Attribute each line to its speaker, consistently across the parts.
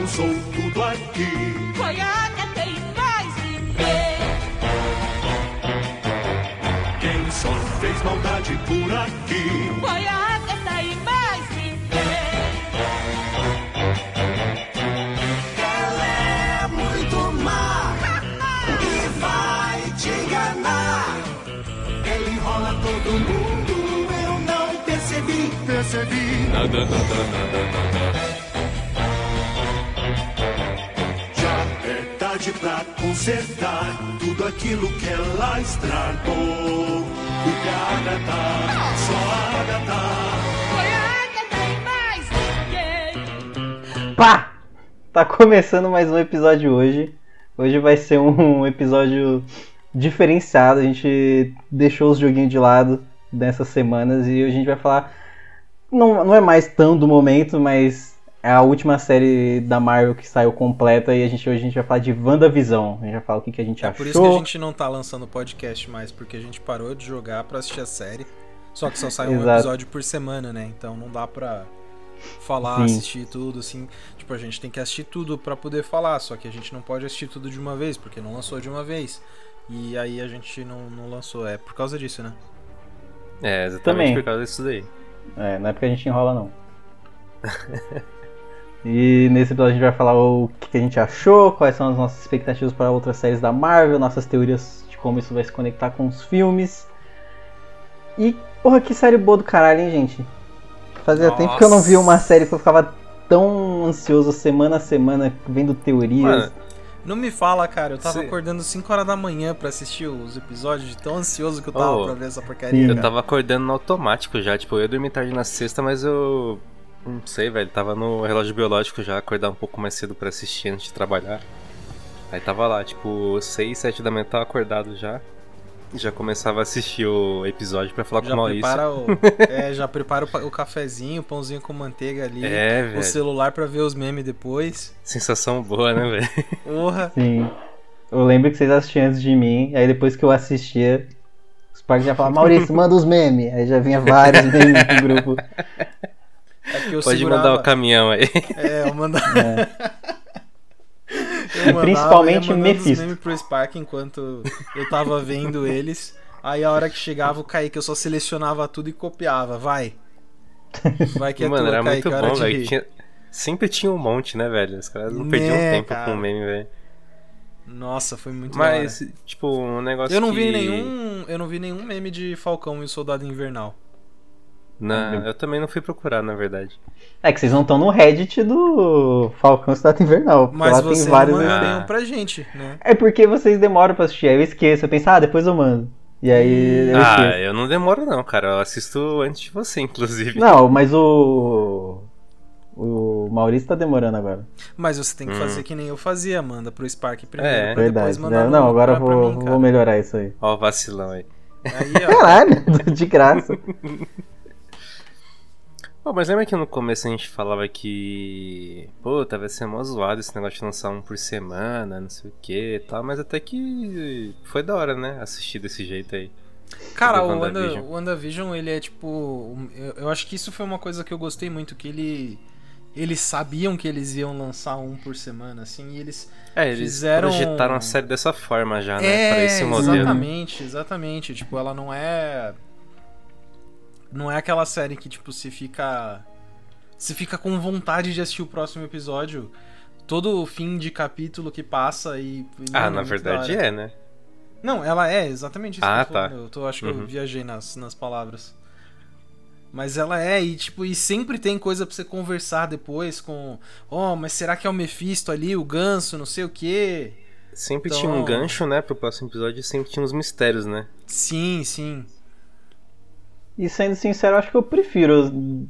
Speaker 1: bagunçou tudo aqui.
Speaker 2: Goiânia tem mais ninguém.
Speaker 1: Quem só fez maldade por aqui?
Speaker 2: Goiânia tem mais ninguém.
Speaker 3: Ela é muito má e vai te enganar. Ele enrola todo mundo, eu não percebi.
Speaker 1: Percebi.
Speaker 4: Nada, nada, nada, nada.
Speaker 1: Pra consertar tudo aquilo que ela estragou. Porque a Agatha, só a Agatha.
Speaker 2: Goiânia tem mais ninguém.
Speaker 5: Pá! Tá começando mais um episódio hoje. Hoje vai ser um episódio diferenciado. A gente deixou os joguinhos de lado nessas semanas e hoje a gente vai falar. Não, não é mais tão do momento, mas é a última série da Marvel que saiu completa e a gente, hoje a gente vai falar de WandaVision. A gente vai falar o que, que a gente
Speaker 6: É
Speaker 5: achou.
Speaker 6: por isso que a gente não tá lançando podcast mais, porque a gente parou de jogar pra assistir a série. Só que só sai um episódio por semana, né? Então não dá pra falar,
Speaker 5: Sim.
Speaker 6: assistir tudo, assim. Tipo, a gente tem que assistir tudo pra poder falar, só que a gente não pode assistir tudo de uma vez, porque não lançou de uma vez. E aí a gente não, não lançou. É por causa disso, né?
Speaker 4: É, exatamente
Speaker 5: Também.
Speaker 4: por causa disso daí.
Speaker 5: É, não é porque a gente enrola, não. e nesse episódio a gente vai falar o que a gente achou, quais são as nossas expectativas para outras séries da Marvel, nossas teorias de como isso vai se conectar com os filmes. E, porra, que série boa do caralho, hein, gente? Fazia
Speaker 6: Nossa.
Speaker 5: tempo que eu não vi uma série que eu ficava tão ansioso semana a semana vendo teorias.
Speaker 4: Mano,
Speaker 6: Não me fala, cara. Eu tava
Speaker 4: Sim.
Speaker 6: acordando 5 horas da manhã pra assistir os episódios, de tão ansioso que eu tava
Speaker 4: Oh.
Speaker 6: pra ver essa porcaria.
Speaker 5: Sim.
Speaker 4: eu tava acordando no automático já. Tipo, eu ia dormir tarde na sexta, mas eu. Não sei, velho. Tava no relógio biológico já, acordar um pouco mais cedo pra assistir antes de trabalhar. Aí tava lá, tipo, 6, 7 da manhã, tava acordado já. E já começava a assistir o episódio pra falar com
Speaker 6: Já
Speaker 4: o Maurício.
Speaker 6: prepara o, é, já prepara o, o cafezinho, o pãozinho com manteiga ali.
Speaker 4: É,
Speaker 6: o
Speaker 4: velho.
Speaker 6: celular pra ver os memes depois.
Speaker 4: Sensação boa, né, velho?
Speaker 6: Porra.
Speaker 5: Sim. Eu lembro que vocês assistiam antes de mim, aí depois que eu assistia, os parques já falavam, Maurício, manda os memes. Aí já vinha vários memes no grupo.
Speaker 6: É eu
Speaker 4: Pode
Speaker 6: segurava,
Speaker 4: mandar o caminhão aí.
Speaker 6: É, eu mandava.
Speaker 5: É.
Speaker 6: eu mandava,
Speaker 5: Principalmente
Speaker 6: os
Speaker 5: Mephisto.
Speaker 6: memes pro Spark enquanto eu tava vendo eles. Aí a hora que chegava o Kaique, eu só selecionava tudo e copiava. Vai. Vai que é
Speaker 4: Mano,
Speaker 6: tua,
Speaker 4: era
Speaker 6: Kaique,
Speaker 4: muito bom,
Speaker 6: de
Speaker 4: velho. Tinha- Sempre tinha um monte, né, velho? Os caras não perdiam
Speaker 6: Né,
Speaker 4: tempo
Speaker 6: cara.
Speaker 4: com meme, velho.
Speaker 6: Nossa, foi muito da hora.
Speaker 4: Mas, tipo, um negócio
Speaker 6: Eu não vi
Speaker 4: que-
Speaker 6: nenhum. Eu não vi nenhum meme de Falcão e o Soldado Invernal.
Speaker 4: Não, eu também não fui procurar, na verdade.
Speaker 5: É que vocês não estão no Reddit do Falcão Cidade Invernal.
Speaker 6: Mas
Speaker 5: lá
Speaker 6: você
Speaker 5: tem vários.
Speaker 6: não mandou
Speaker 4: Ah.
Speaker 6: nenhum pra gente, né?
Speaker 5: É porque vocês demoram pra assistir, aí eu esqueço. Eu penso, ah, depois eu mando. E aí eu
Speaker 4: ah,
Speaker 5: esqueço.
Speaker 4: eu não demoro não, cara. Eu assisto antes de você, inclusive.
Speaker 5: Não, mas o. O Maurício tá demorando agora.
Speaker 6: Mas você tem que
Speaker 4: Hum.
Speaker 6: fazer que nem eu fazia, manda pro Spark primeiro,
Speaker 4: É.
Speaker 6: pra
Speaker 5: Verdade.
Speaker 6: depois mandar
Speaker 5: Não,
Speaker 6: no-
Speaker 5: agora eu vou,
Speaker 6: mim,
Speaker 5: vou melhorar isso aí.
Speaker 4: Ó o vacilão aí.
Speaker 6: Aí, ó,
Speaker 5: Caralho, de graça.
Speaker 4: Pô, mas lembra que no começo a gente falava que. Pô, vai ser mó zoado esse negócio de lançar um por semana, não sei o que e tal, mas até que foi da hora, né? Assistir desse jeito aí.
Speaker 6: Cara, o Wanda- o WandaVision, ele é tipo. Eu, eu acho que isso foi uma coisa que eu gostei muito, que ele. Eles sabiam que eles iam lançar um por semana, assim, e eles.
Speaker 4: É, eles
Speaker 6: Fizeram-
Speaker 4: projetaram a série dessa forma já, né?
Speaker 6: é,
Speaker 4: pra esse modelo.
Speaker 6: exatamente, exatamente. Tipo, ela não é. Não é aquela série que, tipo, se fica. Se fica com vontade de assistir o próximo episódio. Todo fim de capítulo que passa e.
Speaker 4: Ah,
Speaker 6: mano,
Speaker 4: na verdade é, né?
Speaker 6: Não, ela é exatamente isso
Speaker 4: Ah,
Speaker 6: que eu
Speaker 4: tá.
Speaker 6: falando. Eu tô, acho que eu
Speaker 4: Uhum.
Speaker 6: viajei nas, nas palavras. Mas ela é, e tipo, e sempre tem coisa pra você conversar depois com. Oh, mas será que é o Mephisto ali, o ganso, não sei o quê?
Speaker 4: Sempre
Speaker 6: Então-
Speaker 4: tinha um gancho, né, pro próximo episódio e sempre tinha uns mistérios, né?
Speaker 6: Sim, sim.
Speaker 5: E sendo sincero, acho que eu prefiro.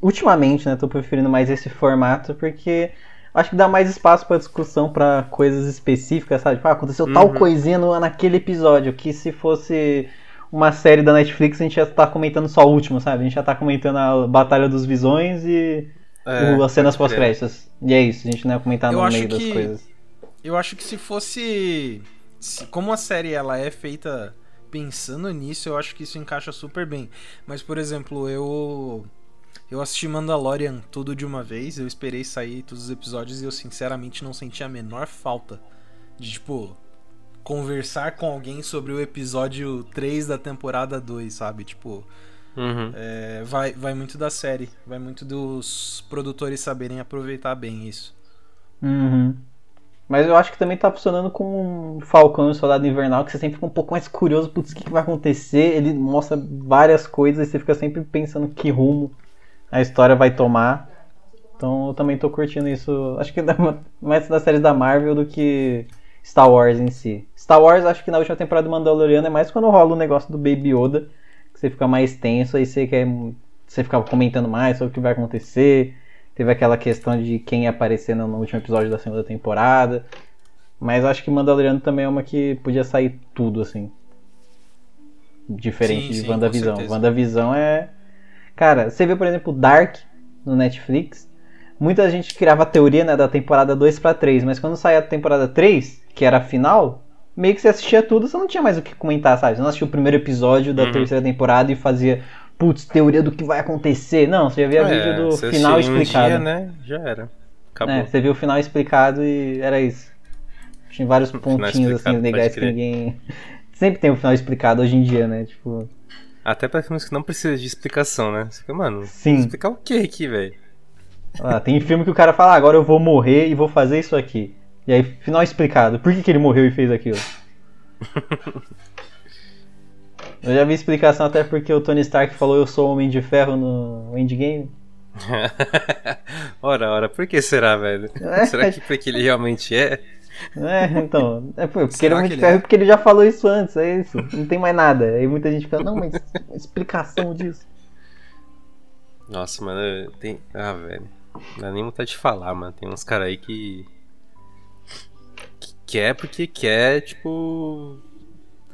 Speaker 5: Ultimamente, né? Tô preferindo mais esse formato porque acho que dá mais espaço pra discussão pra coisas específicas, sabe? Tipo, ah, aconteceu tal
Speaker 4: Uhum.
Speaker 5: coisinha no, naquele episódio que se fosse uma série da Netflix a gente já tá comentando só o último, sabe? A gente já tá comentando a Batalha dos Visões e
Speaker 4: É,
Speaker 5: o- as cenas pós-créditos. E é isso, a gente não ia comentar
Speaker 6: Eu
Speaker 5: no meio das
Speaker 6: que-
Speaker 5: coisas.
Speaker 6: Eu acho que se fosse. se- como a série ela é feita pensando nisso, eu acho que isso encaixa super bem. Mas, por exemplo, eu. Eu assisti Mandalorian tudo de uma vez, eu esperei sair todos os episódios e eu sinceramente não senti a menor falta de, tipo, conversar com alguém sobre o episódio 3 da temporada 2, sabe? Tipo,
Speaker 4: Uhum.
Speaker 6: é, vai, vai muito da série, vai muito dos produtores saberem aproveitar bem isso.
Speaker 5: Uhum. Mas eu acho que também tá funcionando com o Falcão e o Soldado Invernal, que você sempre fica um pouco mais curioso, putz, o que, que vai acontecer? Ele mostra várias coisas e você fica sempre pensando que rumo a história vai tomar. Então eu também tô curtindo isso. Acho que dá mais das séries da Marvel do que Star Wars em si. Star Wars, acho que na última temporada do Mandaloriano é mais quando rola o negócio do Baby Yoda, que você fica mais tenso, aí você quer. Você fica comentando mais sobre o que vai acontecer. Teve aquela questão de quem ia aparecer no último episódio da segunda temporada. Mas acho que Mandaloriano também é uma que podia sair tudo, assim. Diferente
Speaker 6: Sim,
Speaker 5: de
Speaker 6: sim,
Speaker 5: WandaVisão. WandaVisão é. Cara, você vê, por exemplo, Dark no Netflix. Muita gente criava a teoria né, da temporada 2 pra 3, mas quando saía a temporada 3, que era a final, meio que você assistia tudo, você não tinha mais o que comentar, sabe? Você não assistia o primeiro episódio da
Speaker 4: Uhum.
Speaker 5: terceira temporada e fazia, putz, teoria do que vai acontecer. Não, você já via
Speaker 4: É,
Speaker 5: vídeo do final
Speaker 4: em um
Speaker 5: explicado.
Speaker 4: dia, né? Já era. Acabou.
Speaker 5: É, você viu o final explicado e era isso. Tinha vários pontinhos assim
Speaker 4: explicado,
Speaker 5: legais que ninguém. Sempre tem o final explicado hoje em dia, né? Tipo.
Speaker 4: Até pra filmes que não precisam de explicação, né? Você fica, mano,
Speaker 5: Sim.
Speaker 4: explicar o que aqui, velho?
Speaker 5: Ah, tem filme que o cara fala, "Ah, agora eu vou morrer e vou fazer isso aqui. E aí, final explicado. Por que, que ele morreu e fez aquilo? eu já vi explicação até porque o Tony Stark falou eu sou o Homem de Ferro no Endgame.
Speaker 4: ora, ora, por que será, velho?
Speaker 5: É.
Speaker 4: Será que porque ele realmente é?
Speaker 5: É, então. É porque ele
Speaker 6: Será
Speaker 5: é Homem de
Speaker 6: ele
Speaker 5: Ferro
Speaker 6: é?
Speaker 5: porque ele já falou isso antes, é isso. Não tem mais nada. Aí muita gente fica, não, mas explicação disso.
Speaker 4: Nossa, mano, tem. Ah, velho. Não dá nem vontade de falar, mano. Tem uns caras aí que. que quer porque quer, tipo.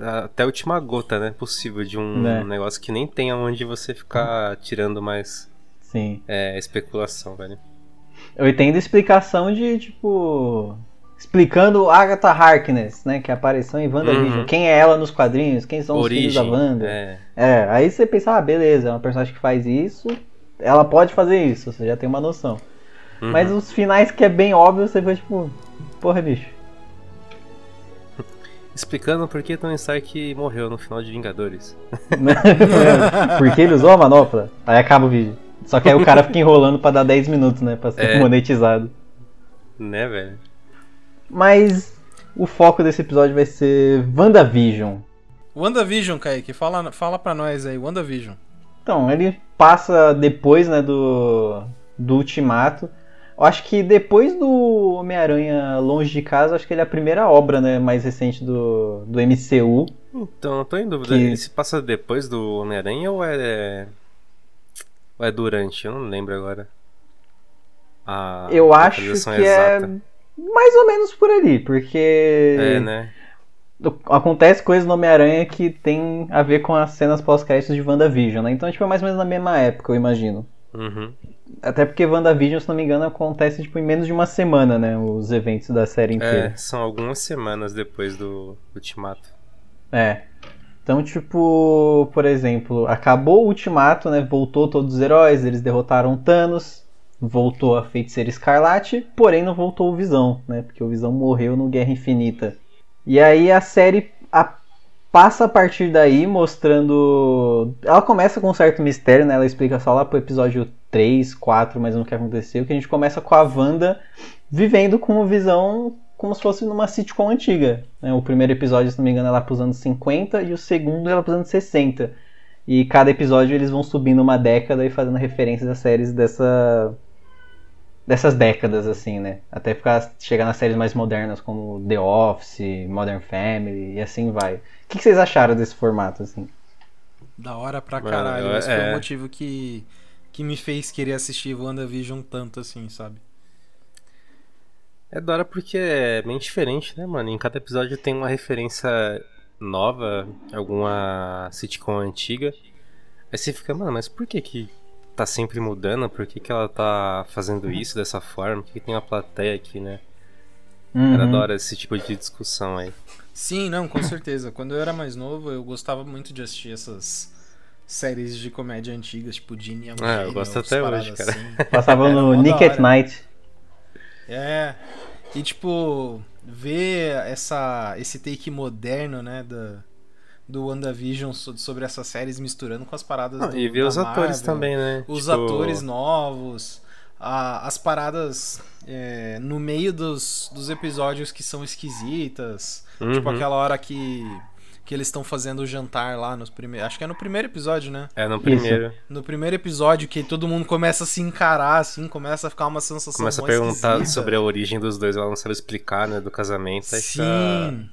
Speaker 4: Até a última gota, né? Possível de um
Speaker 5: É.
Speaker 4: negócio que nem tem aonde você ficar tirando mais
Speaker 5: Sim.
Speaker 4: é, especulação, velho.
Speaker 5: Eu entendo explicação de, tipo. Explicando Agatha Harkness, né? Que apareceu em WandaVision.
Speaker 4: Uhum.
Speaker 5: Quem é ela nos quadrinhos? Quem são os filhos da Wanda?
Speaker 4: É.
Speaker 5: É, aí você pensa, ah, beleza, é uma personagem que faz isso, ela pode fazer isso, você já tem uma noção.
Speaker 4: Uhum.
Speaker 5: Mas os finais que é bem óbvio, você fica tipo, porra, bicho.
Speaker 4: Explicando por que Tony Stark morreu no final de Vingadores.
Speaker 5: Porque ele usou a manopla, aí acaba o vídeo. Só que aí o cara fica enrolando pra dar 10 minutos, né? Pra ser
Speaker 4: É.
Speaker 5: monetizado.
Speaker 4: Né, velho?
Speaker 5: Mas o foco desse episódio vai ser WandaVision.
Speaker 6: WandaVision, Kaique, fala, fala pra nós aí, WandaVision.
Speaker 5: Então, ele passa depois, né, do, do Ultimato. Eu acho que depois do Homem-Aranha Longe de Casa, acho que ele é a primeira obra, né, mais recente do, do MCU.
Speaker 4: Então, eu tô em dúvida.
Speaker 5: Que-
Speaker 4: Ele se passa depois do Homem-Aranha ou é. Ou é durante? Eu não lembro agora. A
Speaker 5: Eu acho que é
Speaker 4: exata.
Speaker 5: mais ou menos por ali, porque
Speaker 4: É, né?
Speaker 5: acontece coisas no Homem-Aranha que tem a ver com as cenas pós-créditos de WandaVision, né? Então, tipo, é mais ou menos na mesma época, eu imagino.
Speaker 4: Uhum.
Speaker 5: Até porque WandaVision, se não me engano, acontece tipo, em menos de uma semana, né? Os eventos da série inteira.
Speaker 4: É, são algumas semanas depois do Ultimato.
Speaker 5: É. Então, tipo, por exemplo, acabou o Ultimato, né? Voltou todos os heróis, eles derrotaram Thanos, voltou a Feiticeira Escarlate, porém não voltou o Visão, né? Porque o Visão morreu no Guerra Infinita. E aí a série a- passa a partir daí mostrando. Ela começa com um certo mistério, né? Ela explica só lá pro episódio 3, 4, mas não o que aconteceu. Que a gente começa com a Wanda vivendo com o Visão como se fosse numa sitcom antiga. né? O primeiro episódio, se não me engano, é lá pros anos 50 e o segundo é lá pros anos 60. E cada episódio eles vão subindo uma década e fazendo referências às séries dessa dessas décadas assim, né? Até ficar chegar nas séries mais modernas como The Office, Modern Family e assim vai. O que, que vocês acharam desse formato assim?
Speaker 6: Da hora pra caralho. Esse foi o
Speaker 4: é.
Speaker 6: motivo que, que me fez querer assistir WandaVision tanto assim, sabe?
Speaker 4: É da hora porque é bem diferente, né, mano? Em cada episódio tem uma referência nova, alguma sitcom antiga. Aí você fica, mano, mas por que que tá sempre mudando? Por que que ela tá fazendo isso dessa forma? Por que, que tem uma plateia aqui, né? Era
Speaker 5: Uhum.
Speaker 4: da hora esse tipo de discussão aí.
Speaker 6: Sim, não, com certeza. Quando eu era mais novo, eu gostava muito de assistir essas séries de comédia antigas, tipo Ginny e a
Speaker 4: Ah, eu gosto até hoje, cara.
Speaker 6: assim.
Speaker 5: Passava
Speaker 6: Era
Speaker 5: no
Speaker 6: mó
Speaker 5: Nick at. Night.
Speaker 6: É. E tipo, ver essa, esse take moderno, né, da, do WandaVision so- sobre essas séries misturando com as paradas
Speaker 4: Não,
Speaker 6: do,
Speaker 4: e ver os atores
Speaker 6: Marvel,
Speaker 4: também, né?
Speaker 6: Os
Speaker 4: Tipo,
Speaker 6: atores novos, a- as paradas é, no meio dos, dos episódios que são esquisitas. Tipo
Speaker 4: Uhum.
Speaker 6: aquela hora que, que eles estão fazendo o jantar lá nos primeiros. Acho que é no primeiro episódio, né?
Speaker 4: É, no primeiro.
Speaker 6: No primeiro episódio que todo mundo começa a se encarar, assim, começa a ficar uma sensação
Speaker 4: Começa a perguntar
Speaker 6: esquisita.
Speaker 4: sobre a origem dos dois, ela não sabe explicar, né? Do casamento. Aí fica-
Speaker 6: Sim.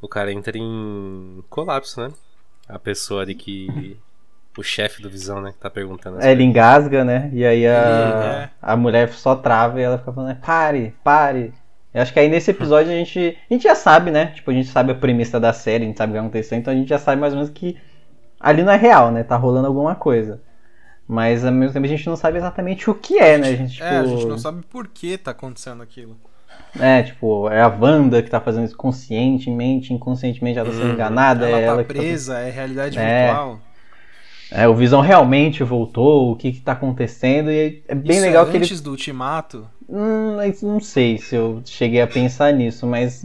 Speaker 4: o cara entra em colapso, né? A pessoa ali que. O chefe do Visão, né? Que tá perguntando.
Speaker 5: É, ele engasga, né? E aí a,
Speaker 6: É.
Speaker 5: a mulher só trava e ela fica falando, pare, pare. Eu acho que aí nesse episódio a gente. A gente já sabe, né? Tipo, a gente sabe a premissa da série, a gente sabe o que vai acontecer, então a gente já sabe mais ou menos que ali não é real, né? Tá rolando alguma coisa. Mas ao mesmo tempo a gente não sabe exatamente o que é, né? A gente, tipo,
Speaker 6: É, a gente não sabe por que tá acontecendo aquilo.
Speaker 5: É, tipo, é a Wanda que tá fazendo isso conscientemente, inconscientemente ela tá sendo
Speaker 4: Uhum.
Speaker 5: enganada,
Speaker 6: ela
Speaker 5: é
Speaker 6: tá
Speaker 5: ela que tá
Speaker 6: presa, é realidade
Speaker 5: É.
Speaker 6: virtual.
Speaker 5: É, o Visão realmente voltou, o que que tá acontecendo, e é bem
Speaker 6: Isso
Speaker 5: legal
Speaker 6: é
Speaker 5: que ele.
Speaker 6: antes do ultimato.
Speaker 5: Hum, não sei se eu cheguei a pensar nisso, mas.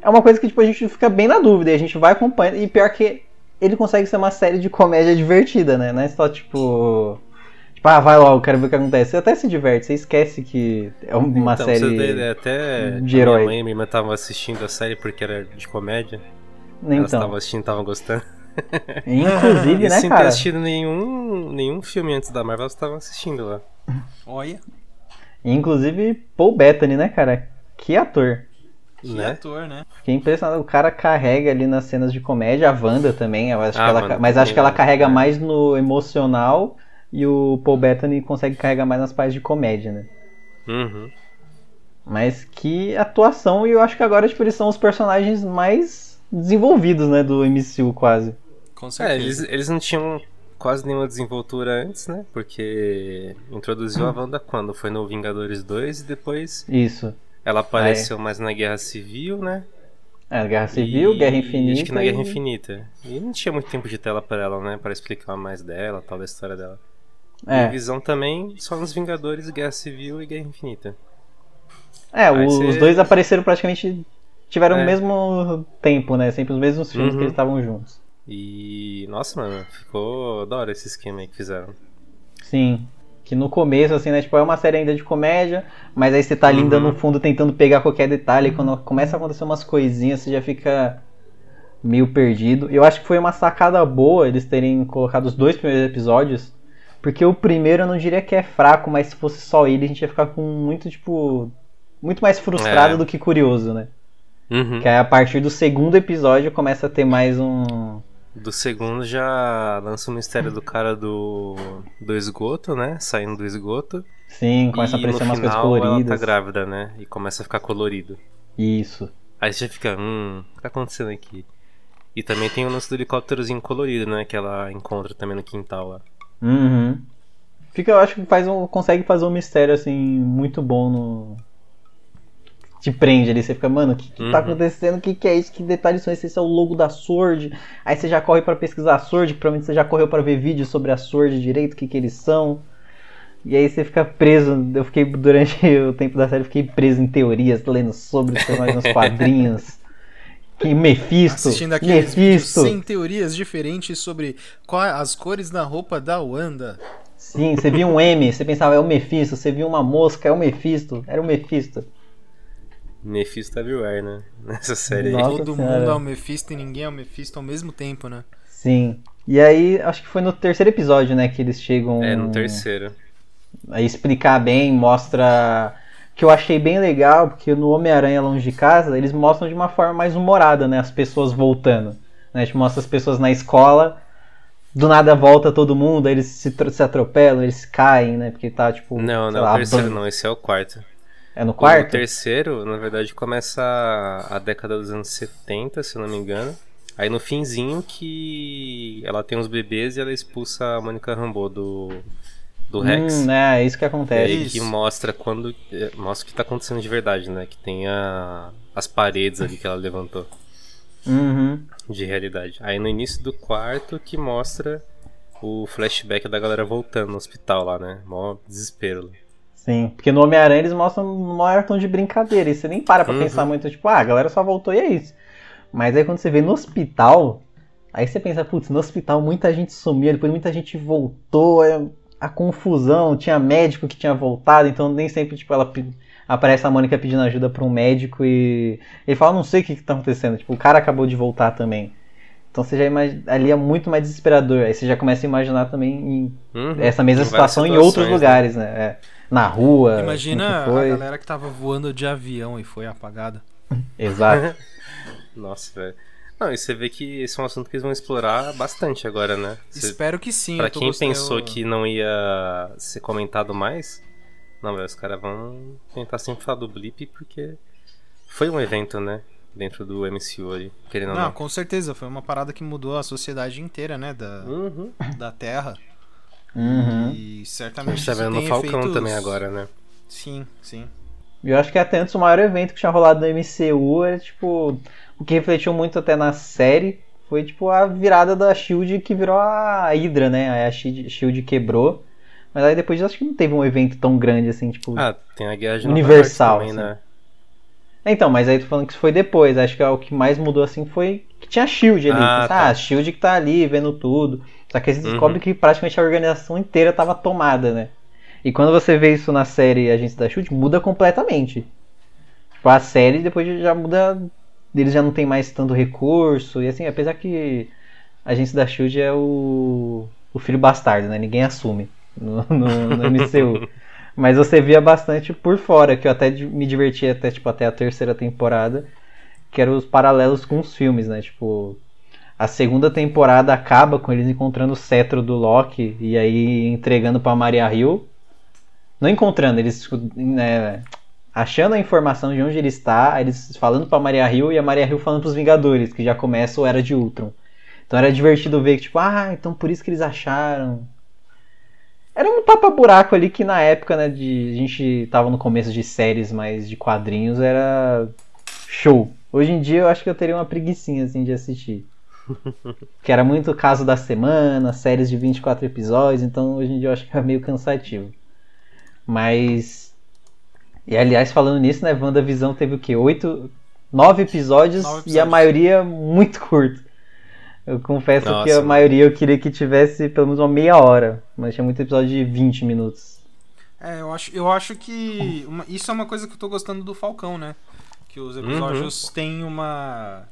Speaker 5: É uma coisa que tipo, a gente fica bem na dúvida, e a gente vai acompanhando, e pior que ele consegue ser uma série de comédia divertida, né? Não é só tipo. Tipo, ah, vai logo, quero ver o que acontece. Você até se diverte, você esquece que é uma
Speaker 4: então,
Speaker 5: série.
Speaker 4: Você até
Speaker 5: de herói.
Speaker 4: minha mãe e minha irmã estavam assistindo a série porque era de comédia. Elas
Speaker 5: Então,
Speaker 4: estavam assistindo e estavam gostando.
Speaker 5: inclusive, né,
Speaker 4: sem ter
Speaker 5: cara?
Speaker 4: assistido nenhum, nenhum filme antes da Marvel, elas estavam assistindo lá.
Speaker 6: Olha,
Speaker 5: Inclusive, Paul Bettany, né, cara? Que ator.
Speaker 6: que
Speaker 4: né?
Speaker 6: ator, né?
Speaker 5: Fiquei impressionado. O cara carrega ali nas cenas de comédia. A Wanda também. Eu acho
Speaker 4: Ah,
Speaker 5: que ela,
Speaker 4: Wanda
Speaker 5: mas acho que ela
Speaker 4: né?
Speaker 5: carrega
Speaker 4: É.
Speaker 5: mais no emocional. E o Paul Bettany consegue carregar mais nas partes de comédia, né?
Speaker 4: Uhum.
Speaker 5: Mas que atuação. E eu acho que agora, tipo, eles são os personagens mais desenvolvidos, né? Do MCU, quase.
Speaker 6: Com
Speaker 4: É,
Speaker 6: certeza.
Speaker 4: eles, eles não tinham quase nenhuma desenvoltura antes, né? Porque introduziu a Wanda quando? Foi no Vingadores 2 e depois
Speaker 5: Isso.
Speaker 4: ela apareceu mais na Guerra Civil, né?
Speaker 5: É, Guerra Civil,
Speaker 4: E-
Speaker 5: Guerra Infinita.
Speaker 4: Acho que na Guerra
Speaker 5: e-
Speaker 4: Infinita. E não tinha muito tempo de tela pra ela, né? Pra explicar mais dela, tal, da história dela. E
Speaker 5: É,
Speaker 4: Visão também, só nos Vingadores, Guerra Civil e Guerra Infinita.
Speaker 5: é
Speaker 4: Aí
Speaker 5: os dois apareceram praticamente. Tiveram
Speaker 4: É.
Speaker 5: o mesmo tempo, né? Sempre os mesmos filmes
Speaker 4: Uhum.
Speaker 5: que eles estavam juntos.
Speaker 4: E. Nossa, mano, ficou da hora esse esquema aí que fizeram.
Speaker 5: Sim. Que no começo, assim, né? Tipo, é uma série ainda de comédia, mas aí você tá ali ainda
Speaker 4: Uhum.
Speaker 5: no fundo tentando pegar qualquer detalhe. E quando começa a acontecer umas coisinhas, você já fica meio perdido. Eu acho que foi uma sacada boa eles terem colocado os dois primeiros episódios. Porque o primeiro eu não diria que é fraco, mas se fosse só ele, a gente ia ficar com muito, tipo. Muito mais frustrado
Speaker 4: É.
Speaker 5: do que curioso, né?
Speaker 4: Uhum.
Speaker 5: Que aí a partir do segundo episódio começa a ter mais um.
Speaker 4: Do segundo já lança o mistério do cara do, do esgoto, né? Saindo do esgoto.
Speaker 5: Sim, começa a aparecer umas coisas
Speaker 4: final ela tá
Speaker 5: coloridas.
Speaker 4: grávida, né? E começa a ficar colorido.
Speaker 5: Isso.
Speaker 4: Aí você fica, hum, o que tá acontecendo aqui? E também tem o lance do helicópterozinho colorido, né? Que ela encontra também no quintal lá.
Speaker 5: Uhum. Fica, eu acho que faz um, consegue fazer um mistério assim muito bom no. Te prende ali, você fica, mano, o que, que tá
Speaker 4: Uhum.
Speaker 5: acontecendo? O que, que é isso? Que detalhes são esses? Esse é o logo da Sword. Aí você já corre pra pesquisar a Sword, provavelmente você já correu pra ver vídeos sobre a Sword direito, o que, que eles são. E aí você fica preso. Eu fiquei, durante o tempo da série, eu fiquei preso em teorias, lendo sobre os personagens nos quadrinhos. Que Mephisto,
Speaker 6: Assistindo aqueles vídeos
Speaker 5: Mephisto.
Speaker 6: sem teorias diferentes sobre qual, as cores da roupa da Wanda.
Speaker 5: Sim, você viu um M, você pensava é o Mephisto, você viu uma mosca, é o Mephisto, era o Mephisto.
Speaker 4: Mephisto everywhere, né? Nessa série aí.
Speaker 5: Nossa
Speaker 6: Todo
Speaker 5: Senhora.
Speaker 6: mundo é o Mephisto e ninguém é o Mephisto ao mesmo tempo, né?
Speaker 5: Sim. E aí, acho que foi no terceiro episódio, né, que eles chegam
Speaker 4: É, no terceiro.
Speaker 5: a explicar bem, mostra que eu achei bem legal, porque no Homem-Aranha Longe de Casa, eles mostram de uma forma mais humorada, né, as pessoas voltando. Né, a gente mostra as pessoas na escola, do nada volta todo mundo, aí eles se, se atropelam, eles caem, né, porque tá, tipo...
Speaker 4: Não, não é
Speaker 5: lá,
Speaker 4: o terceiro não, esse é o quarto.
Speaker 5: É no
Speaker 4: O
Speaker 5: quarto?
Speaker 4: terceiro, na verdade, começa a, década dos anos 70, se eu não me engano. Aí no finzinho que ela tem os bebês e ela expulsa a Mônica Rambeau do, do Rex.
Speaker 5: Hum, é, é isso que
Speaker 4: E
Speaker 5: acontece.
Speaker 4: aí
Speaker 6: isso.
Speaker 4: que mostra quando. eh, Mostra o que tá acontecendo de verdade, né? Que tem a, as paredes ali que ela levantou.
Speaker 5: Uhum.
Speaker 4: de realidade. Aí no início do quarto que mostra o flashback da galera voltando no hospital lá, né? Mó desespero.
Speaker 5: Sim, porque no Homem-Aranha eles mostram no maior tom de brincadeira. E você nem para pra
Speaker 4: Uhum.
Speaker 5: pensar muito, tipo, ah, a galera só voltou e é isso. Mas aí quando você vê no hospital, aí você pensa, putz, no hospital muita gente sumiu, depois muita gente voltou, é a confusão, tinha médico que tinha voltado, então nem sempre, tipo, ela aparece a Mônica pedindo ajuda pra um médico e ele fala, não sei o que, que tá acontecendo, tipo, o cara acabou de voltar também. Então você já imagina, ali é muito mais desesperador. Aí você já começa a imaginar também
Speaker 4: Uhum.
Speaker 5: essa mesma situação em outros
Speaker 4: né?
Speaker 5: lugares, né? É, na rua.
Speaker 6: Imagina a galera que tava voando de avião e foi apagada.
Speaker 5: Exato.
Speaker 4: Nossa, velho. Não, e você vê que esse é um assunto que eles vão explorar bastante agora, né? Você-
Speaker 6: Espero que sim.
Speaker 4: Pra quem
Speaker 6: gostando-
Speaker 4: pensou que não ia ser comentado mais, não, velho, os caras vão tentar sempre falar do Blip porque foi um evento, né? Dentro do MCU ali, querendo ou
Speaker 6: Não,
Speaker 4: não.
Speaker 6: com certeza. Foi uma parada que mudou a sociedade inteira, né? Da,
Speaker 4: Uhum.
Speaker 6: da Terra.
Speaker 5: Uhum.
Speaker 6: E
Speaker 4: A
Speaker 6: certamente.
Speaker 4: gente tá vendo no Falcão
Speaker 6: efeitos-
Speaker 4: também agora, né?
Speaker 6: Sim, sim.
Speaker 5: E eu acho que até antes o maior evento que tinha rolado no MCU era, tipo, o que refletiu muito até na série foi, tipo, a virada da SHIELD que virou a Hydra, né? Aí a SHIELD SHIELD quebrou. Mas aí depois acho que não teve um evento tão grande assim, tipo.
Speaker 4: Ah, tem a Guerra de
Speaker 5: Universal,
Speaker 4: também, né?
Speaker 5: Então, mas aí tô falando que isso foi depois. Acho que o que mais mudou assim foi que tinha a Shield ali.
Speaker 4: Ah,
Speaker 5: Ah,
Speaker 4: tá.
Speaker 5: a Shield que tá ali vendo tudo. Só que aí você
Speaker 4: Uhum.
Speaker 5: descobre que praticamente a organização inteira tava tomada, né? E quando você vê isso na série Agentes da Shield, muda completamente. Tipo, a série depois já muda. Eles já não tem mais tanto recurso. E assim, apesar que Agentes da Shield é o. o filho bastardo, né? Ninguém assume no, no, no MCU. Mas você via bastante por fora, que eu até me divertia até, tipo, até a terceira temporada, que eram os paralelos com os filmes, né? Tipo, a segunda temporada acaba com eles encontrando o cetro do Loki e aí entregando pra Maria Hill. Não encontrando, eles né, achando a informação de onde ele está, eles falando pra Maria Hill e a Maria Hill falando pros Vingadores, que já começa o Era de Ultron. Então era divertido ver que, tipo, ah, então por isso que eles acharam. Era um tapa-buraco ali que na época, né, de a gente tava no começo de séries mais de quadrinhos, era show. Hoje em dia eu acho que eu teria uma preguiçinha assim de assistir. que era muito caso da semana, séries de 24 episódios, então hoje em dia eu acho que é meio cansativo. Mas e aliás, falando nisso, né, WandaVisão teve o quê? Oito, nove episódios,
Speaker 6: Nove
Speaker 5: e a
Speaker 6: episódios.
Speaker 5: maioria muito curto. Eu confesso que
Speaker 4: Nossa,
Speaker 5: a
Speaker 4: mano.
Speaker 5: maioria eu queria que tivesse pelo menos uma meia hora, mas tinha muito episódio de 20 minutos.
Speaker 6: É, eu acho, eu acho que uma- isso é uma coisa que eu tô gostando do Falcão, né? Que os episódios têm uma.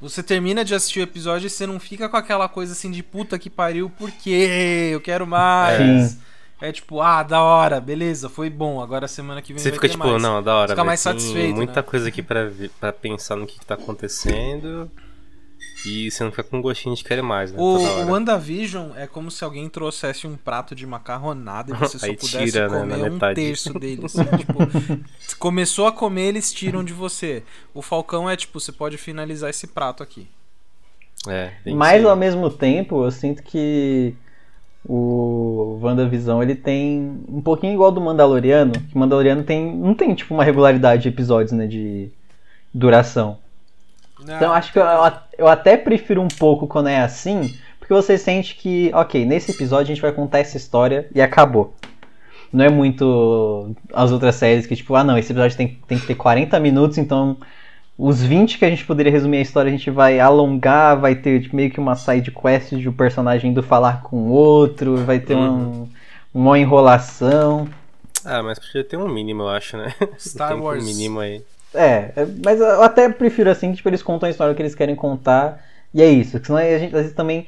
Speaker 6: Você termina de assistir o episódio e você não fica com aquela coisa assim de puta que pariu, por quê? Eu quero mais.
Speaker 5: Sim.
Speaker 6: É tipo, ah, da hora, beleza, foi bom. Agora semana que vem
Speaker 4: Você
Speaker 6: vai
Speaker 4: fica
Speaker 6: ter
Speaker 4: tipo,
Speaker 6: mais.
Speaker 4: não, da hora.
Speaker 6: Fica mais
Speaker 4: tem
Speaker 6: satisfeito,
Speaker 4: muita
Speaker 6: né?
Speaker 4: coisa aqui pra pensar no que, que tá acontecendo. E você não fica com gostinho de querer mais, né?
Speaker 6: O. WandaVision é como se alguém trouxesse um prato de macarronada e você só
Speaker 4: Aí
Speaker 6: pudesse
Speaker 4: tira, né,
Speaker 6: comer um
Speaker 4: metade.
Speaker 6: terço dele. assim, tipo, começou a comer, eles tiram de você. O Falcão é tipo, você pode finalizar esse prato aqui.
Speaker 4: É,
Speaker 5: Mas
Speaker 4: isso
Speaker 5: ao mesmo tempo, eu sinto que o WandaVisão ele tem um pouquinho igual do Mandaloriano, que o Mandaloriano tem não tem tipo uma regularidade de episódios, né, de duração. Então acho que eu, eu até prefiro um pouco quando é assim, porque você sente que, ok, nesse episódio a gente vai contar essa história e acabou. Não é muito as outras séries que, tipo, ah não, esse episódio tem, tem que ter 40 minutos, então os 20 que a gente poderia resumir a história a gente vai alongar, vai ter tipo, meio que uma side quest de um personagem indo falar com o outro, vai ter um, uma enrolação.
Speaker 4: Ah, mas podia ter um mínimo, eu acho, né?
Speaker 6: Star
Speaker 4: Tem um
Speaker 6: Wars.
Speaker 4: mínimo aí.
Speaker 5: É, é, mas eu até prefiro assim, que tipo, eles contam a história que eles querem contar. E é isso. Porque senão a gente às vezes também.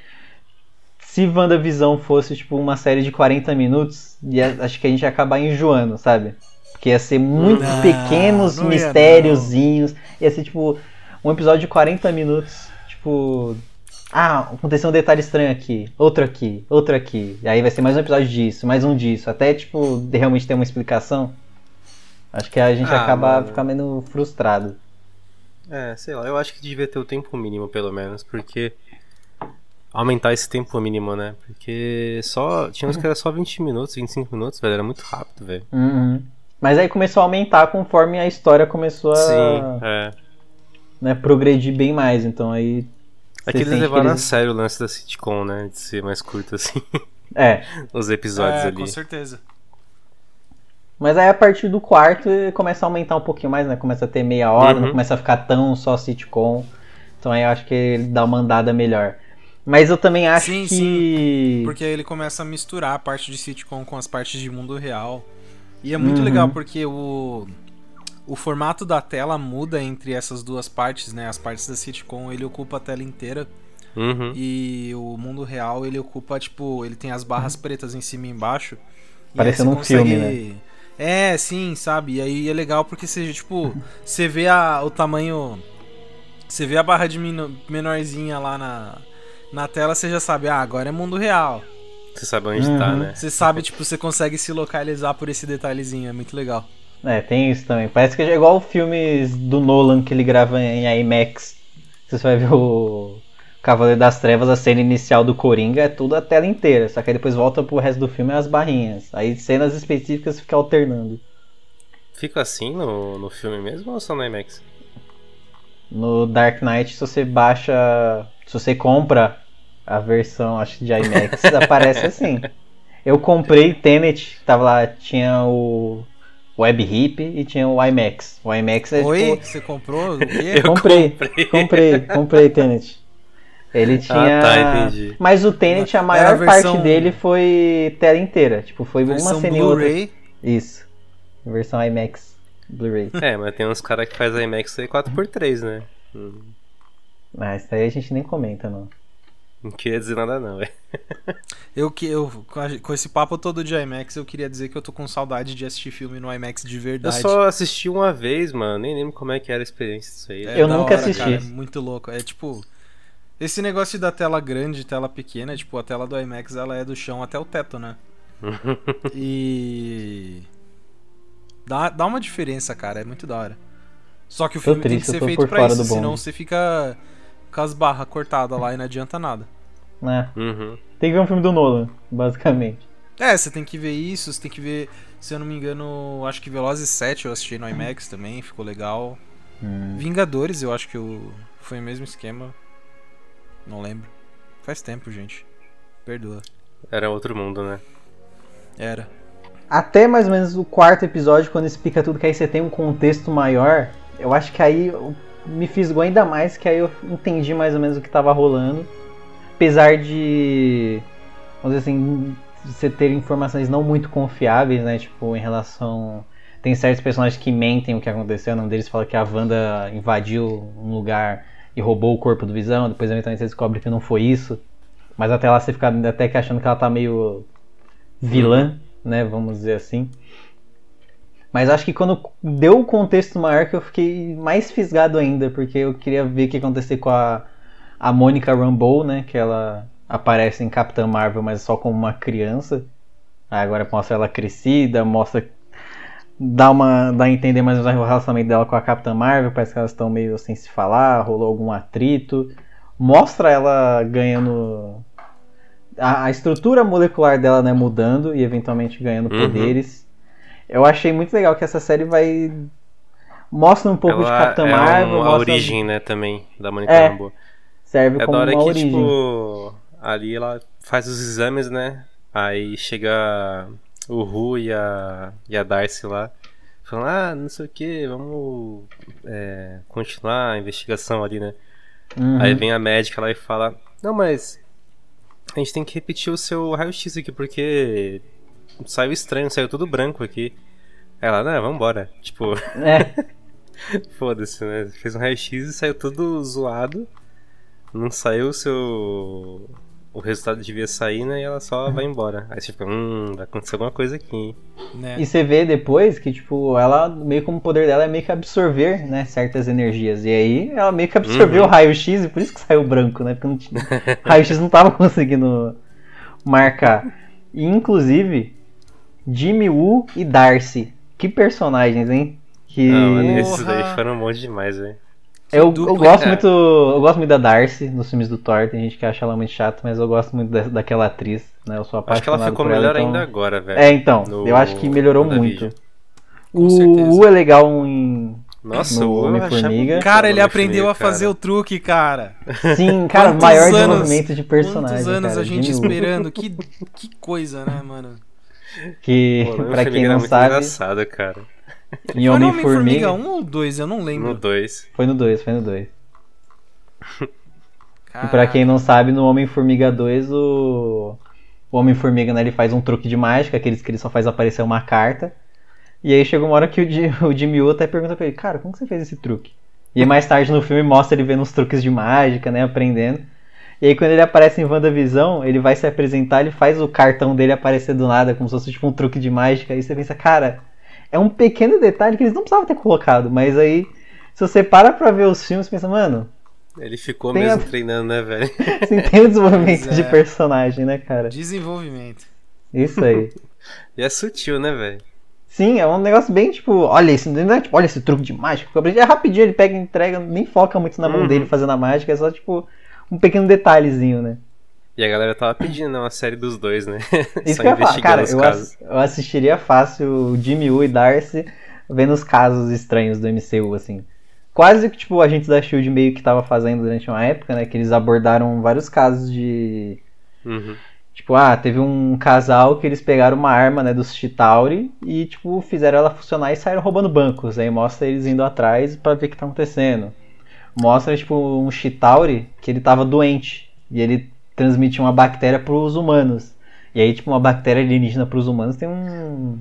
Speaker 5: Se WandaVisão fosse tipo uma série de 40 minutos, ia, acho que a gente ia acabar enjoando, sabe? Porque ia ser muito
Speaker 6: Não,
Speaker 5: pequenos
Speaker 6: não ia
Speaker 5: mistériozinhos. Ia ser tipo um episódio de 40 minutos, tipo. Ah, aconteceu um detalhe estranho aqui, outro aqui, outro aqui. E aí vai ser mais um episódio disso, mais um disso. Até tipo, realmente ter uma explicação. Acho que a gente
Speaker 4: Ah,
Speaker 5: acaba
Speaker 4: mano.
Speaker 5: ficando frustrado.
Speaker 4: É, sei lá, eu acho que devia ter o tempo mínimo, pelo menos, porque. Aumentar esse tempo mínimo, né? Porque só. Tinha uns que era só 20 minutos, 25 minutos, velho. Era muito rápido, velho.
Speaker 5: Uhum. Mas aí começou a aumentar conforme a história começou a.
Speaker 4: Sim, é.
Speaker 5: né, progredir bem mais. Então aí.
Speaker 4: É que eles levaram a
Speaker 5: eles-
Speaker 4: sério o lance da sitcom, né? De ser mais curto assim,
Speaker 5: É.
Speaker 4: os episódios
Speaker 6: é,
Speaker 4: ali.
Speaker 6: com certeza.
Speaker 5: Mas aí a partir do quarto eh, começa a aumentar um pouquinho mais, né? Começa a ter meia hora,
Speaker 4: Uhum.
Speaker 5: não começa a ficar tão só sitcom. Então aí eu acho que ele dá uma andada melhor. Mas eu também acho
Speaker 6: Sim,
Speaker 5: que.
Speaker 6: Porque aí ele começa a misturar a parte de sitcom com as partes de mundo real. E é muito
Speaker 5: Uhum.
Speaker 6: legal porque o, o formato da tela muda entre essas duas partes, né? As partes da sitcom ele ocupa a tela inteira
Speaker 4: Uhum.
Speaker 6: e o mundo real ele ocupa, tipo, ele tem as barras pretas em cima e embaixo. E aí
Speaker 5: Parecendo
Speaker 6: você
Speaker 5: um filme,
Speaker 6: consegue- É, sim, sabe? E aí é legal porque você, tipo, você vê a, o tamanho. Você vê a barra de menorzinha lá na, na tela, você já sabe, ah, agora é mundo real.
Speaker 4: Você sabe onde tá,
Speaker 5: Uhum.
Speaker 4: né?
Speaker 6: Você sabe, tipo, você consegue se localizar por esse detalhezinho, é muito legal.
Speaker 5: É, tem isso também. Parece que é igual os filmes do Nolan que ele grava em IMAX. Você vai ver o Cavaleiro das Trevas, a cena inicial do Coringa é tudo a tela inteira. Só que aí depois volta pro resto do filme as barrinhas. Aí cenas específicas fica alternando.
Speaker 4: Fica assim no, no filme mesmo ou só no IMAX?
Speaker 5: No Dark Knight, se você baixa. Se você compra a versão, acho que de IMAX, aparece assim. Eu comprei Tenet, tava lá, tinha o Web Hip e tinha o IMAX. O IMAX é
Speaker 6: Oi?
Speaker 5: tipo.
Speaker 6: Você comprou? O quê?
Speaker 4: Eu
Speaker 5: Comprei,
Speaker 4: comprei.
Speaker 5: comprei, comprei Tenet. Ele tinha.
Speaker 4: Ah, tá, entendi.
Speaker 5: Mas o Tenet, a
Speaker 6: Era
Speaker 5: maior
Speaker 6: a versão-
Speaker 5: parte dele foi tela inteira. Tipo, foi uma
Speaker 6: Versão
Speaker 5: cena e outra.
Speaker 6: Blu-ray.
Speaker 5: Isso. Versão IMAX Blu-ray.
Speaker 4: É, mas tem uns caras que faz IMAX aí 4x3, né? Hum,
Speaker 5: Mas isso aí a gente nem comenta, não.
Speaker 4: Não queria dizer nada não, velho.
Speaker 6: Eu que eu com a- esse papo todo de IMAX, eu queria dizer que eu tô com saudade de assistir filme no IMAX de
Speaker 4: Eu
Speaker 6: verdade.
Speaker 4: só assisti uma vez, mano. Nem lembro como é que era a experiência disso aí.
Speaker 6: É
Speaker 5: Eu nunca
Speaker 6: hora,
Speaker 5: assisti.
Speaker 6: cara, é muito louco. É tipo. Esse negócio da tela grande, tela pequena, tipo, a tela do IMAX ela é do chão até o teto, né? e. Dá, dá uma diferença, cara, é muito da hora. Só que o
Speaker 5: Tô
Speaker 6: filme tem que
Speaker 5: triste, eu
Speaker 6: ser feito pra
Speaker 5: fora
Speaker 6: isso, senão você fica com as barras cortadas lá e não adianta nada.
Speaker 5: Né?
Speaker 4: Uhum.
Speaker 5: Tem que ver um filme do Nolan, basicamente.
Speaker 6: É, você tem que ver isso, você tem que ver, se eu não me engano, acho que Velozes 7 eu assisti no IMAX também, ficou legal.
Speaker 5: Hum.
Speaker 6: Vingadores, eu acho que o... foi o mesmo esquema. Não lembro. Faz tempo, gente. Perdoa.
Speaker 4: Era outro mundo, né?
Speaker 6: Era.
Speaker 5: Até mais ou menos o quarto episódio, quando explica tudo, que aí você tem um contexto maior, eu acho que aí me fisgou ainda mais, que aí eu entendi mais ou menos o que tava rolando. Apesar de, vamos dizer assim, você ter informações não muito confiáveis, né? Tipo, em relação. Tem certos personagens que mentem o que aconteceu. O nome deles fala que a Wanda invadiu um lugar e roubou o corpo do Visão. Depois, eventualmente, você descobre que não foi isso. Mas até lá você fica até que achando que ela tá meio vilã, né? Vamos dizer assim. Mas acho que quando deu o contexto maior que eu fiquei mais fisgado ainda, porque eu queria ver o que ia acontecer com a, a Mônica Rambeau, né? Que ela aparece em Capitã Marvel, mas só como uma criança. Aí agora mostra ela crescida, mostra. Dá, uma, dá a entender mais ou menos o relacionamento dela com a Capitã Marvel, parece que elas estão meio sem se falar, rolou algum atrito. Mostra ela ganhando. A, a estrutura molecular dela né, mudando e eventualmente ganhando
Speaker 4: Uhum.
Speaker 5: poderes. Eu achei muito legal que essa série vai. Mostra um pouco de
Speaker 4: Ela
Speaker 5: Capitã
Speaker 4: é
Speaker 5: Marvel,
Speaker 4: uma
Speaker 5: mostra-
Speaker 4: origem, né, também, da Mônica
Speaker 5: É,
Speaker 4: Rambeau.
Speaker 5: serve
Speaker 4: É da
Speaker 5: como
Speaker 4: hora
Speaker 5: uma
Speaker 4: que,
Speaker 5: origem.
Speaker 4: tipo, ali ela faz os exames, né? Aí chega o Ru e a, e a Darcy lá, falando, ah, não sei o que, vamos é, continuar a investigação ali, né?
Speaker 5: Uhum.
Speaker 4: Aí vem a médica lá e fala, não, mas a gente tem que repetir o seu raio-x aqui, porque saiu estranho, saiu tudo branco aqui. Aí Ela, não, vambora. Tipo,
Speaker 5: É,
Speaker 4: Foda-se, né? Fez um raio-x e saiu tudo zoado. Não saiu o seu. O resultado devia sair, né? E ela só vai embora. Aí você fica, hum, vai acontecer alguma coisa aqui. hein?
Speaker 6: Né?
Speaker 5: E você vê depois que, tipo, ela, meio como o poder dela é meio que absorver, né, certas energias. E aí ela meio que absorveu
Speaker 4: Uhum.
Speaker 5: o raio-x e por isso que saiu branco, né? Porque não tinha... o raio-x não tava conseguindo marcar. E, inclusive, Jimmy Woo e Darcy. Que personagens, hein? Que...
Speaker 4: Ah, mano, esses daí foram um monte demais, velho.
Speaker 5: Eu, eu
Speaker 6: dupla,
Speaker 5: gosto
Speaker 4: cara.
Speaker 5: muito. Eu gosto muito da Darcy nos filmes do Thor. Tem gente que acha ela muito chata, mas eu gosto muito da, daquela atriz, né? Eu sou apaixonado
Speaker 4: Acho que ela ficou
Speaker 5: ela,
Speaker 4: melhor
Speaker 5: então-
Speaker 4: ainda agora, velho.
Speaker 5: É, então.
Speaker 4: no-
Speaker 5: eu acho que melhorou muito. O. U é legal em
Speaker 4: Nossa,
Speaker 5: No
Speaker 4: eu
Speaker 5: Homem-Formiga.
Speaker 4: achava
Speaker 6: Cara, ele aprendeu a fazer
Speaker 4: cara.
Speaker 6: o truque, cara.
Speaker 5: Sim, cara,
Speaker 6: Quantos
Speaker 5: maior
Speaker 6: anos-
Speaker 5: desenvolvimento de personagem.
Speaker 6: Quantos anos
Speaker 5: cara,
Speaker 6: a gente
Speaker 5: Jimmy
Speaker 6: esperando? Que, que coisa, né, mano?
Speaker 5: Que,
Speaker 4: Pô,
Speaker 5: pra quem não sabe,
Speaker 4: engraçado, cara.
Speaker 5: Em
Speaker 6: Foi no Homem-Formiga
Speaker 5: Homem-Formiga.
Speaker 6: 1 ou 2? Eu não lembro.
Speaker 4: No 2.
Speaker 5: Foi no 2, foi no 2. E pra quem não sabe, no Homem-Formiga 2, o, o Homem-Formiga, né, ele faz um truque de mágica, aqueles que ele só faz aparecer uma carta. E aí chega uma hora que o, o Jimmy Woo até pergunta pra ele, cara, como que você fez esse truque? E aí mais tarde no filme mostra ele vendo uns truques de mágica, né, aprendendo. E aí quando ele aparece em WandaVisão, ele vai se apresentar, ele faz o cartão dele aparecer do nada, como se fosse tipo um truque de mágica. Aí você pensa, cara, é um pequeno detalhe que eles não precisavam ter colocado, mas aí se você para pra ver os filmes, você pensa, mano,
Speaker 4: Ele ficou mesmo
Speaker 5: a-
Speaker 4: treinando, né, velho?
Speaker 5: Assim, tem o desenvolvimento
Speaker 6: Pois
Speaker 5: de
Speaker 6: é.
Speaker 5: personagem, né, cara?
Speaker 6: Desenvolvimento.
Speaker 5: Isso aí.
Speaker 4: E é sutil, né, velho?
Speaker 5: Sim, é um negócio bem tipo, olha esse, não é tipo, olha esse truque de mágica. É rapidinho, ele pega e entrega, nem foca muito na mão
Speaker 4: Uhum.
Speaker 5: dele fazendo a mágica, é só tipo um pequeno detalhezinho, né?
Speaker 4: E a galera tava pedindo né, uma série dos dois, né?
Speaker 5: Isso
Speaker 4: Só
Speaker 5: que eu
Speaker 4: investigando
Speaker 5: cara,
Speaker 4: os
Speaker 5: eu,
Speaker 4: casos.
Speaker 5: ass- eu assistiria fácil o Jimmy Woo e Darcy vendo os casos estranhos do MCU, assim. Quase que tipo, a gente da Shield meio que tava fazendo durante uma época, né? Que eles abordaram vários casos de
Speaker 4: Uhum.
Speaker 5: Tipo, ah, teve um casal que eles pegaram uma arma, né, dos Chitauri e, tipo, fizeram ela funcionar e saíram roubando bancos. Aí mostra eles indo atrás pra ver o que tá acontecendo. Mostra, tipo, um Chitauri que ele tava doente e ele transmitia uma bactéria pros humanos. E aí, tipo, uma bactéria alienígena pros humanos tem um,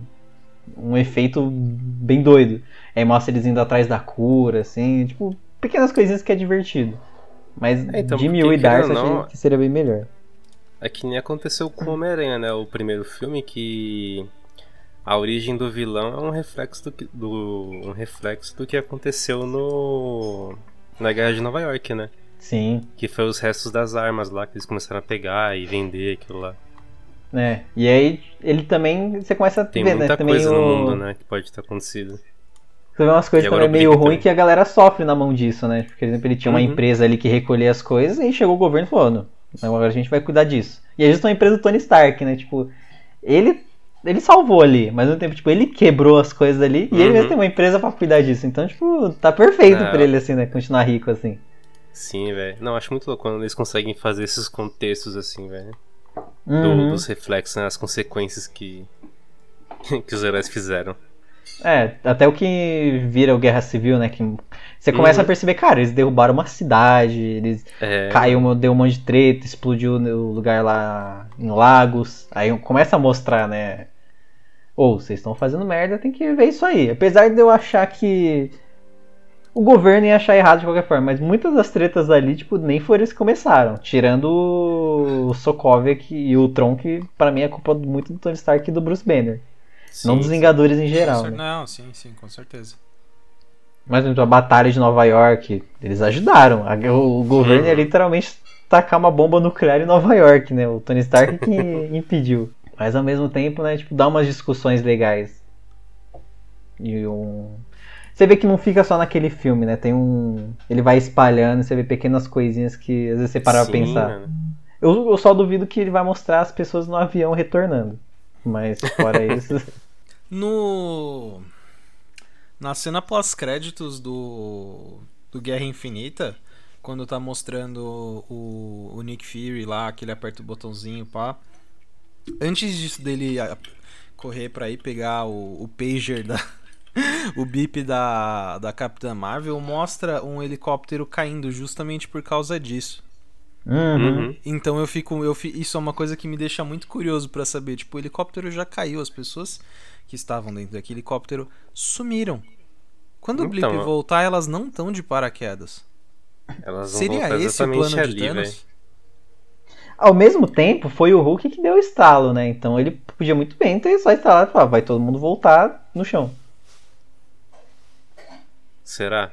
Speaker 5: um efeito bem doido. Aí mostra eles indo atrás da cura, assim, tipo, pequenas coisinhas que é divertido. Mas
Speaker 4: É, então,
Speaker 5: Jimmy e Darcy
Speaker 4: não,
Speaker 5: achei que seria bem melhor.
Speaker 4: É que nem aconteceu com o Homem-Aranha, né? O primeiro filme que a origem do vilão é um reflexo do, que- do um reflexo do que aconteceu no na Guerra de Nova York, né?
Speaker 5: Sim.
Speaker 4: Que foi os restos das armas lá que eles começaram a pegar e vender aquilo lá.
Speaker 5: É, e aí ele também, você começa a
Speaker 4: Tem
Speaker 5: ver,
Speaker 4: muita
Speaker 5: né, também
Speaker 4: coisa
Speaker 5: o...
Speaker 4: no mundo, né, que pode ter acontecido.
Speaker 5: Você vê umas coisas também
Speaker 4: o
Speaker 5: meio ruins que a galera sofre na mão disso, né? Por exemplo, ele tinha uma
Speaker 4: Uhum.
Speaker 5: empresa ali que recolhia as coisas e chegou o governo e falou, não, agora a gente vai cuidar disso. E aí justo uma empresa do Tony Stark, né? Tipo, ele ele salvou ali, mas mesmo tempo, tipo, ele quebrou as coisas ali e ele
Speaker 4: Uhum.
Speaker 5: mesmo tem uma empresa pra cuidar disso. Então, tipo, tá perfeito
Speaker 4: É.
Speaker 5: pra ele, assim, né? Continuar rico, assim.
Speaker 4: Sim, velho. Não, acho muito louco quando eles conseguem fazer esses contextos assim, velho. Do-
Speaker 5: Uhum.
Speaker 4: Dos reflexos, né, as consequências que que os heróis fizeram.
Speaker 5: É, até o que vira o Guerra Civil, né? Que você começa
Speaker 4: Uhum.
Speaker 5: a perceber, cara, eles derrubaram uma cidade, eles
Speaker 4: É,
Speaker 5: caiu, deu um monte de treta, explodiu o lugar lá em Lagos. Aí começa a mostrar, né? Ou vocês estão fazendo merda, tem que ver isso aí. Apesar de eu achar que o governo ia achar errado de qualquer forma, mas muitas das tretas ali, tipo, nem foram eles que começaram. Tirando o Sokovia e o Tron, que pra mim é culpa muito do Tony Stark e do Bruce Banner. não
Speaker 4: sim,
Speaker 5: dos
Speaker 4: sim.
Speaker 5: Vingadores em geral,
Speaker 6: cer-
Speaker 5: né?
Speaker 6: Não, sim, sim, com certeza.
Speaker 5: Mas exemplo, a batalha de Nova York, eles ajudaram. O governo ia literalmente tacar uma bomba nuclear em Nova York, né? O Tony Stark que impediu. Mas ao mesmo tempo, né, tipo, dá umas discussões legais. E um. Você vê que não fica só naquele filme, né? Tem um. Ele vai espalhando, você vê pequenas coisinhas que às vezes você para pra pensar.
Speaker 4: mano.
Speaker 5: Eu, eu só duvido que ele vai mostrar as pessoas no avião retornando. Mas fora isso.
Speaker 6: No. Na cena pós-créditos do. Do Guerra Infinita, quando tá mostrando o, o Nick Fury lá, que ele aperta o botãozinho, pá. Antes disso dele correr pra ir pegar o, o pager da. o bip da, da Capitã Marvel, mostra um helicóptero caindo justamente por causa disso.
Speaker 5: Uhum.
Speaker 4: Uhum.
Speaker 6: Então eu fico, eu fi- isso é uma coisa que me deixa muito curioso pra saber, tipo, o helicóptero já caiu, as pessoas que estavam dentro daquele helicóptero sumiram. Quando o Blip
Speaker 4: Então,
Speaker 6: voltar, elas não estão de paraquedas. Seria esse o plano de
Speaker 4: ali, velho.
Speaker 6: Thanos?
Speaker 5: Ao mesmo tempo, foi o Hulk que deu o estalo, né? Então ele podia muito bem ter só instalado e falar, vai todo mundo voltar no chão.
Speaker 4: Será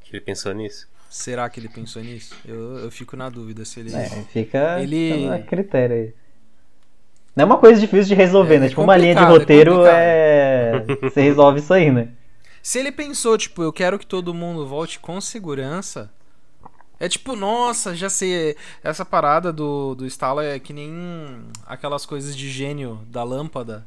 Speaker 4: que ele pensou nisso?
Speaker 6: Será que ele pensou nisso? Eu, eu fico na dúvida se ele.
Speaker 5: É, fica,
Speaker 6: Ele-
Speaker 5: fica a critério aí. Não é uma coisa difícil de resolver,
Speaker 6: É,
Speaker 5: né?
Speaker 6: é
Speaker 5: Tipo, uma linha de
Speaker 6: é
Speaker 5: roteiro é. Você resolve isso aí, né?
Speaker 6: Se ele pensou, tipo, eu quero que todo mundo volte com segurança. É tipo, nossa, já sei. Essa parada do, do estalo é que nem aquelas coisas de gênio da lâmpada.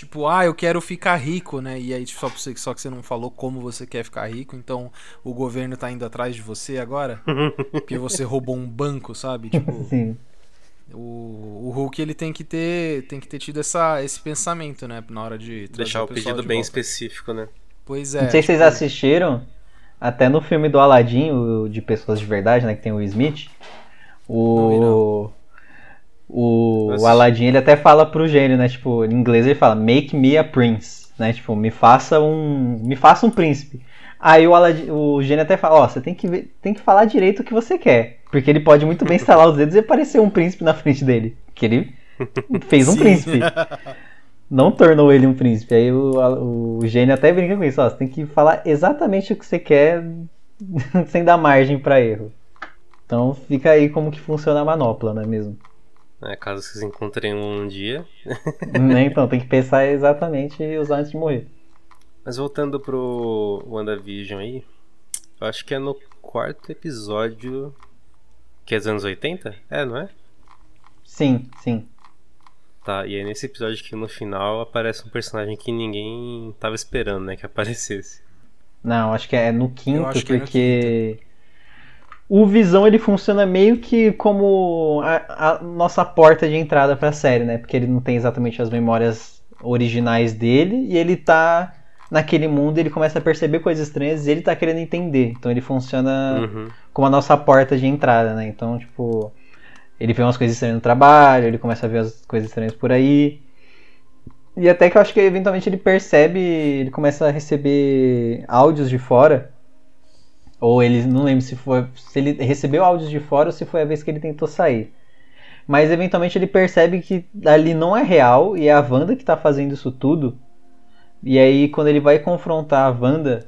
Speaker 6: Tipo, ah, eu quero ficar rico, né? E aí só, você, só que você não falou como você quer ficar rico, então o governo tá indo atrás de você agora? Porque você roubou um banco, sabe? Tipo,
Speaker 5: Sim.
Speaker 6: o, o Hulk ele tem que ter tem que ter tido essa, esse pensamento, né? Na hora de trazer
Speaker 4: Deixar o
Speaker 6: pessoal
Speaker 4: pedido
Speaker 6: de
Speaker 4: bem
Speaker 6: volta.
Speaker 4: específico, né?
Speaker 6: Pois é.
Speaker 5: Não sei se vocês
Speaker 6: tipo,
Speaker 5: assistiram, até no filme do Aladdin, o de pessoas de verdade, né, que tem o Smith,
Speaker 6: Não vi,
Speaker 5: o
Speaker 4: Assisti.
Speaker 5: o Aladdin ele até fala pro gênio, né, tipo, em inglês ele fala make me a prince, né, tipo, me faça um me faça um príncipe. Aí o, Aladdin, o gênio até fala, ó, você tem que ver- tem que falar direito o que você quer, porque ele pode muito bem estalar os dedos e aparecer um príncipe na frente dele, que ele fez um
Speaker 6: Sim.
Speaker 5: príncipe não tornou ele um príncipe. Aí o, o gênio até brinca com isso, ó, você tem que falar exatamente o que você quer sem dar margem pra erro. Então fica aí como que funciona a manopla, não é mesmo?
Speaker 4: É, caso vocês encontrem um dia.
Speaker 5: Né? Então tem que pensar exatamente e usar antes de morrer.
Speaker 4: Mas voltando pro WandaVision aí, eu acho que é no quarto episódio. Que é dos anos 80? É, não é?
Speaker 5: Sim, sim.
Speaker 4: Tá, e é nesse episódio que no final aparece um personagem que ninguém tava esperando, né? Que aparecesse.
Speaker 5: Não, acho que é no quinto,
Speaker 6: acho que é no
Speaker 5: porque o Visão ele funciona meio que como a, a nossa porta de entrada pra série, né? Porque ele não tem exatamente as memórias originais dele e ele tá naquele mundo e ele começa a perceber coisas estranhas e ele tá querendo entender. Então ele funciona
Speaker 4: Uhum.
Speaker 5: como a nossa porta de entrada, né? Então, tipo, ele vê umas coisas estranhas no trabalho, ele começa a ver as coisas estranhas por aí. E até que eu acho que eventualmente ele percebe, ele começa a receber áudios de fora. Ou ele, não lembro se foi, se ele recebeu áudios de fora ou se foi a vez que ele tentou sair. Mas eventualmente ele percebe que ali não é real e é a Wanda que tá fazendo isso tudo. E aí quando ele vai confrontar a Wanda,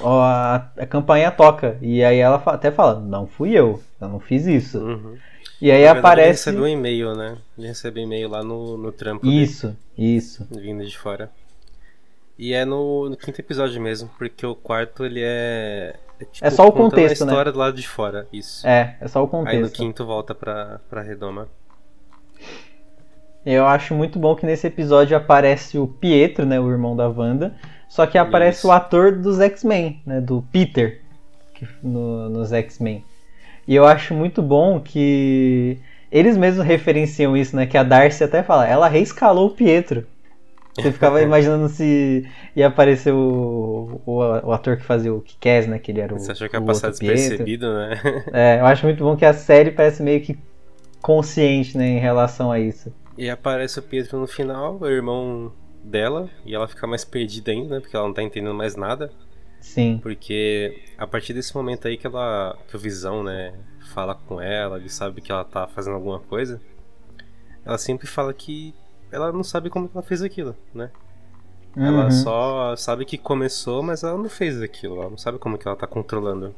Speaker 5: a, a campainha toca. E aí ela até fala, não fui eu, eu não fiz isso.
Speaker 4: Uhum.
Speaker 5: E aí
Speaker 4: verdade, Ele
Speaker 5: aparece.
Speaker 4: recebeu um e-mail, né? Ele recebeu um e-mail lá no, no trampo dele,
Speaker 5: Isso, isso.
Speaker 4: vindo de fora. E é no, no quinto episódio mesmo, porque o quarto ele é. É, tipo,
Speaker 5: É só o contexto,
Speaker 4: a
Speaker 5: né?
Speaker 4: história do lado de fora, isso.
Speaker 5: É, é só o
Speaker 4: Aí no
Speaker 5: contexto.
Speaker 4: quinto volta pra, pra redoma.
Speaker 5: Eu acho muito bom que nesse episódio aparece o Pietro, né, o irmão da Wanda, só que aparece
Speaker 4: Isso.
Speaker 5: o ator dos X-Men, né, do Peter, que- no- nos X-Men. E eu acho muito bom que eles mesmos referenciam isso, né, que a Darcy até fala, ela reescalou o Pietro. Você ficava imaginando se ia aparecer o, o, o ator que fazia o Kikaz, né, que ele era o
Speaker 4: Você achou que ia passar despercebido, né?
Speaker 5: É, eu acho muito bom que a série parece meio que consciente, né, em relação a isso.
Speaker 4: E aparece o Pietro no final, o irmão dela, e ela fica mais perdida ainda, né? Porque ela não tá entendendo mais nada.
Speaker 5: Sim.
Speaker 4: Porque a partir desse momento aí que ela. que o Visão, né, fala com ela, ele sabe que ela tá fazendo alguma coisa, ela sempre fala que ela não sabe como que ela fez aquilo, né? Ela
Speaker 5: Uhum.
Speaker 4: só sabe que começou, mas ela não fez aquilo, ela não sabe como que ela tá controlando.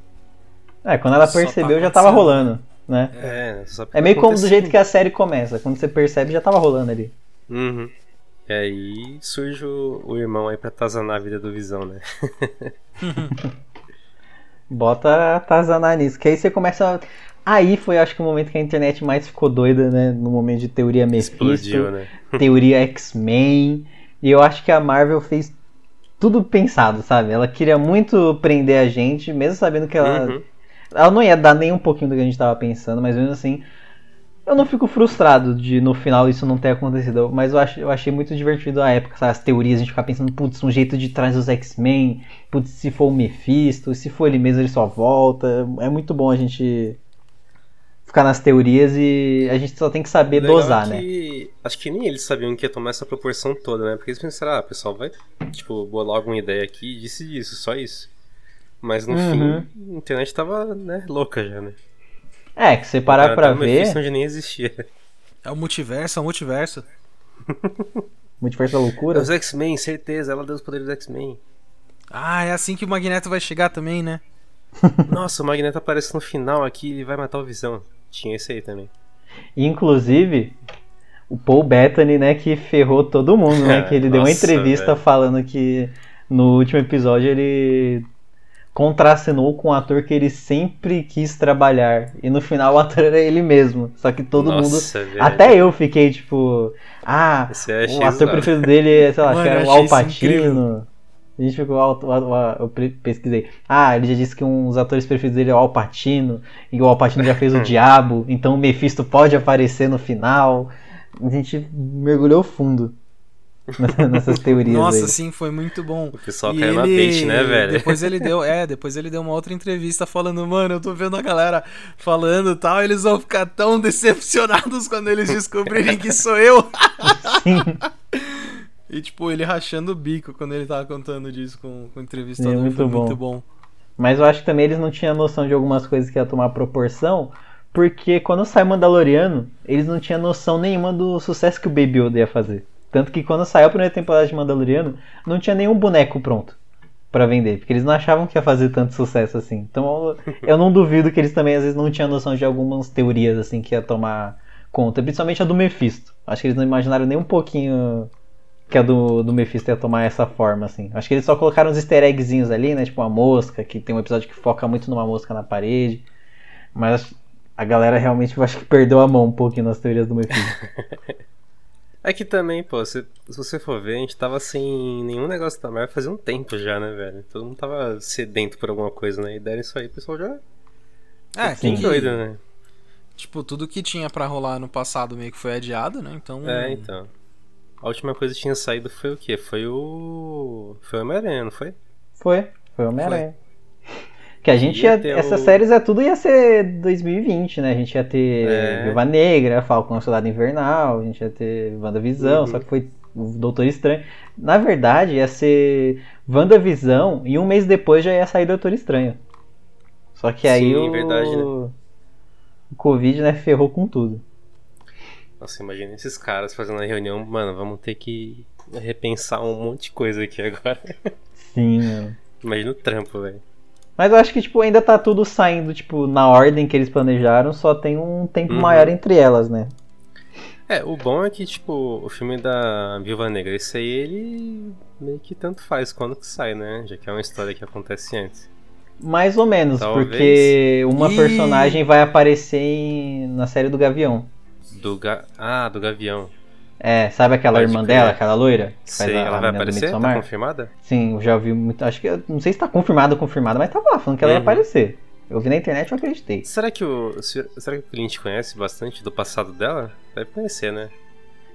Speaker 5: É, quando ela
Speaker 6: Só tá
Speaker 5: percebeu já tava rolando, né?
Speaker 4: É,
Speaker 5: É meio
Speaker 4: tá
Speaker 5: como do jeito que a série começa. Quando você percebe, já tava rolando ali.
Speaker 4: Uhum. E aí surge o, o irmão aí pra atazanar a vida do Visão, né?
Speaker 5: Bota atazanar nisso. Que aí você começa. Aí foi, acho que, o momento que a internet mais ficou doida, né? No momento de teoria Mephisto,
Speaker 4: Explodiu, né?
Speaker 5: teoria X-Men. E eu acho que a Marvel fez tudo pensado, sabe? Ela queria muito prender a gente, mesmo sabendo que ela.
Speaker 4: Uhum.
Speaker 5: Ela não ia dar nem um pouquinho do que a gente tava pensando, mas mesmo assim. Eu não fico frustrado de no final isso não ter acontecido, mas eu, ach, eu achei muito divertido a época, sabe? As teorias, a gente ficar pensando, putz, um jeito de trás os X-Men, putz, se for o Mephisto, se for ele mesmo ele só volta. É muito bom a gente ficar nas teorias e a gente só tem que saber
Speaker 4: Legal
Speaker 5: dosar, né?
Speaker 4: que... Acho que nem eles sabiam que ia tomar essa proporção toda, né? Porque eles pensaram, ah, o pessoal vai, tipo, bolar alguma ideia aqui e disse isso, só isso. Mas no
Speaker 5: Uhum.
Speaker 4: fim, a internet tava, né, louca já, né?
Speaker 5: É, que você parar pra ver,
Speaker 4: onde nem existia.
Speaker 6: É o multiverso, é o multiverso.
Speaker 5: Multiverso da Loucura.
Speaker 4: Os X-Men, certeza, ela deu os poderes dos X-Men.
Speaker 6: Ah, é assim que o Magneto vai chegar também, né?
Speaker 4: Nossa, o Magneto aparece no final aqui e vai matar o Visão. Tinha esse aí também.
Speaker 5: Inclusive, o Paul Bettany, né, que ferrou todo mundo, né? Que ele deu uma
Speaker 4: Nossa,
Speaker 5: entrevista
Speaker 4: velho.
Speaker 5: falando que no último episódio ele contracenou com um ator que ele sempre quis trabalhar. E no final o ator era ele mesmo. Só que todo mundo.
Speaker 4: Nossa, velho.
Speaker 5: Até eu fiquei tipo. Ah,
Speaker 4: é
Speaker 5: o ator preferido dele é, sei lá, acho
Speaker 6: Mano,
Speaker 5: que era o Alpatino. A gente ficou. Eu pesquisei. Ah, ele já disse que um dos atores preferidos dele é o Alpatino. E o Alpatino já fez o Diabo. Então o Mephisto pode aparecer no final. A gente mergulhou fundo nessas teorias
Speaker 6: Nossa,
Speaker 5: aí.
Speaker 6: sim, foi muito bom.
Speaker 4: O pessoal
Speaker 6: E
Speaker 4: caiu na bait, né, velho?
Speaker 6: Depois ele deu, é, depois ele deu uma outra entrevista falando, mano, eu tô vendo a galera falando e tal, eles vão ficar tão decepcionados quando eles descobrirem que sou eu. E tipo, ele rachando o bico quando ele tava contando disso com, com o entrevistador,
Speaker 5: É, muito
Speaker 6: foi
Speaker 5: bom.
Speaker 6: muito bom.
Speaker 5: Mas eu acho que também eles não tinham noção de algumas coisas que ia tomar proporção. Porque quando sai Mandaloriano, eles não tinham noção nenhuma do sucesso que o Baby Yoda ia fazer. Tanto que quando saiu a primeira temporada de Mandaloriano, não tinha nenhum boneco pronto pra vender. Porque eles não achavam que ia fazer tanto sucesso assim. Então eu- eu não duvido que eles também às vezes não tinham noção de algumas teorias assim que ia tomar conta. Principalmente a do Mephisto. Acho que eles não imaginaram nem um pouquinho que a do, do Mephisto ia tomar essa forma, assim. Acho que eles só colocaram uns easter eggzinhos ali, né? Tipo uma mosca, que tem um episódio que foca muito numa mosca na parede. Mas a galera realmente eu acho que perdeu a mão um pouquinho nas teorias do Mephisto.
Speaker 4: É que também, pô, se, se você for ver, a gente tava sem nenhum negócio da Marvel fazia um tempo já, né, velho? Todo mundo tava sedento por alguma coisa, né? E deram isso aí, o pessoal já
Speaker 6: É, que,
Speaker 4: doido, né?
Speaker 6: tipo, tudo que tinha pra rolar no passado meio que foi adiado, né? Então,
Speaker 4: É, então. A última coisa que tinha saído foi o quê? Foi o. Foi o Homem-Aranha, não foi?
Speaker 5: Foi, foi Homem-Aranha. Que a gente
Speaker 4: Ia
Speaker 5: ia. Essas
Speaker 4: o-
Speaker 5: séries é tudo ia ser 2020, né? A gente ia ter
Speaker 4: É.
Speaker 5: Viúva Negra, Falcão o Soldado Invernal, a gente ia ter WandaVisão,
Speaker 4: Uhum.
Speaker 5: só que foi o Doutor Estranho. Na verdade, ia ser WandaVisão e um mês depois já ia sair Doutor Estranho. Só que aí
Speaker 4: Sim,
Speaker 5: o...
Speaker 4: verdade, né?
Speaker 5: o Covid, né, ferrou com tudo.
Speaker 4: Nossa, imagina esses caras fazendo a reunião, mano, vamos ter que repensar um monte de coisa aqui agora.
Speaker 5: Sim, mano.
Speaker 4: Imagina o trampo, velho.
Speaker 5: Mas eu acho que, tipo, ainda tá tudo saindo, tipo, na ordem que eles planejaram, só tem um tempo
Speaker 4: Uhum.
Speaker 5: maior entre elas, né?
Speaker 4: É, o bom é que, tipo, o filme da Viúva Negra, esse aí, ele meio que tanto faz quando que sai, né? Já que é uma história que acontece antes.
Speaker 5: Mais ou menos,
Speaker 4: Talvez.
Speaker 5: porque uma personagem vai aparecer em- na série do Gavião.
Speaker 4: Do Ga... Ah, do Gavião.
Speaker 5: É, sabe aquela
Speaker 4: Pode
Speaker 5: irmã dela, aquela loira? A-
Speaker 4: ela vai aparecer? Tá confirmada?
Speaker 5: Sim, eu já ouvi muito. Acho que. Não sei se tá confirmado ou confirmado, mas tava lá falando que ela ia
Speaker 4: Uhum.
Speaker 5: aparecer. Eu vi na internet e eu acreditei.
Speaker 4: Será que o. Será que o cliente conhece bastante do passado dela? Deve conhecer, né?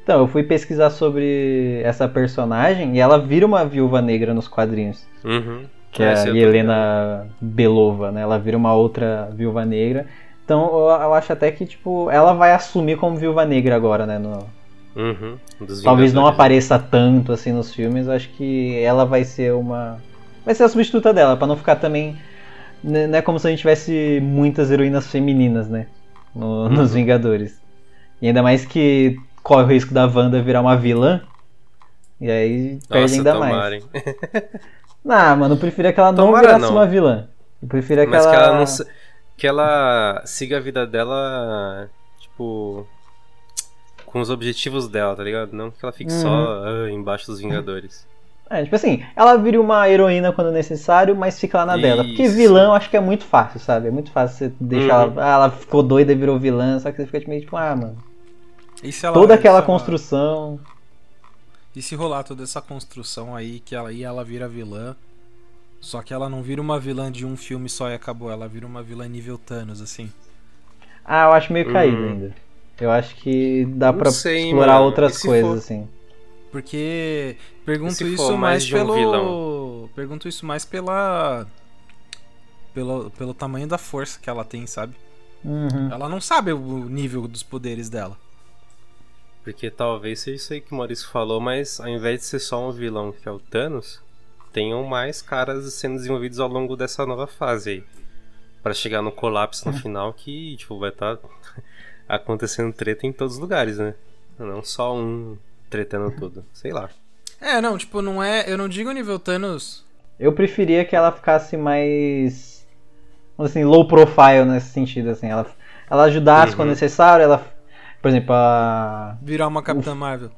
Speaker 5: Então, eu fui pesquisar sobre essa personagem e ela vira uma viúva negra nos quadrinhos.
Speaker 4: Uhum.
Speaker 5: que é
Speaker 4: Esse
Speaker 5: a. Helena Belova, né? Ela vira uma outra viúva negra. Então eu, eu acho até que, tipo, ela vai assumir como viúva negra agora, né? no-
Speaker 4: Uhum.
Speaker 5: Talvez não apareça tanto assim nos filmes, eu acho que ela vai ser uma. Vai ser a substituta dela, pra não ficar também. né, Não é como se a gente tivesse muitas heroínas femininas, né? no- nos Vingadores. E ainda mais que corre o risco da Wanda virar uma vilã. E aí perde
Speaker 4: Nossa,
Speaker 5: ainda mais.
Speaker 4: tomarem.
Speaker 5: Não, mano, eu preferia que ela não
Speaker 4: Tomara
Speaker 5: virasse
Speaker 4: não.
Speaker 5: uma vilã. Eu preferia que
Speaker 4: Mas
Speaker 5: ela.
Speaker 4: que ela não. Que ela siga a vida dela, tipo. Com os objetivos dela, tá ligado? Não que ela fique
Speaker 5: Uhum.
Speaker 4: só ah, embaixo dos Vingadores.
Speaker 5: É, tipo assim, ela vira uma heroína quando necessário, mas fica lá na dela. Porque
Speaker 4: Isso.
Speaker 5: vilã eu acho que é muito fácil, sabe? É muito fácil você deixar
Speaker 4: Uhum.
Speaker 5: ela. Ah, ela ficou doida e virou vilã, só que você fica meio tipo, ah, mano.
Speaker 6: E se ela-
Speaker 5: Toda aquela
Speaker 6: se ela-
Speaker 5: construção.
Speaker 6: E se rolar toda essa construção aí, que ela, aí ela vira vilã. Só que ela não vira uma vilã de um filme só e acabou. Ela vira uma vilã nível Thanos, assim.
Speaker 5: Ah, eu acho meio caído
Speaker 4: Hum.
Speaker 5: ainda. Eu acho que dá
Speaker 4: sei,
Speaker 5: explorar
Speaker 4: mano.
Speaker 5: outras coisas,
Speaker 4: for-
Speaker 5: assim.
Speaker 6: Porque. Pergunto isso mais,
Speaker 4: mais de um
Speaker 6: pelo.
Speaker 4: vilão?
Speaker 6: Pergunto isso mais pela. Pelo, pelo tamanho da força que ela tem, sabe?
Speaker 5: Uhum.
Speaker 6: Ela não sabe o nível dos poderes dela.
Speaker 4: Porque talvez seja isso aí que o Maurício falou, mas ao invés de ser só um vilão que é o Thanos, tenham mais caras sendo desenvolvidos ao longo dessa nova fase aí. Pra chegar no colapso no final que, tipo, vai estar acontecendo treta em todos os lugares, né? Não só um tretando tudo. Sei lá.
Speaker 6: É, não, tipo, não é. Eu não digo nível Thanos.
Speaker 5: Eu preferia que ela ficasse mais. assim, low profile nesse sentido, assim. Ela, ela ajudasse
Speaker 4: Uhum.
Speaker 5: quando necessário, ela. Por exemplo, a.
Speaker 6: Virar uma Capitã Marvel.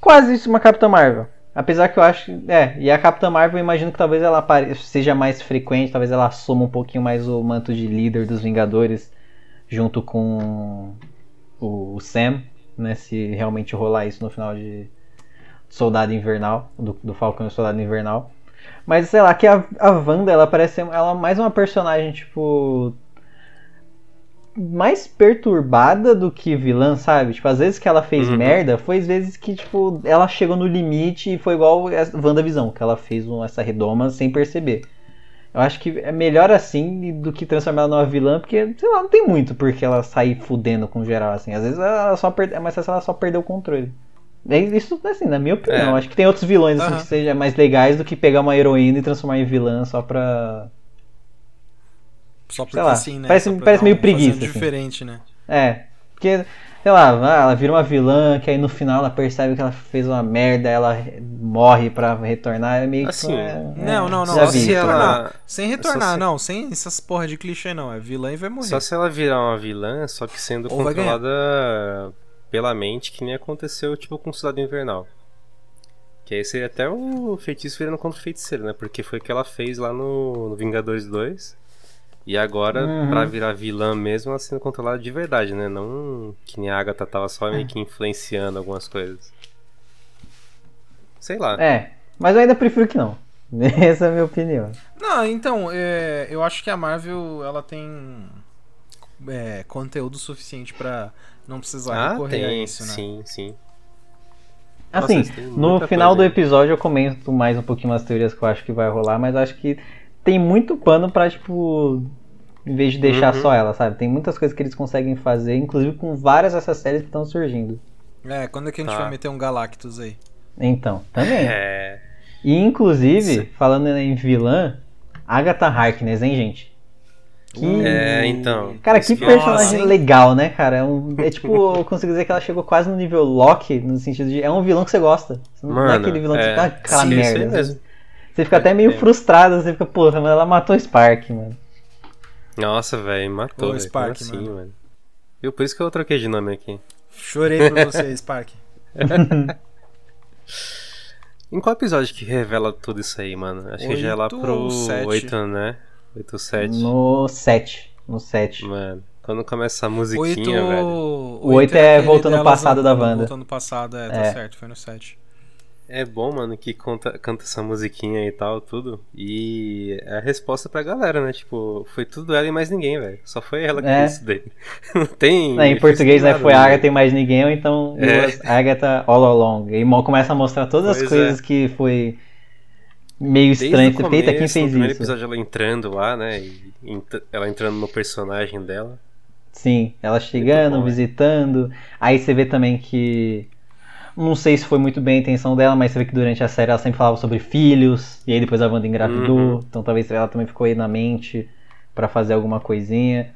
Speaker 5: Quase isso uma Capitã Marvel. Apesar que eu acho. É, e a Capitã Marvel eu imagino que talvez ela seja mais frequente, talvez ela assuma um pouquinho mais o manto de líder dos Vingadores junto com o, Sam. né? Se realmente rolar isso no final de Soldado Invernal, do, do Falcão e Soldado Invernal. Mas sei lá, que a, a Wanda, ela parece ela é mais uma personagem, tipo. Mais perturbada do que vilã, sabe? Tipo, às vezes que ela fez
Speaker 4: Uhum.
Speaker 5: merda, foi às vezes que, tipo, ela chegou no limite e foi igual a WandaVisão, que ela fez um- essa redoma sem perceber. Eu acho que é melhor assim do que transformar ela numa vilã, porque, sei lá, não tem muito porque ela sair fudendo com geral, assim. Às vezes ela só perde... é fácil ela só perder o controle. É Isso, assim, na minha opinião.
Speaker 4: É.
Speaker 5: Acho que tem outros vilões assim,
Speaker 6: Aham.
Speaker 5: que sejam mais legais do que pegar uma heroína e transformar em vilã só pra.
Speaker 6: Só porque
Speaker 5: Sei lá,
Speaker 6: sim, né?
Speaker 5: parece- parece meio preguiça, assim.
Speaker 6: diferente, né?
Speaker 5: É. Porque, sei lá, ah, ela vira uma vilã, que aí no final ela percebe que ela fez uma merda, ela morre pra retornar. É meio que.
Speaker 4: Assim,
Speaker 5: é,
Speaker 6: Não, não, não.
Speaker 5: vi.
Speaker 4: se ela-
Speaker 6: Retornar. Sem retornar,
Speaker 4: se-
Speaker 6: não. Sem essas porra de clichê, não. É vilã e vai morrer.
Speaker 4: Só se ela virar uma vilã, só que sendo
Speaker 6: Ou
Speaker 4: controlada pela mente, que nem aconteceu tipo com o Cidade Invernal. Que aí seria até o feitiço virando contra o feiticeiro, né? Porque foi o que ela fez lá no, no Vingadores 2. E agora,
Speaker 5: Uhum.
Speaker 4: pra virar vilã mesmo, ela sendo controlada de verdade, né? Não que nem a Agatha tava só meio que influenciando algumas coisas. Sei lá.
Speaker 5: É, mas eu ainda prefiro que não. Essa é a minha opinião.
Speaker 6: Não, então, é, eu acho que a Marvel, ela tem é, conteúdo suficiente pra não precisar
Speaker 4: Ah,
Speaker 6: recorrer a
Speaker 4: tem,
Speaker 6: isso, né?
Speaker 4: sim, sim.
Speaker 5: Assim,
Speaker 4: Nossa,
Speaker 5: no final do episódio eu comento mais um pouquinho as teorias que eu acho que vai rolar, mas acho que tem muito pano pra, tipo, em vez de deixar
Speaker 4: Uhum.
Speaker 5: só ela, sabe? Tem muitas coisas que eles conseguem fazer, inclusive com várias dessas séries que estão surgindo.
Speaker 6: É, quando é que a gente
Speaker 4: Tá.
Speaker 6: vai meter um Galactus aí?
Speaker 5: Então, também.
Speaker 4: É.
Speaker 5: E inclusive, falando em vilã, Agatha Harkness, hein, gente? Que...
Speaker 4: É, então.
Speaker 5: Cara, que
Speaker 4: falar.
Speaker 5: personagem
Speaker 6: hein?
Speaker 5: legal, né, cara? É, um, é tipo, eu consigo dizer que ela chegou quase no nível Loki, no sentido de. É um vilão que você gosta. Você não é
Speaker 4: Mano,
Speaker 5: aquele vilão que
Speaker 4: é,
Speaker 5: você tá aquela
Speaker 4: sim, isso aí
Speaker 5: merda.
Speaker 4: mesmo.
Speaker 5: Você fica até meio
Speaker 4: É.
Speaker 5: frustrado, você fica, porra, mas ela matou o Spark, mano.
Speaker 4: Nossa, velho, matou.
Speaker 6: Ô,
Speaker 4: velho.
Speaker 6: Spark,
Speaker 4: assim,
Speaker 6: mano.
Speaker 4: mano? Viu? Por isso que eu troquei de nome aqui.
Speaker 6: Chorei por você, Spark.
Speaker 4: Em qual episódio que revela tudo isso aí, mano? Acho que já é lá
Speaker 6: Oito
Speaker 4: pro
Speaker 6: ou sete?
Speaker 4: 8, né? 8 7.
Speaker 5: No 7. No 7.
Speaker 4: Mano, quando começa a
Speaker 6: Oito,
Speaker 4: musiquinha, velho.
Speaker 5: O oito é
Speaker 6: aquele
Speaker 5: voltando ao
Speaker 6: delas
Speaker 5: passado da
Speaker 6: andando,
Speaker 5: Wanda.
Speaker 6: Voltando ao passado, é, tá
Speaker 5: É.
Speaker 6: certo, foi no 7.
Speaker 4: É bom, mano, que conta, canta essa musiquinha e tal, tudo. E é a resposta pra galera, né? Tipo, foi tudo ela e mais ninguém, velho. Só foi ela que
Speaker 5: É.
Speaker 4: fez isso daí. Não tem.
Speaker 5: É, em português, né?
Speaker 4: nada,
Speaker 5: Foi a
Speaker 4: né?
Speaker 5: Agatha e mais ninguém, ou então
Speaker 4: É.
Speaker 5: Agatha all along. E começa a mostrar todas as
Speaker 4: Pois
Speaker 5: coisas
Speaker 4: é.
Speaker 5: que foi meio estranho
Speaker 4: o
Speaker 5: ser feita. Quem
Speaker 4: começo,
Speaker 5: fez
Speaker 4: no primeiro
Speaker 5: isso?
Speaker 4: episódio ela entrando lá, né? E ela entrando no personagem dela.
Speaker 5: Sim, ela chegando,
Speaker 4: bom, é.
Speaker 5: visitando. Aí você vê também que. Não sei se foi muito bem a intenção dela, mas você vê que durante a série ela sempre falava sobre filhos. E aí depois a Wanda engravidou.
Speaker 4: Uhum.
Speaker 5: Então talvez ela também ficou aí na mente pra fazer alguma coisinha.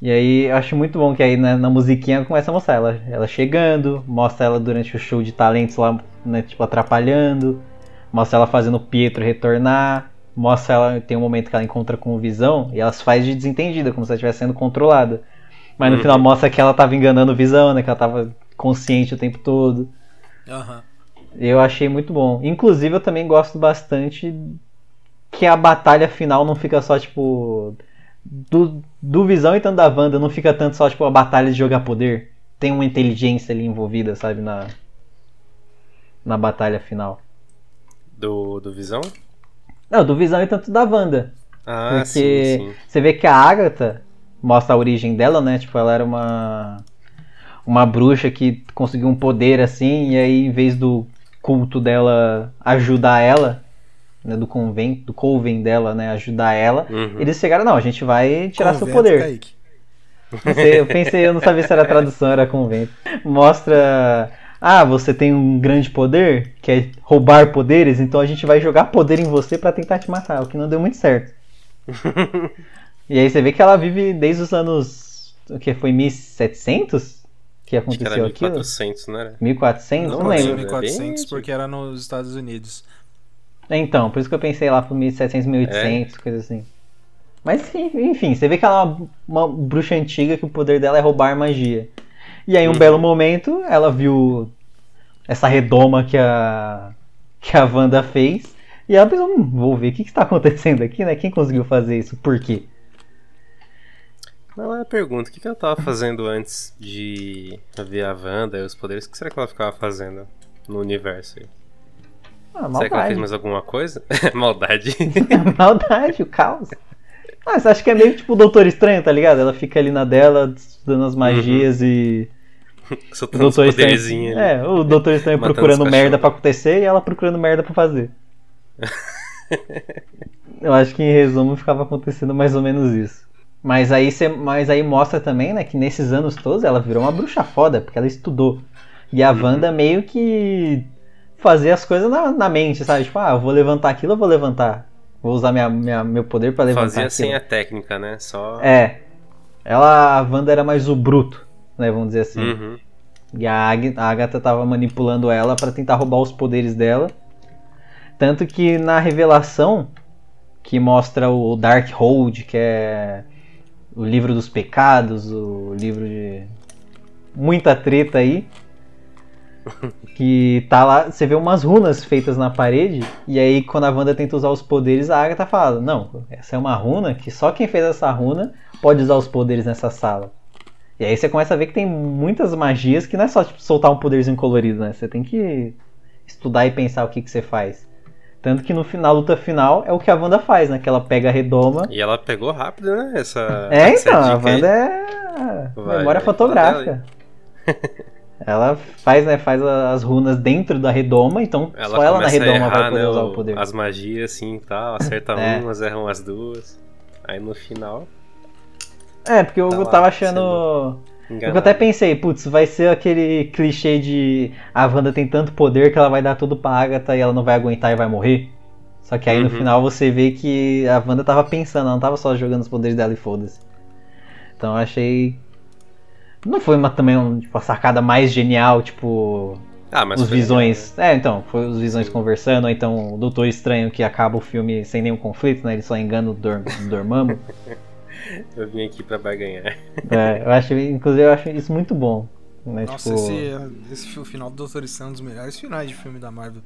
Speaker 5: E aí acho muito bom que aí na, na musiquinha começa a mostrar ela, ela chegando, mostra ela durante o show de talentos lá, né, tipo, atrapalhando, mostra ela fazendo o Pietro retornar, mostra ela, tem um momento que ela encontra com o Visão e ela se faz de desentendida, como se ela estivesse sendo controlada. Mas no
Speaker 4: Uhum.
Speaker 5: final mostra que ela tava enganando o Visão, né, que ela tava consciente o tempo todo.
Speaker 6: Aham.
Speaker 5: Eu achei muito bom. Inclusive, eu também gosto bastante que a batalha final não fica só, tipo. Do, do Visão e tanto da Wanda, não fica tanto só, tipo, a batalha de jogar poder. Tem uma inteligência ali envolvida, sabe, na. Na batalha final.
Speaker 4: Do, do Visão?
Speaker 5: Não, do Visão e tanto da Wanda.
Speaker 4: Ah,
Speaker 5: Porque
Speaker 4: sim, sim.
Speaker 5: você vê que a Agatha mostra a origem dela, né? Tipo, ela era uma uma bruxa que conseguiu um poder assim, e aí em vez do culto dela ajudar ela, né, do convento, do coven dela, né, ajudar ela,
Speaker 4: Uhum.
Speaker 5: eles chegaram, não, a gente vai tirar seu
Speaker 6: Convento,
Speaker 5: poder.
Speaker 6: Kaique.
Speaker 5: Pensei- eu pensei, eu não sabia se era tradução, era convento. Mostra, ah, você tem um grande poder, que é roubar poderes, então a gente vai jogar poder em você pra tentar te matar, o que não deu muito certo. E aí você vê que ela vive desde os anos, o que foi 1700 que
Speaker 4: Acho que
Speaker 5: aconteceu aquilo?
Speaker 4: 1400, não era?
Speaker 5: 1400, não,
Speaker 4: Não,
Speaker 5: lembro.
Speaker 4: lembro.
Speaker 6: 1400
Speaker 4: bem-
Speaker 6: porque era nos Estados Unidos.
Speaker 5: Então, por isso que eu pensei lá pro 1700, 1800,
Speaker 4: É.
Speaker 5: coisa assim. Mas enfim, enfim, você vê que ela é uma, uma bruxa antiga que o poder dela é roubar magia. E aí, um
Speaker 4: Uhum.
Speaker 5: belo momento, ela viu essa redoma que a que a Wanda fez e ela pensou, hum, vou ver o que, que está acontecendo aqui, né? Quem conseguiu fazer isso? Por quê?
Speaker 4: Não é a pergunta, o que, que ela tava fazendo antes de ver a Wanda e os poderes? O que será que ela ficava fazendo no universo aí?
Speaker 5: Ah,
Speaker 4: Será que ela fez
Speaker 5: maldade.
Speaker 4: mais alguma coisa? Maldade.
Speaker 5: maldade, o caos. Ah, você acha que é meio tipo o Doutor Estranho, tá ligado? Ela fica ali na dela, estudando as magias e. O
Speaker 4: Soltando
Speaker 5: Doutor Estranho.
Speaker 4: poderzinhos. ali.
Speaker 5: É, o Doutor Estranho procurando
Speaker 4: os
Speaker 5: merda pra acontecer e ela procurando merda pra fazer. Eu acho que em resumo ficava acontecendo mais ou menos isso. Mas aí, cê, mas aí mostra também, né, que nesses anos todos ela virou uma bruxa foda, porque ela estudou. E a Wanda meio que fazia as coisas na, na mente, sabe? Tipo, ah, eu vou levantar aquilo, eu vou levantar. Vou usar minha, minha- meu poder pra levantar
Speaker 4: Fazia
Speaker 5: aquilo.
Speaker 4: sem a técnica, né? Só.
Speaker 5: É. Ela, a Wanda era mais o bruto, né, vamos dizer assim.
Speaker 4: Uhum.
Speaker 5: E a, Ag- a Agatha tava manipulando ela pra tentar roubar os poderes dela. Tanto que na revelação, que mostra o Darkhold, que é o livro dos pecados, o livro de muita treta aí. Que tá lá, você vê umas runas feitas na parede, e aí quando a Wanda tenta usar os poderes, a Agatha fala: Não, essa é uma runa que só quem fez essa runa pode usar os poderes nessa sala. E aí você começa a ver que tem muitas magias que não é só tipo, soltar um poderzinho colorido, né? Você tem que estudar e pensar o que, que você faz. Tanto que no final, luta final é o que a Wanda faz, né? Que ela pega a redoma.
Speaker 4: E ela pegou rápido, né? Essa.
Speaker 5: É,
Speaker 4: essa
Speaker 5: então, a. Wanda é
Speaker 4: Vai,
Speaker 5: memória fotográfica. Ela faz, né, faz as runas dentro da redoma, então
Speaker 4: Ela
Speaker 5: só ela na redoma
Speaker 4: errar,
Speaker 5: vai poder
Speaker 4: né,
Speaker 5: usar
Speaker 4: o-
Speaker 5: poder.
Speaker 4: As magias assim e tal, acerta
Speaker 5: É.
Speaker 4: umas, erram as duas. Aí no final,
Speaker 5: É, porque eu
Speaker 4: Tá lá,
Speaker 5: tava achando.
Speaker 4: Engana.
Speaker 5: Eu até pensei, putz, vai ser aquele clichê de a Wanda tem tanto poder que ela vai dar tudo pra Agatha e ela não vai aguentar e vai morrer. Só que aí no
Speaker 4: Uhum.
Speaker 5: final você vê que a Wanda tava pensando, ela não tava só jogando os poderes dela e foda-se. Então eu achei. Não foi uma, também um, tipo, a sacada mais genial, tipo.
Speaker 4: Ah, mas
Speaker 5: os visões. É, então, foi os visões
Speaker 4: Sim.
Speaker 5: conversando, ou então o Doutor Estranho que acaba o filme sem nenhum conflito, né? Ele só engana o, Dor o Dormammu.
Speaker 4: Eu vim aqui pra barganhar.
Speaker 5: É, eu acho, inclusive, eu acho isso muito bom. Né?
Speaker 6: Nossa,
Speaker 5: tipo,
Speaker 6: esse, esse o final do Doutor Estranho é um dos melhores finais de filme da Marvel.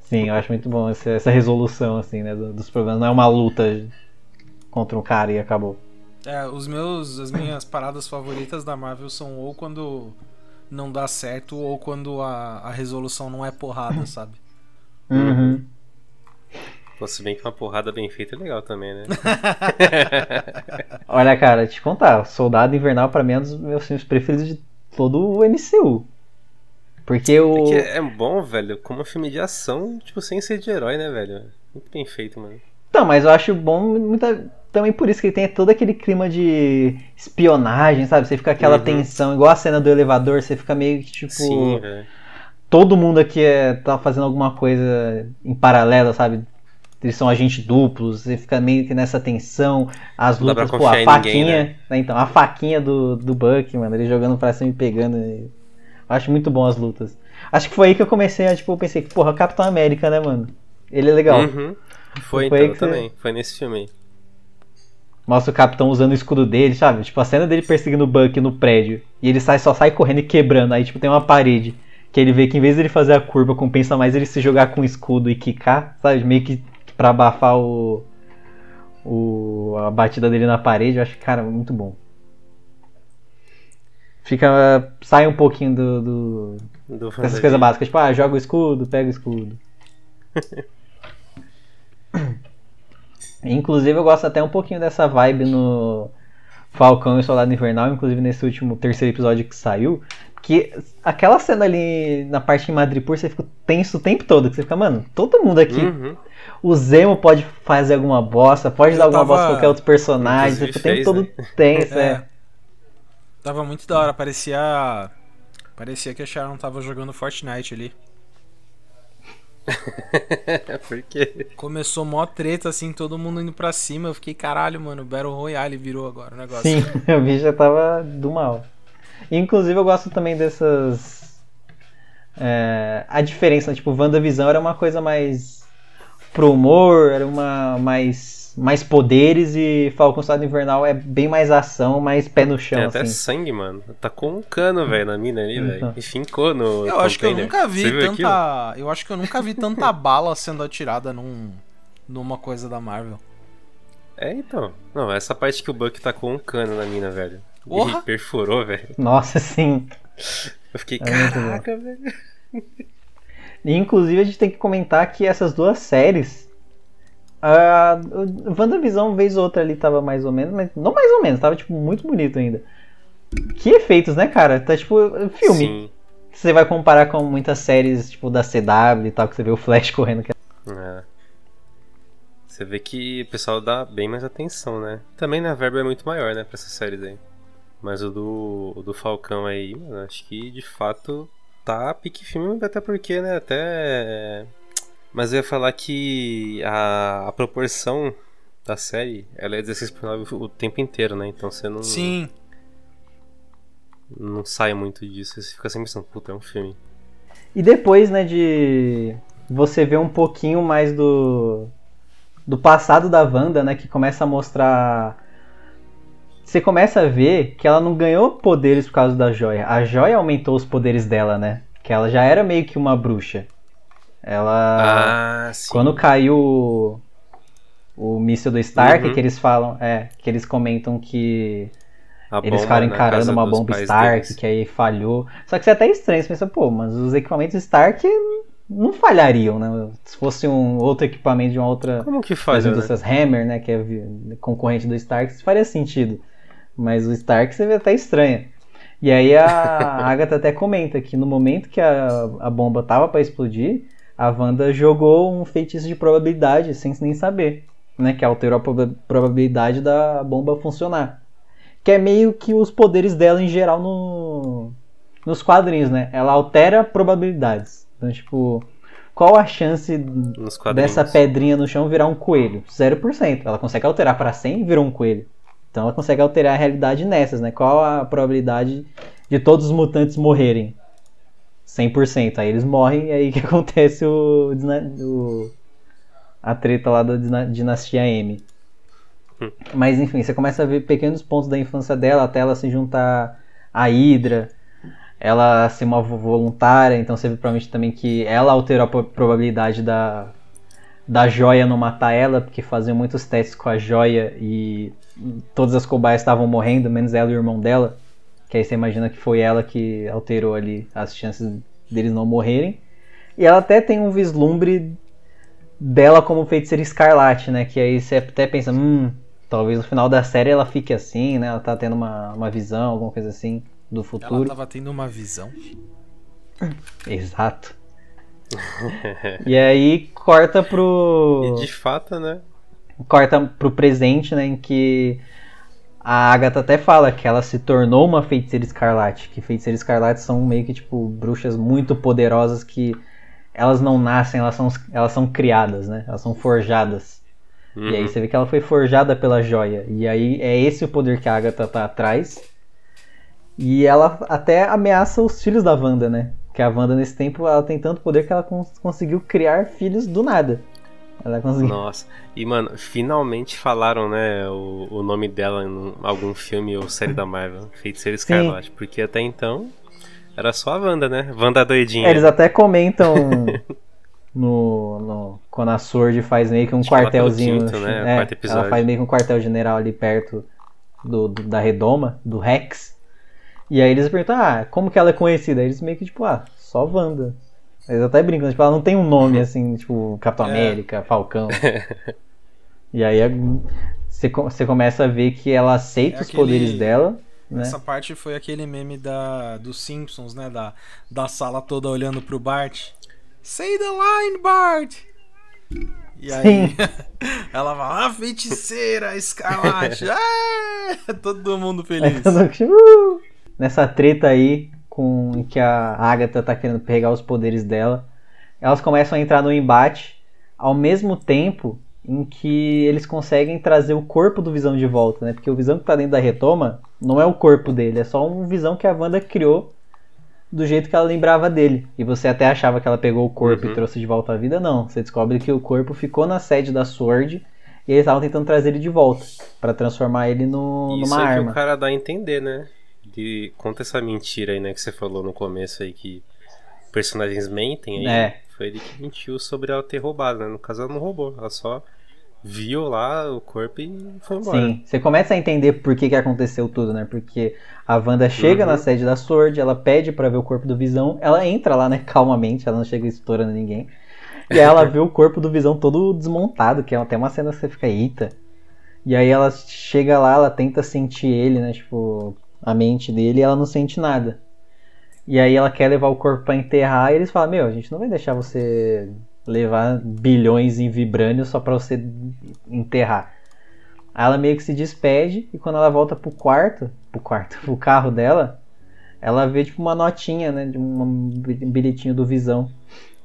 Speaker 5: Sim, eu acho muito bom essa, essa resolução, assim, né, do- dos problemas. Não é uma luta contra um cara e acabou.
Speaker 6: É, os meus, as minhas paradas favoritas da Marvel são ou quando não dá certo ou quando a, a resolução não é porrada, sabe?
Speaker 5: Uhum.
Speaker 4: Pô, se bem que uma porrada bem feita é legal também, né?
Speaker 5: Olha, cara, te contar, Soldado Invernal pra mim é um dos meus filmes preferidos de todo o MCU. Porque o.
Speaker 4: Porque é bom, velho, como um filme de ação, tipo, sem ser de herói, né, velho? Muito bem feito, mano.
Speaker 5: Não, mas eu acho bom muita... também por isso que ele tem todo aquele clima de espionagem, sabe? Você fica aquela
Speaker 4: Uhum.
Speaker 5: tensão, igual a cena do elevador, você fica meio que tipo.
Speaker 4: Sim, velho.
Speaker 5: todo mundo aqui é, tá fazendo alguma coisa em paralelo, sabe? Eles são agentes duplos, você fica meio que nessa tensão, as
Speaker 4: Não
Speaker 5: lutas, pô, a faquinha,
Speaker 4: ninguém,
Speaker 5: né, Então, a faquinha do, do Buck, mano, ele jogando pra cima e pegando. Eu acho muito bom as lutas. Acho que foi aí que eu comecei a, tipo, eu pensei, porra, Capitão América, né, mano? Ele é legal.
Speaker 4: Uhum. Foi,
Speaker 5: Foi
Speaker 4: então,
Speaker 5: você-
Speaker 4: também. Foi nesse filme aí.
Speaker 5: Mostra o Capitão usando o escudo dele, sabe? Tipo, a cena dele perseguindo o Buck no prédio. E ele sai, só sai correndo e quebrando. Aí, tipo, tem uma parede. Que ele vê que em vez dele fazer a curva, compensa mais ele se jogar com o escudo e quicar, sabe? Meio que pra abafar o. o a batida dele na parede. Eu acho, cara, muito bom. Fica. Sai um pouquinho do. do
Speaker 4: Do
Speaker 5: dessas coisas básicas. Tipo, ah, joga o escudo, pega o escudo. Inclusive, eu gosto até um pouquinho dessa vibe no Falcão e Soldado Invernal, inclusive nesse último terceiro episódio que saiu. Que aquela cena ali na parte em Madripoor, você fica tenso o tempo todo. Que você fica, mano, todo mundo aqui.
Speaker 4: Uhum.
Speaker 5: O Zemo pode fazer alguma bosta, pode
Speaker 6: Eu
Speaker 5: dar alguma
Speaker 6: tava-
Speaker 5: bosta pra qualquer outro personagem. Você fica o tempo
Speaker 4: fez,
Speaker 5: todo tenso, é.
Speaker 6: É. Tava muito da hora, parecia. Parecia que a Sharon tava jogando Fortnite ali.
Speaker 4: Por quê?
Speaker 6: Começou mó treta, assim, todo mundo indo pra cima. Eu fiquei, caralho, mano, Battle Royale virou agora o negócio.
Speaker 5: Sim, o bicho já tava do mal. Inclusive eu gosto também dessas. é, a diferença, tipo, WandaVisão era uma coisa mais pro humor, era uma mais, mais poderes e Falcão Soldado Invernal é bem mais ação, mais pé no chão,
Speaker 4: Tem até
Speaker 5: assim.
Speaker 4: sangue, mano. Tacou um cano, velho, na mina ali, velho.
Speaker 5: Então.
Speaker 4: E fincou no.
Speaker 6: Eu acho que eu
Speaker 4: container.
Speaker 6: nunca vi
Speaker 4: Você
Speaker 6: tanta. Eu acho que eu nunca vi tanta bala sendo atirada num. numa coisa da Marvel.
Speaker 4: É, então. Não, essa parte que o Buck tacou um cano na mina, velho.
Speaker 6: Porra!
Speaker 4: E perfurou, velho.
Speaker 5: Nossa, sim.
Speaker 4: Eu fiquei,
Speaker 5: É
Speaker 4: caraca, velho.
Speaker 5: E, inclusive, a gente tem que comentar que essas duas séries. A o WandaVision, vez ou outra ali, tava mais ou menos, mas não mais ou menos, tava tipo muito bonito ainda. Que efeitos, né, cara? Tá tipo filme.
Speaker 4: Sim.
Speaker 5: Você vai comparar com muitas séries, tipo da CW e tal, que você vê o Flash correndo. que é-
Speaker 4: É. Você vê que o pessoal dá bem mais atenção, né? Também né, a verba é muito maior, né, pra essas séries aí. Mas o do, o do Falcão aí, mano, acho que de fato tá pique filme, até porque, né, até. Mas eu ia falar que a, a proporção da série, ela é 16 por 9 o tempo inteiro, né? Então você não,
Speaker 6: Sim.
Speaker 4: não sai muito disso, você fica sempre pensando, puta, é um filme.
Speaker 5: E depois, né, de você ver um pouquinho mais do do passado da Wanda, né, que começa a mostrar você começa a ver que ela não ganhou poderes por causa da joia. A joia aumentou os poderes dela, né? Que ela já era meio que uma bruxa. Ela
Speaker 4: Ah, sim.
Speaker 5: quando caiu o, o míssil do Stark,
Speaker 4: Uhum.
Speaker 5: que eles falam, é, que eles comentam que
Speaker 4: A
Speaker 5: eles ficaram
Speaker 4: na
Speaker 5: encarando uma bomba Stark,
Speaker 4: deles.
Speaker 5: que aí falhou. Só que isso é até estranho, você pensa, pô, mas os equipamentos Stark não falhariam, né? Se fosse um outro equipamento de uma outra
Speaker 4: Como que
Speaker 5: das
Speaker 4: faz, né?
Speaker 5: indústrias Hammer, né, que é concorrente do Stark, isso faria sentido. Mas o Stark você vê até estranho. E aí a Agatha até comenta que no momento que a, a bomba tava pra explodir, a Wanda jogou um feitiço de probabilidade sem nem saber, né, que alterou a proba- probabilidade da bomba funcionar. Que é meio que os poderes dela em geral no, nos quadrinhos, né? Ela altera probabilidades. Então, tipo, qual a chance dessa pedrinha no chão virar um coelho? 0%. Ela consegue alterar para 100 e virou um coelho. Então ela consegue alterar a realidade nessas, né? Qual a probabilidade de todos os mutantes morrerem? 100%. Aí eles morrem e aí que acontece o, o- a treta lá da dina- dinastia M.
Speaker 4: Hum.
Speaker 5: Mas enfim, você começa a ver pequenos pontos da infância dela até ela se juntar à Hydra, ela ser uma vo- voluntária, então você vê provavelmente também que ela alterou a pro- probabilidade da, da joia não matar ela, porque faziam muitos testes com a joia e todas as cobaias estavam morrendo, menos ela e o irmão dela. Que aí você imagina que foi ela que alterou ali as chances deles não morrerem. E ela até tem um vislumbre dela como feiticeira escarlate, né? Que aí você até pensa, hum, talvez no final da série ela fique assim, né? Ela tá tendo uma, uma visão, alguma coisa assim do
Speaker 6: Ela
Speaker 5: futuro.
Speaker 6: tava tendo uma visão.
Speaker 5: Exato. e aí corta pro.
Speaker 4: E de fato, né?
Speaker 5: corta pro presente, né, em que a Agatha até fala que ela se tornou uma feiticeira escarlate, que feiticeiras escarlates são meio que tipo bruxas muito poderosas que elas não nascem, elas são, elas são criadas, né? Elas são forjadas.
Speaker 4: Uhum.
Speaker 5: E aí você vê que ela foi forjada pela joia. E aí é esse o poder que a Agatha tá atrás. E ela até ameaça os filhos da Wanda, né? Que a Wanda nesse tempo ela tem tanto poder que ela cons- conseguiu criar filhos do nada. Ela conseguiu.
Speaker 4: Nossa. E, mano, finalmente falaram, né, o, o nome dela em algum filme ou série da Marvel. Feiticeira Escarlate. Porque até então era só a Wanda, né? Wanda doidinha.
Speaker 5: É, eles até comentam no, no- quando a Sword faz meio que um
Speaker 4: Acho pelo
Speaker 5: quartelzinho.
Speaker 4: quinto, né?
Speaker 5: é,
Speaker 4: Quarto episódio.
Speaker 5: ela faz meio que um quartel general ali perto do, do- da redoma, do Rex. E aí eles perguntam, ah, como que ela é conhecida? Aí eles meio que tipo, ah, só Wanda. Eles até brincam, tipo, ela não tem um nome assim, tipo, Capitão
Speaker 6: É.
Speaker 5: América, Falcão. e aí é- você, você começa a ver que ela aceita
Speaker 6: É
Speaker 5: os
Speaker 6: aquele-
Speaker 5: poderes dela, né?
Speaker 6: Essa parte foi aquele meme da, dos Simpsons, né? Da, da sala toda olhando pro Bart. Say the line, Bart! E aí, ela fala, ah, feiticeira, escarlate! Todo mundo feliz.
Speaker 5: Uh! Nessa treta aí, com em que a Agatha tá querendo pegar os poderes dela, elas começam a entrar no embate ao mesmo tempo em que eles conseguem trazer o corpo do Visão de volta, né? Porque o Visão que tá dentro da retoma não é o corpo dele, é só um Visão que a Wanda criou do jeito que ela lembrava dele. E você até achava que ela pegou o corpo
Speaker 4: Uhum.
Speaker 5: e trouxe de volta à vida, não. Você descobre que o corpo ficou na sede da Sword e eles estavam tentando trazer ele de volta pra transformar ele no,
Speaker 4: Isso
Speaker 5: numa
Speaker 4: que
Speaker 5: arma.
Speaker 4: o cara dá a entender, né? De, conta essa mentira aí, né, que você falou no começo aí que personagens mentem aí.
Speaker 5: É.
Speaker 4: Foi ele que mentiu sobre ela ter roubado, né? No caso, ela não roubou, ela só viu lá o corpo e foi embora.
Speaker 5: Sim, você começa a entender por que, que aconteceu tudo, né? Porque a Wanda chega
Speaker 4: Uhum.
Speaker 5: na sede da Sword, ela pede pra ver o corpo do Visão, ela entra lá, né, calmamente, ela não chega estourando ninguém. E aí ela vê o corpo do Visão todo desmontado, que é até uma cena que você fica, eita. E aí ela chega lá, ela tenta sentir ele, né, tipo, a mente dele, e ela não sente nada. E aí ela quer levar o corpo pra enterrar, e eles falam, meu, a gente não vai deixar você levar bilhões em vibrânio só pra você enterrar. Aí ela meio que se despede e quando ela volta pro quarto, pro quarto, pro carro dela, ela vê tipo uma notinha, né, de um bilhetinho do Visão,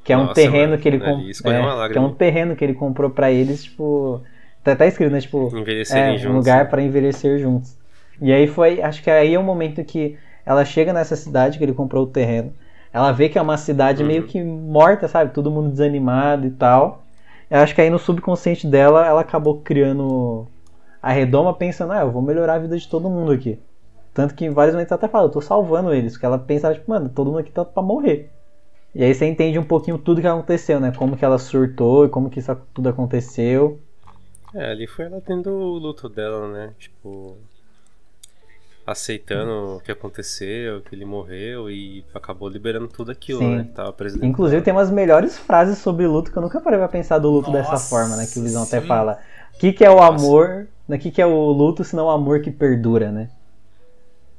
Speaker 5: que é um
Speaker 4: Nossa,
Speaker 5: terreno
Speaker 4: mano,
Speaker 5: que ele comprou,
Speaker 4: uma
Speaker 5: que é um terreno que ele comprou pra eles, tipo, tá, tá escrito, né, tipo, é, um lugar
Speaker 4: né?
Speaker 5: pra envelhecer juntos. E aí foi, acho que aí é o momento que ela chega nessa cidade que ele comprou o terreno. Ela vê que é uma cidade
Speaker 4: Uhum.
Speaker 5: meio que morta, sabe? Todo mundo desanimado e tal. Eu acho que aí no subconsciente dela, ela acabou criando a redoma pensando, ah, eu vou melhorar a vida de todo mundo aqui. Tanto que em vários momentos ela até fala, eu tô salvando eles. Porque ela pensava, tipo, mano, todo mundo aqui tá pra morrer. E aí você entende um pouquinho tudo que aconteceu, né? Como que ela surtou e como que isso tudo aconteceu.
Speaker 4: É, ali foi ela tendo o luto dela, né? Tipo. Aceitando o que aconteceu, que ele morreu e acabou liberando tudo aquilo,
Speaker 5: Sim.
Speaker 4: né? que Tava presidente.
Speaker 5: Inclusive tem umas melhores frases sobre luto que eu nunca parei pra pensar do luto dessa
Speaker 6: Nossa,
Speaker 5: forma, né? Que o Visão até
Speaker 6: sim.
Speaker 5: fala. O que, que é o
Speaker 4: Nossa.
Speaker 5: amor? O que, que é o luto se não o amor que perdura, né?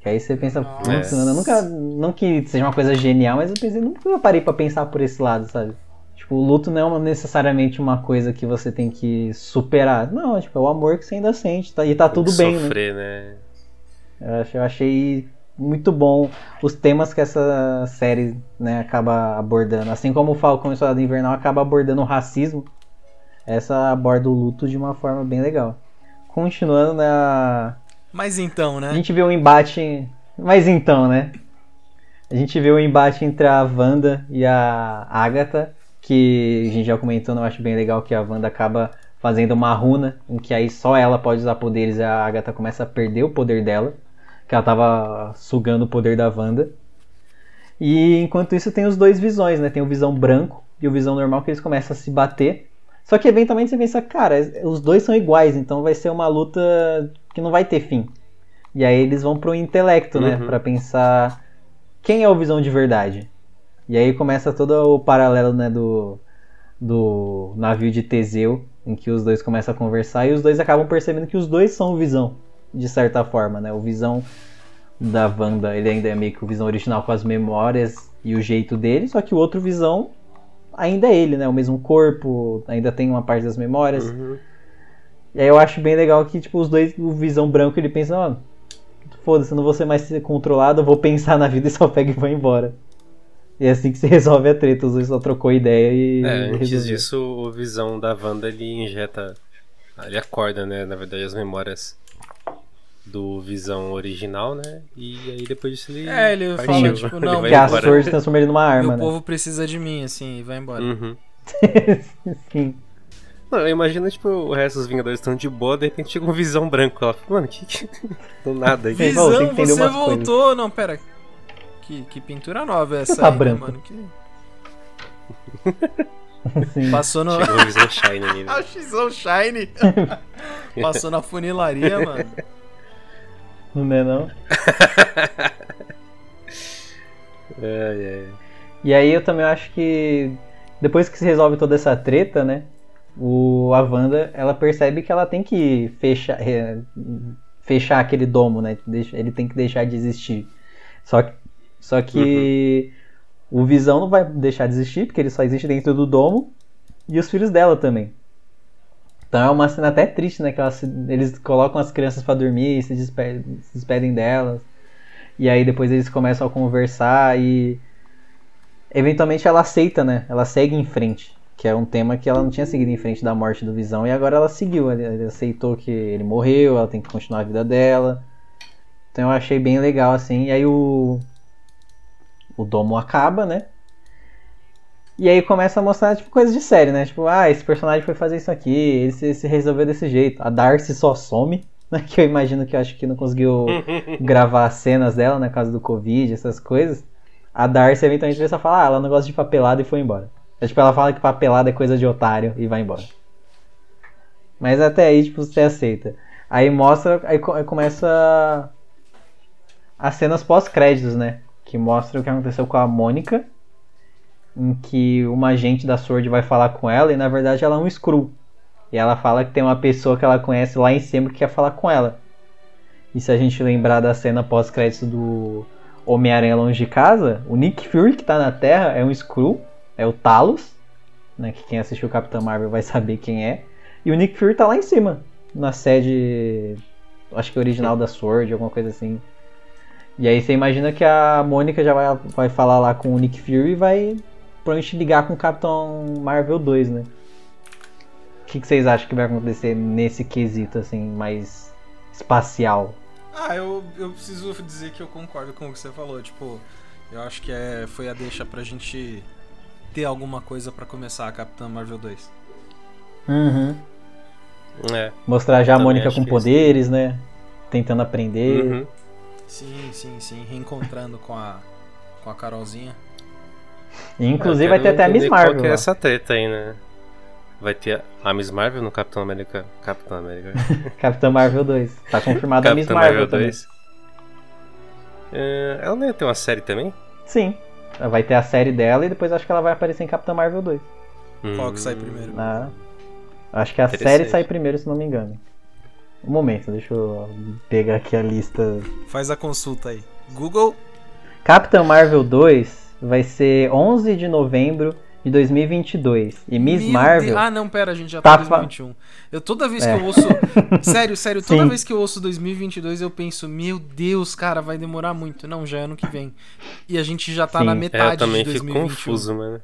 Speaker 5: Que aí você pensa, putz, mano, eu nunca. Não que seja uma coisa genial, mas eu pensei, nunca parei pra pensar por esse lado, sabe? Tipo, o luto não é necessariamente uma coisa que você tem que superar. Não, tipo, é o amor que você ainda sente, tá? E tá
Speaker 4: Tem
Speaker 5: tudo
Speaker 4: que
Speaker 5: bem, né?
Speaker 4: Sofrer, né?
Speaker 5: Achei, eu achei muito bom os temas que essa série né, acaba abordando. Assim como o Falcão e Soldado Invernal acaba abordando o racismo, essa aborda o luto de uma forma bem legal. Continuando na.
Speaker 6: Mas então, né?
Speaker 5: A gente vê um embate. Mas então, né? A gente vê o embate entre a Wanda e a Agatha, que a gente já comentou, eu acho bem legal que a Wanda acaba fazendo uma runa, em que aí só ela pode usar poderes e a Agatha começa a perder o poder dela, que ela tava sugando o poder da Wanda. E enquanto isso tem os dois visões, né? Tem o visão branco e o visão normal que eles começam a se bater. Só que eventualmente você pensa, cara, os dois são iguais, então vai ser uma luta que não vai ter fim. E aí eles vão pro intelecto, né?
Speaker 4: Uhum.
Speaker 5: Pra pensar quem é o visão de verdade. E aí começa todo o paralelo, né, do, do navio de Teseu, em que os dois começam a conversar e os dois acabam percebendo que os dois são o visão, de certa forma, né? O visão da Wanda, ele ainda é meio que o visão original com as memórias e o jeito dele, só que o outro visão ainda é ele, né? O mesmo corpo, ainda tem uma parte das memórias.
Speaker 4: Uhum.
Speaker 5: E aí eu acho bem legal que, tipo, os dois, o visão branco, ele pensa, ó, foda-se, eu não vou ser mais ser controlado, eu vou pensar na vida e só pega e vai embora. E é assim que se resolve a treta, os dois só trocou ideia e.
Speaker 4: É, antes
Speaker 5: resolveu.
Speaker 4: disso, o Visão da Wanda ele injeta. Ele acorda, né? Na verdade, as memórias do Visão original, né? E aí depois disso ele.
Speaker 6: É, ele
Speaker 4: partiu.
Speaker 6: fala, tipo, não,
Speaker 4: vai
Speaker 5: Que a. Sword transforma ele numa arma,
Speaker 6: Meu
Speaker 5: né?
Speaker 6: povo precisa de mim, assim, e vai embora.
Speaker 4: Uhum.
Speaker 5: Sim.
Speaker 4: Não, imagina, tipo, o resto dos Vingadores estão de boa, de repente chega um Visão branco. Ela fala, mano, que. que... Do nada aqui.
Speaker 5: Sim. Bom, tem
Speaker 6: Visão,
Speaker 5: que
Speaker 6: você voltou. Não, pera. Que, que pintura nova é essa
Speaker 5: Tá
Speaker 6: aí, né,
Speaker 5: branco.
Speaker 6: mano? Que...
Speaker 5: Sim.
Speaker 6: Passou no.
Speaker 4: Chegou um Visão Shine ali,
Speaker 6: Ah,
Speaker 4: né?
Speaker 6: o Xão Shine! Passou na funilaria, mano.
Speaker 5: Não é não?
Speaker 4: Ai, ai.
Speaker 5: E aí eu também acho que depois que se resolve toda essa treta, né? O, a Wanda, ela percebe que ela tem que fechar, é, fechar aquele domo, né? Ele tem que deixar de existir. Só que, só que o Visão não vai deixar de existir, porque ele só existe dentro do domo. E os filhos dela também. Então é uma cena até triste, né? Que elas eles colocam as crianças pra dormir e se despedem, se despedem delas. E aí depois eles começam a conversar e eventualmente ela aceita, né? Ela segue em frente, que é um tema que ela não tinha seguido em frente da morte do Visão e agora ela seguiu, ela aceitou que ele morreu, ela tem que continuar a vida dela. Então eu achei bem legal assim. E aí o o domo acaba, né? E aí começa a mostrar tipo coisas de série, né? Tipo, ah, esse personagem foi fazer isso aqui, ele se, se resolveu desse jeito. A Darcy só some, né? Que eu imagino que eu acho que não conseguiu gravar as cenas dela na casa do Covid, essas coisas. A Darcy eventualmente vai só falar, ah, ela não gosta de papelada e foi embora. É, tipo, ela fala que papelada é coisa de otário e vai embora. Mas até aí, tipo, você aceita. Aí mostra, aí começa as cenas pós-créditos, né? Que mostra o que aconteceu com a Mônica. Em que uma agente da Sword vai falar com ela e na verdade ela é um Screw. E ela fala que tem uma pessoa que ela conhece lá em cima que quer falar com ela. E se a gente lembrar da cena pós-crédito do Homem-Aranha Longe de Casa, o Nick Fury que tá na Terra é um Skrull, é o Talos, né, que quem assistiu o Capitão Marvel vai saber quem é. E o Nick Fury tá lá em cima, na sede, acho que original da Sword, alguma coisa assim. E aí você imagina que a Mônica já vai, vai falar lá com o Nick Fury e vai provavelmente ligar com o Capitão Marvel 2, né? O que, que vocês acham que vai acontecer nesse quesito, assim, mais espacial?
Speaker 6: Ah, eu, eu preciso dizer que eu concordo com o que você falou. Tipo, eu acho que é, foi a deixa pra gente ter alguma coisa pra começar a Capitã Marvel 2.
Speaker 5: Uhum.
Speaker 4: É.
Speaker 5: Mostrar já a Mônica com
Speaker 4: que
Speaker 5: poderes, né? Tentando aprender.
Speaker 4: Uhum.
Speaker 6: Sim, sim, sim. Reencontrando com a, com a Carolzinha.
Speaker 5: E, inclusive vai ter até a Miss Marvel.
Speaker 4: Qual que é essa treta aí, né? Vai ter a Miss Marvel no Capitão América. Capitão América.
Speaker 5: Capitã Marvel 2. Tá confirmada a Miss
Speaker 4: Capitão
Speaker 5: Marvel,
Speaker 4: Marvel
Speaker 5: também.
Speaker 4: 2. É, ela não ia ter uma série também?
Speaker 5: Sim. Vai ter a série dela e depois acho que ela vai aparecer em Capitã Marvel 2.
Speaker 6: Qual que sai
Speaker 4: Hum,
Speaker 6: primeiro?
Speaker 5: Na- Acho que a série sai primeiro, se não me engano. Um momento, deixa eu pegar aqui a lista.
Speaker 6: Faz a consulta aí. Google.
Speaker 5: Capitã Marvel 2 vai ser 11 de novembro de 2022. E Miss
Speaker 6: Meu
Speaker 5: Marvel.
Speaker 6: Deus- Ah, não, pera, a gente já
Speaker 5: Tá
Speaker 6: tá em
Speaker 5: fa-
Speaker 6: 2021. Eu toda vez
Speaker 5: É.
Speaker 6: que eu ouço. sério, sério, toda
Speaker 5: Sim.
Speaker 6: vez que eu ouço 2022 eu penso, meu Deus, cara, vai demorar muito. Não, já é ano que vem. E a gente já tá
Speaker 5: Sim.
Speaker 6: na
Speaker 4: É,
Speaker 6: metade
Speaker 4: eu também
Speaker 6: de
Speaker 4: fico
Speaker 6: 2021.
Speaker 4: confuso, mano.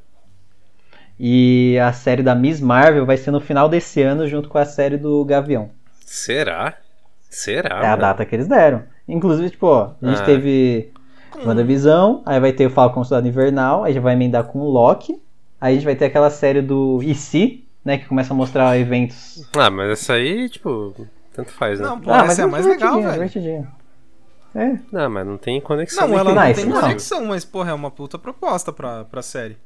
Speaker 5: E a série da Miss Marvel vai ser no final desse ano, junto com a série do Gavião.
Speaker 4: Será? Será?
Speaker 5: é a
Speaker 4: mano?
Speaker 5: data que eles deram. Inclusive, tipo, ó, a gente
Speaker 4: Ah.
Speaker 5: teve WandaVisão, aí vai ter o Falcão Soldado Invernal, aí já vai emendar com o Loki. Aí a gente vai ter aquela série do IC, né, que começa a mostrar eventos.
Speaker 4: Ah, mas essa aí, tipo, tanto faz, né?
Speaker 6: Não, pô,
Speaker 5: Ah,
Speaker 6: essa é a mais legal,
Speaker 5: divertidinho,
Speaker 6: velho.
Speaker 5: divertidinho. É,
Speaker 4: Não, mas não tem conexão.
Speaker 6: Não, ela
Speaker 4: nenhuma.
Speaker 6: não
Speaker 5: Não,
Speaker 6: tem
Speaker 5: não.
Speaker 6: conexão, mas, porra, é uma puta proposta pra, pra série.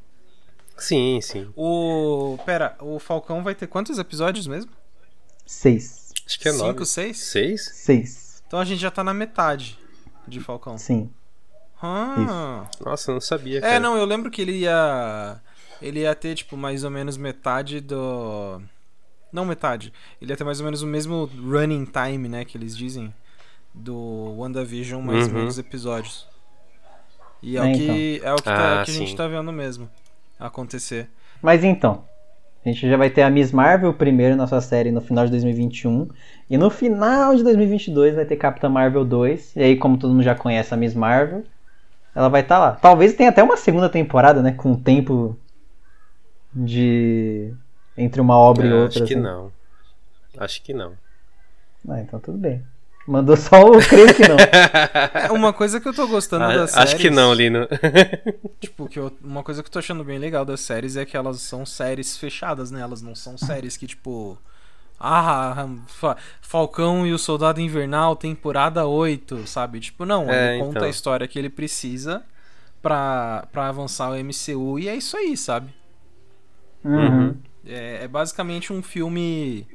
Speaker 4: Sim, sim.
Speaker 6: O. Pera, o Falcão vai ter quantos episódios mesmo?
Speaker 5: seis.
Speaker 4: Acho que é
Speaker 6: Cinco,
Speaker 4: nove.
Speaker 6: seis?
Speaker 4: Seis?
Speaker 5: Seis,
Speaker 6: Então a gente já tá na metade de Falcão.
Speaker 5: sim.
Speaker 6: Ah.
Speaker 4: Nossa, eu não sabia,
Speaker 6: É,
Speaker 4: cara.
Speaker 6: não, eu lembro que ele ia. Ele ia ter, tipo, mais ou menos metade do. Não metade. Ele ia ter mais ou menos o mesmo running time, né? Que eles dizem. Do WandaVision, mais
Speaker 4: Uhum.
Speaker 6: menos episódios. E é,
Speaker 5: É,
Speaker 6: o que, é o que, tá-
Speaker 4: Ah,
Speaker 6: que a gente tá vendo mesmo acontecer.
Speaker 5: Mas então, a gente já vai ter a Miss Marvel primeiro na sua série no final de 2021. E no final de 2022 vai ter Capitã Marvel 2. E aí, como todo mundo já conhece a Miss Marvel, ela vai estar lá. Talvez tenha até uma segunda temporada, né? Com tempo de. entre uma obra e
Speaker 4: Ah,
Speaker 5: outra.
Speaker 4: acho que
Speaker 5: assim.
Speaker 4: não. Acho que não.
Speaker 5: Ah, então tudo bem. Mandou só o creio que não.
Speaker 6: É, Uma coisa que eu tô gostando
Speaker 4: Ah,
Speaker 6: das séries.
Speaker 4: acho que não, Lino.
Speaker 6: Tipo, que eu- uma coisa que eu tô achando bem legal das séries é que elas são séries fechadas, né? Elas não são séries que, tipo. Ah, Fa- Falcão e o Soldado Invernal, temporada 8, sabe? Tipo, não,
Speaker 4: É,
Speaker 6: ele conta
Speaker 4: então.
Speaker 6: a história que ele precisa pra, pra avançar o MCU e é isso aí, sabe?
Speaker 5: Uhum.
Speaker 6: É, é basicamente um filme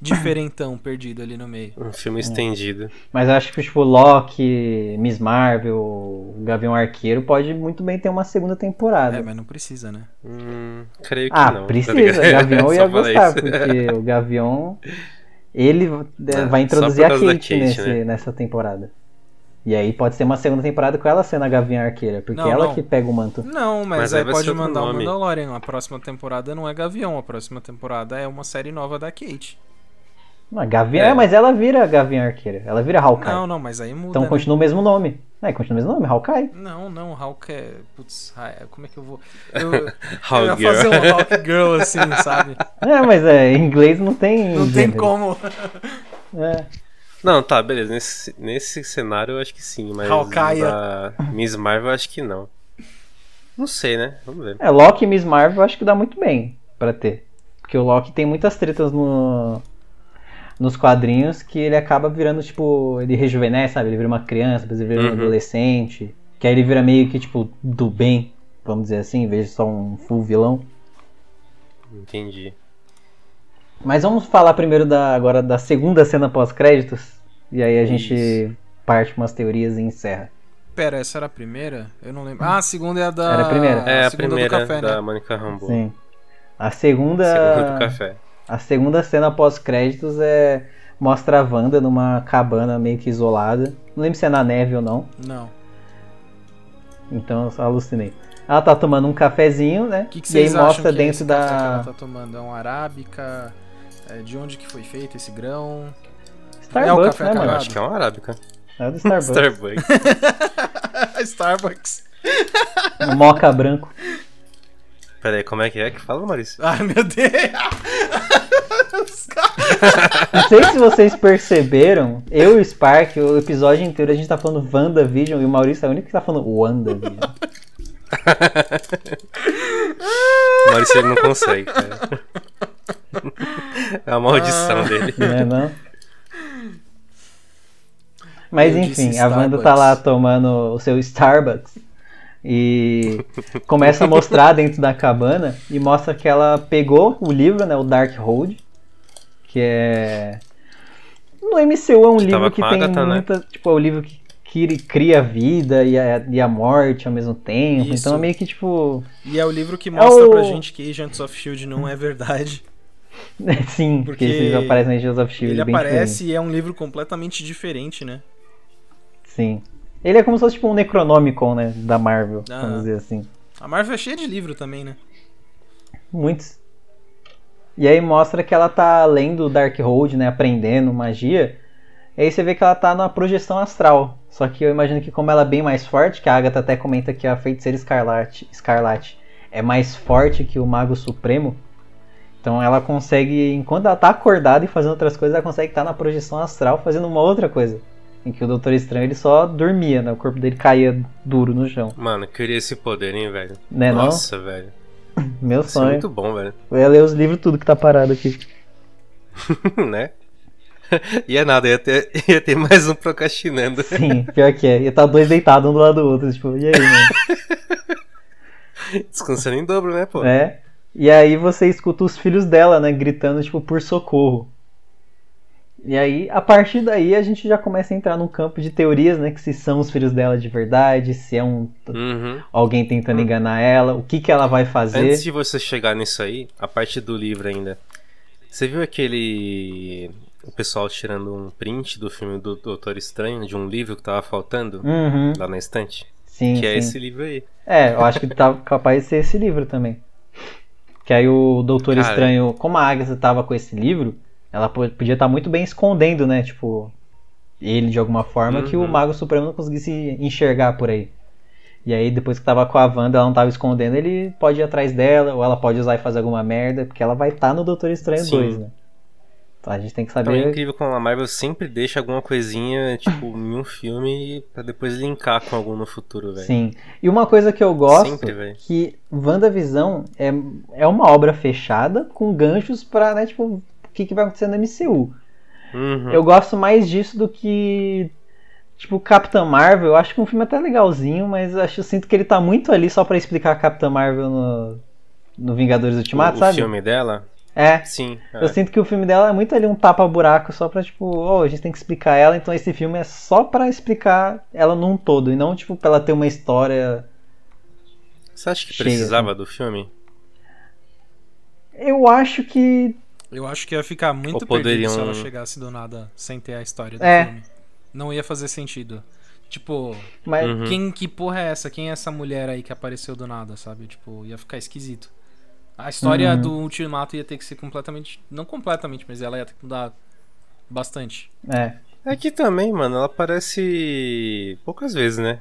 Speaker 6: diferentão perdido ali no meio.
Speaker 4: Um filme estendido.
Speaker 5: Mas eu acho que, tipo, Loki, Miss Marvel, Gavião Arqueiro pode muito bem ter uma segunda temporada.
Speaker 6: É, mas não precisa, né?
Speaker 4: Hum, creio que
Speaker 5: Ah,
Speaker 4: não. tá
Speaker 5: precisa.
Speaker 4: ligado?
Speaker 5: Gavião ia gostar,
Speaker 4: isso.
Speaker 5: porque o Gavião ele é,
Speaker 4: Ah,
Speaker 5: vai
Speaker 4: só
Speaker 5: introduzir a Kate,
Speaker 4: Kate,
Speaker 5: nesse-
Speaker 4: né?
Speaker 5: nessa temporada. E aí pode ser uma segunda temporada com ela sendo a Gavião Arqueira, porque
Speaker 6: Não,
Speaker 5: ela
Speaker 6: não.
Speaker 5: que pega o manto.
Speaker 6: Não, mas,
Speaker 4: Mas
Speaker 6: aí
Speaker 4: aí vai
Speaker 6: pode mandar o
Speaker 4: nome.
Speaker 6: Mandalorian. A próxima temporada não é Gavião, a próxima temporada é uma série nova da Kate.
Speaker 5: Não, Gavião,
Speaker 4: É.
Speaker 5: é, mas ela vira a Gavião Arqueira. Ela vira Hawkeye.
Speaker 6: Não, não, mas aí muda.
Speaker 5: então
Speaker 6: né?
Speaker 5: continua o mesmo nome. É, continua o mesmo nome, Hawkeye.
Speaker 6: Não, não, Hulk é. Putz, ah, é, como é que eu vou. Eu, eu
Speaker 4: Hawk
Speaker 6: ia
Speaker 4: Girl.
Speaker 6: fazer um Hulk Girl assim, sabe?
Speaker 5: É, mas é, em inglês não tem.
Speaker 6: Não tem
Speaker 5: gênero.
Speaker 6: como.
Speaker 5: É.
Speaker 4: Não, tá, beleza. Nesse, nesse cenário eu acho que sim, mas
Speaker 6: Hawkeye.
Speaker 4: Miss Marvel eu acho que não. Não sei, né? Vamos ver.
Speaker 5: É, Loki e Miss Marvel eu acho que dá muito bem pra ter. Porque o Loki tem muitas tretas no, nos quadrinhos que ele acaba virando, tipo, ele rejuvenesce, sabe? Ele vira uma criança, depois ele vira um
Speaker 4: Uhum.
Speaker 5: adolescente. Que aí ele vira meio que, tipo, do bem, vamos dizer assim, em vez de só um full vilão.
Speaker 4: Entendi.
Speaker 5: Mas vamos falar primeiro da, agora da segunda cena pós-créditos. E aí a gente parte umas teorias e encerra.
Speaker 6: Pera, essa era a primeira? Eu não lembro. Ah, a segunda é a da.
Speaker 5: Era a primeira.
Speaker 4: É a
Speaker 6: segunda
Speaker 4: primeira
Speaker 6: do café,
Speaker 4: da
Speaker 6: né?
Speaker 4: Mônica Rambeau.
Speaker 5: Sim. A segunda.
Speaker 4: Segunda do café.
Speaker 5: A segunda cena pós-créditos é. Mostra a Wanda numa cabana meio que isolada. Não lembro se é na neve ou não.
Speaker 6: Não.
Speaker 5: Então eu só alucinei. Ela tá tomando um cafezinho, né?
Speaker 6: O que, que
Speaker 5: e aí
Speaker 6: vocês acham
Speaker 5: mostra
Speaker 6: que é
Speaker 5: dentro
Speaker 6: esse café que
Speaker 5: da.
Speaker 6: ela tá tomando? É um arábica? É, de onde que foi feito esse grão?
Speaker 5: Starbucks,
Speaker 6: café
Speaker 5: né,
Speaker 4: Eu
Speaker 5: mano?
Speaker 6: carregado.
Speaker 4: acho que é uma arábica.
Speaker 5: É do Starbucks.
Speaker 4: Starbucks.
Speaker 6: Starbucks.
Speaker 5: um moca branco.
Speaker 4: Pera aí, como é que é que fala, Maurício?
Speaker 6: Ai, meu Deus.
Speaker 5: Não sei se vocês perceberam, eu e o Spark, o episódio inteiro a gente tá falando WandaVision e o Maurício é o único que tá falando WandaVision.
Speaker 4: O Maurício ele não consegue, cara. É a maldição
Speaker 6: Ah.
Speaker 4: dele.
Speaker 5: Né, não? Mas
Speaker 6: Eu
Speaker 5: enfim, a Wanda tá lá tomando o seu Starbucks e começa a mostrar dentro da cabana e mostra que ela pegou o livro, né, o Darkhold, que é no MCU é um
Speaker 4: Que
Speaker 5: livro que tem
Speaker 4: Agatha, né?
Speaker 5: muita, tipo, é o livro que, cria a vida e a, e a morte ao mesmo tempo.
Speaker 6: Isso.
Speaker 5: Então é meio que tipo,
Speaker 6: E é o livro que mostra
Speaker 5: o-
Speaker 6: pra gente que Agents of Shield não é verdade.
Speaker 5: sim,
Speaker 6: Porque
Speaker 5: porque esse já aparece na Agents of Shield
Speaker 6: Ele
Speaker 5: bem
Speaker 6: aparece e é um livro completamente diferente, né?
Speaker 5: diferente. Sim. Ele é como se fosse tipo um Necronomicon, né, da Marvel,
Speaker 6: Ah.
Speaker 5: vamos dizer assim.
Speaker 6: A Marvel é cheia de livro também, né?
Speaker 5: Muitos. E aí mostra que ela tá lendo o Darkhold, né? Aprendendo magia. E aí você vê que ela tá na projeção astral. Só que eu imagino que como ela é bem mais forte, que a Agatha até comenta que a feiticeira Escarlate, Escarlate é mais forte que o Mago Supremo. Então ela consegue, enquanto ela tá acordada e fazendo outras coisas, ela consegue estar na projeção astral fazendo uma outra coisa. Em que o Doutor Estranho ele só dormia, né? O corpo dele caía duro no chão.
Speaker 4: Mano, queria esse poder, hein, velho.
Speaker 5: Né, não?
Speaker 4: Nossa, velho.
Speaker 5: Meu
Speaker 4: Isso é
Speaker 5: sonho.
Speaker 4: muito bom, velho.
Speaker 5: Eu ia ler os livros tudo que tá parado aqui.
Speaker 4: né? E é nada, ia ter, ia ter mais um procrastinando.
Speaker 5: Sim, pior que é. Ia estar dois deitados um do lado do outro, tipo, e aí, mano?
Speaker 4: Descansando em dobro, né, pô?
Speaker 5: É. E aí você escuta os filhos dela, né, gritando, tipo, por socorro. E aí, a partir daí, a gente já começa a entrar num campo de teorias, né, que se são os filhos dela de verdade, se é um
Speaker 4: Uhum.
Speaker 5: alguém tentando enganar ela, o que que ela vai fazer.
Speaker 4: Antes de você chegar nisso aí, a parte do livro ainda. Você viu aquele. O pessoal tirando um print do filme do Doutor Estranho, de um livro que tava faltando
Speaker 5: Uhum,
Speaker 4: lá na estante?
Speaker 5: sim,
Speaker 4: Que é
Speaker 5: sim.
Speaker 4: esse livro aí.
Speaker 5: É, eu acho que tá capaz de ser esse livro também. Que aí o Doutor
Speaker 4: Cara.
Speaker 5: Estranho, como a Agatha tava com esse livro, ela po- podia estar muito bem escondendo, né? Tipo, ele de alguma forma que o
Speaker 4: Uhum.
Speaker 5: Mago Supremo não conseguisse enxergar por aí. E aí, depois que tava com a Wanda, ela não tava escondendo, ele pode ir atrás dela, ou ela pode usar e fazer alguma merda, porque ela vai estar no Doutor Estranho
Speaker 4: Sim.
Speaker 5: 2, né? Então a gente tem que
Speaker 4: Então é
Speaker 5: saber.
Speaker 4: incrível como a Marvel sempre deixa alguma coisinha, tipo, em um filme pra depois linkar com algum no futuro, velho.
Speaker 5: Sim. E uma coisa que eu gosto
Speaker 4: Sempre, velho.
Speaker 5: que WandaVision é, é uma obra fechada com ganchos pra, né, tipo, que, que vai acontecer no MCU.
Speaker 4: Uhum.
Speaker 5: Eu gosto mais disso do que. Tipo, Capitã Marvel, eu acho que um filme até legalzinho, mas eu acho, eu sinto que ele tá muito ali só pra explicar a Capitã Marvel no, no Vingadores Ultimato,
Speaker 4: o,
Speaker 5: sabe?
Speaker 4: o filme dela?
Speaker 5: É.
Speaker 4: Sim.
Speaker 5: Eu
Speaker 4: é.
Speaker 5: sinto que o filme dela é muito ali um tapa-buraco só pra, tipo, oh, a gente tem que explicar ela, então esse filme é só pra explicar ela num todo, e não, tipo, pra ela ter uma história.
Speaker 4: Você acha que
Speaker 5: Cheio,
Speaker 4: precisava
Speaker 5: assim.
Speaker 4: do filme?
Speaker 5: Eu acho que.
Speaker 6: Eu acho que ia ficar muito
Speaker 4: Ou
Speaker 6: perdido se ela chegasse do nada sem ter a história do
Speaker 5: É.
Speaker 6: filme. Não ia fazer sentido. Tipo,
Speaker 5: Mas,
Speaker 4: Uhum.
Speaker 6: quem que porra é essa? Quem é essa mulher aí que apareceu do nada, sabe? Tipo, ia ficar esquisito. A história
Speaker 5: Uhum.
Speaker 6: do Ultimato ia ter que ser completamente. Não completamente, mas ela ia ter que mudar bastante.
Speaker 5: É.
Speaker 4: É que também, mano, ela aparece poucas vezes, né?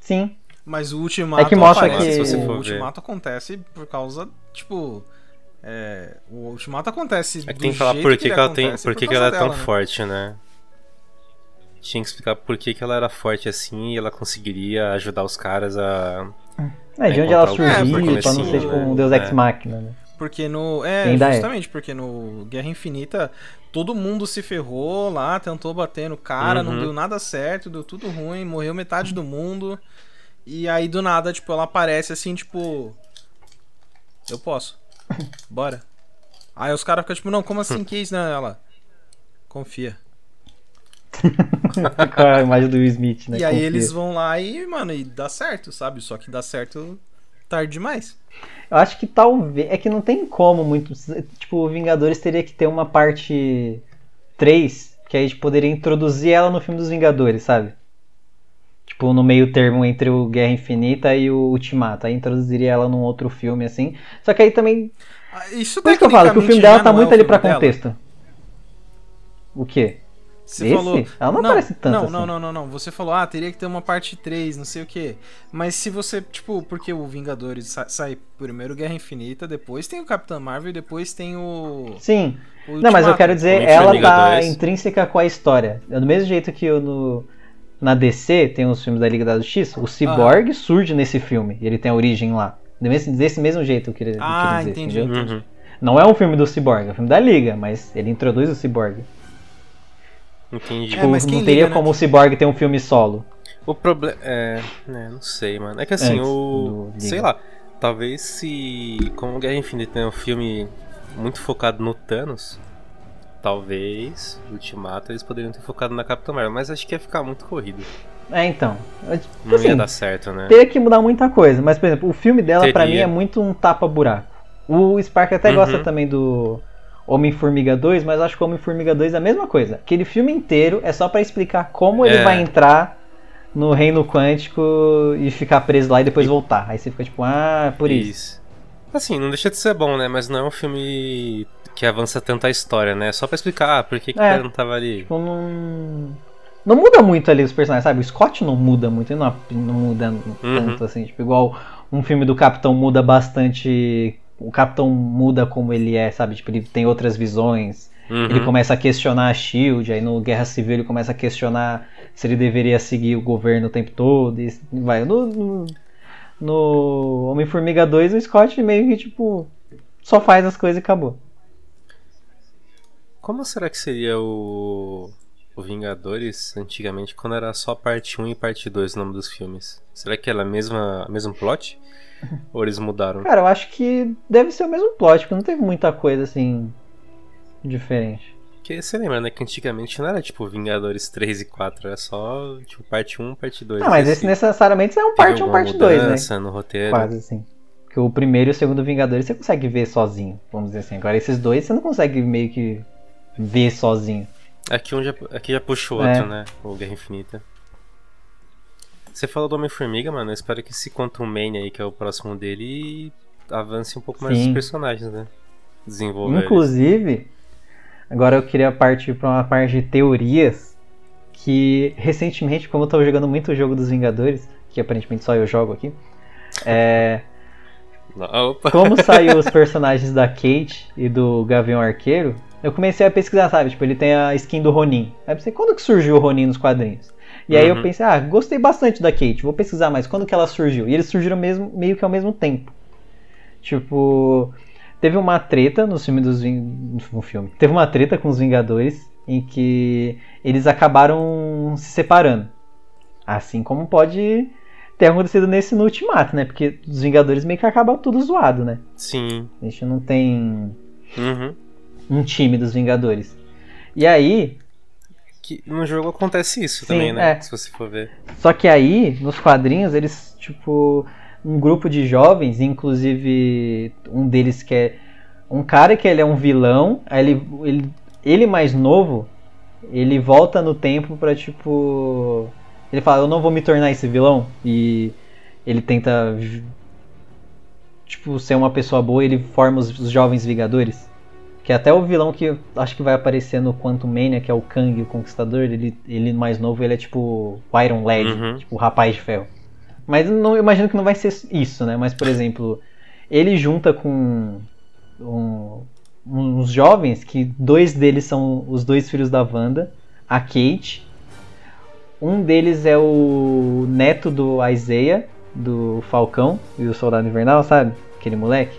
Speaker 5: Sim.
Speaker 6: Mas o Ultimato
Speaker 5: É que mostra
Speaker 6: aparece,
Speaker 5: que-
Speaker 6: o
Speaker 4: Se você for
Speaker 6: Ultimato acontece por causa, tipo, é, o Ultimato acontece
Speaker 4: É que
Speaker 6: do
Speaker 4: tem que falar
Speaker 6: jeito
Speaker 4: por que, que ela tem, por
Speaker 6: por
Speaker 4: que, que ela é tão
Speaker 6: dela, né?
Speaker 4: forte, né? Tinha que explicar por que, que ela era forte assim e ela conseguiria ajudar os caras a.
Speaker 5: É, de
Speaker 4: É,
Speaker 5: onde ela surgiu, pra não ser tipo um
Speaker 4: né?
Speaker 5: Deus Ex
Speaker 4: É.
Speaker 5: Machina, né?
Speaker 6: Porque no. É,
Speaker 5: Ainda é.
Speaker 6: justamente, porque no Guerra Infinita todo mundo se ferrou lá, tentou bater no cara, não
Speaker 4: Uhum.
Speaker 6: deu nada certo, deu tudo ruim, morreu metade do mundo. E aí do nada, tipo, ela aparece assim, tipo. Eu posso. Bora. Aí os caras ficam tipo, não, como assim que é isso? Não, ela. Confia.
Speaker 5: Com a imagem do Will Smith, né?
Speaker 6: e aí
Speaker 5: Confia.
Speaker 6: eles vão lá e, mano, e dá certo, sabe? Só que dá certo tarde demais.
Speaker 5: Eu acho que talvez. É que não tem como muito. Tipo, Vingadores teria que ter uma parte 3, que aí a gente poderia introduzir ela no filme dos Vingadores, sabe? Tipo, no meio termo entre o Guerra Infinita e o Ultimato. Aí introduziria ela num outro filme, assim. Só que aí também.
Speaker 6: Ah, Isso
Speaker 5: Por isso que eu falo que o filme dela tá
Speaker 6: não é
Speaker 5: muito
Speaker 6: o
Speaker 5: ali pra
Speaker 6: dela.
Speaker 5: contexto. O quê?
Speaker 6: Você
Speaker 5: Esse?
Speaker 6: falou.
Speaker 5: Ela não aparece tanto
Speaker 6: Não,
Speaker 5: assim.
Speaker 6: não, não, não, não. Você falou, ah, teria que ter uma parte 3, não sei o quê. Mas se você, tipo, porque o Vingadores sa- sai primeiro Guerra Infinita, depois tem o Capitão Marvel e depois tem o.
Speaker 5: Sim.
Speaker 6: o
Speaker 5: Não, mas eu quero dizer,
Speaker 4: de
Speaker 5: ela tá
Speaker 4: 2.
Speaker 5: intrínseca com a história. É Do mesmo jeito que eu no, na DC tem os filmes da Liga da Justiça, o Cyborg surge nesse filme. E ele tem a origem lá. Desse mesmo jeito eu queria, eu
Speaker 6: Ah,
Speaker 5: dizer,
Speaker 6: entendi.
Speaker 5: entendeu?
Speaker 4: Uhum.
Speaker 5: Não é um filme do Cyborg, é um filme da Liga, mas ele introduz o Cyborg.
Speaker 4: Entendi.
Speaker 5: Tipo,
Speaker 6: mas quem
Speaker 5: não teria
Speaker 6: liga, né?
Speaker 5: como o Cyborg ter um filme solo.
Speaker 4: O problema. É. né, não sei, mano. É que assim,
Speaker 5: Antes
Speaker 4: o. Sei lá. Talvez se. Como Guerra Infinita é um filme muito focado no Thanos. Talvez Ultimato eles poderiam ter focado na Capitã Marvel, mas acho que ia ficar muito corrido.
Speaker 5: É, então. Tipo
Speaker 4: Não
Speaker 5: assim,
Speaker 4: ia dar certo, né?
Speaker 5: teria que mudar muita coisa. Mas, por exemplo, o filme dela pra mim é muito um tapa-buraco. O Spark até
Speaker 4: Uhum.
Speaker 5: gosta também do Homem-Formiga 2, mas acho que o Homem-Formiga 2 é a mesma coisa. Aquele filme inteiro é só pra explicar como ele
Speaker 4: É.
Speaker 5: vai entrar no reino quântico e ficar preso lá e depois voltar. Aí você fica tipo, ah, por isso.
Speaker 4: Assim, não deixa de ser bom, né? Mas não é um filme que avança tanto a história, né? Só pra explicar, ah, por que, que o
Speaker 5: É.
Speaker 4: cara não tava ali.
Speaker 5: Tipo, não. Não muda muito ali os personagens, sabe? O Scott não muda muito, ele não, não muda tanto assim. Tipo, igual um filme do Capitão muda bastante. O Capitão muda como ele é, sabe? Tipo, ele tem outras visões.
Speaker 4: Uhum.
Speaker 5: Ele começa a questionar a Shield, aí no Guerra Civil ele começa a questionar se ele deveria seguir o governo o tempo todo. E vai. No, no, no Homem-Formiga 2, o Scott meio que, tipo, só faz as coisas e acabou.
Speaker 4: Como será que seria o. O Vingadores antigamente quando era só parte 1 e parte 2 o nome dos filmes? Será que era a mesma, mesmo plot? Ou eles mudaram?
Speaker 5: Cara, eu acho que deve ser o mesmo plot, porque não teve muita coisa assim. diferente.
Speaker 4: Porque você lembra, né? Que antigamente não era tipo Vingadores 3 e 4, era só tipo parte 1, parte 2.
Speaker 5: Ah, mas esse necessariamente é um parte 1,
Speaker 4: alguma
Speaker 5: parte 2, né?
Speaker 4: no roteiro.
Speaker 5: Quase assim. Porque o primeiro e o segundo Vingadores você consegue ver sozinho, vamos dizer assim. Agora esses dois você não consegue meio que ver sozinho.
Speaker 4: Aqui, um já, aqui já puxa o
Speaker 5: É.
Speaker 4: outro, né? O Guerra Infinita. Você falou do Homem-Formiga, mano. Eu espero que esse Quantum Mania aí, que é o próximo dele, avance um pouco mais
Speaker 5: Sim.
Speaker 4: os personagens, né? Desenvolver. eles.
Speaker 5: Inclusive, agora eu queria partir para uma parte de teorias que recentemente, como eu tô jogando muito o jogo dos Vingadores, que aparentemente só eu jogo aqui, é,
Speaker 4: Não,
Speaker 5: como saiu os personagens da Kate e do Gavião Arqueiro, eu comecei a pesquisar, sabe? Tipo, ele tem a skin do Ronin. Aí eu pensei, quando que surgiu o Ronin nos quadrinhos? E aí eu
Speaker 4: Uhum.
Speaker 5: pensei, ah, gostei bastante da Kate, vou pesquisar mais. Quando que ela surgiu? E eles surgiram mesmo, meio que ao mesmo tempo. Tipo, teve uma treta no filme dos Ving... no filme. Teve uma treta com os Vingadores em que eles acabaram se separando. Assim como pode ter acontecido nesse no Ultimato, né? Porque os Vingadores meio que acabam tudo zoado, né?
Speaker 4: Sim.
Speaker 5: A gente não tem
Speaker 4: Uhum.
Speaker 5: Um time dos Vingadores. E aí,
Speaker 4: Que no jogo acontece isso
Speaker 5: Sim,
Speaker 4: também, né?
Speaker 5: é.
Speaker 4: Se você for ver.
Speaker 5: Só que aí, nos quadrinhos, eles, tipo, um grupo de jovens, inclusive um deles que é um cara que ele é um vilão, aí ele, ele, ele mais novo, ele volta no tempo pra, tipo, ele fala, eu não vou me tornar esse vilão, e ele tenta, tipo, ser uma pessoa boa, ele forma os, os jovens Vingadores. Que até o vilão que acho que vai aparecer no Quantum Mania, que é o Kang, o Conquistador, ele, ele mais novo, ele é tipo o Iron Lad,
Speaker 4: Uhum.
Speaker 5: tipo o Rapaz de Ferro. Mas não, eu imagino que não vai ser isso, né? Mas, por exemplo, ele junta com um- uns jovens, que dois deles são os dois filhos da Wanda, a Kate. Um deles é o neto do Isaiah, do Falcão e o Soldado Invernal, sabe? Aquele moleque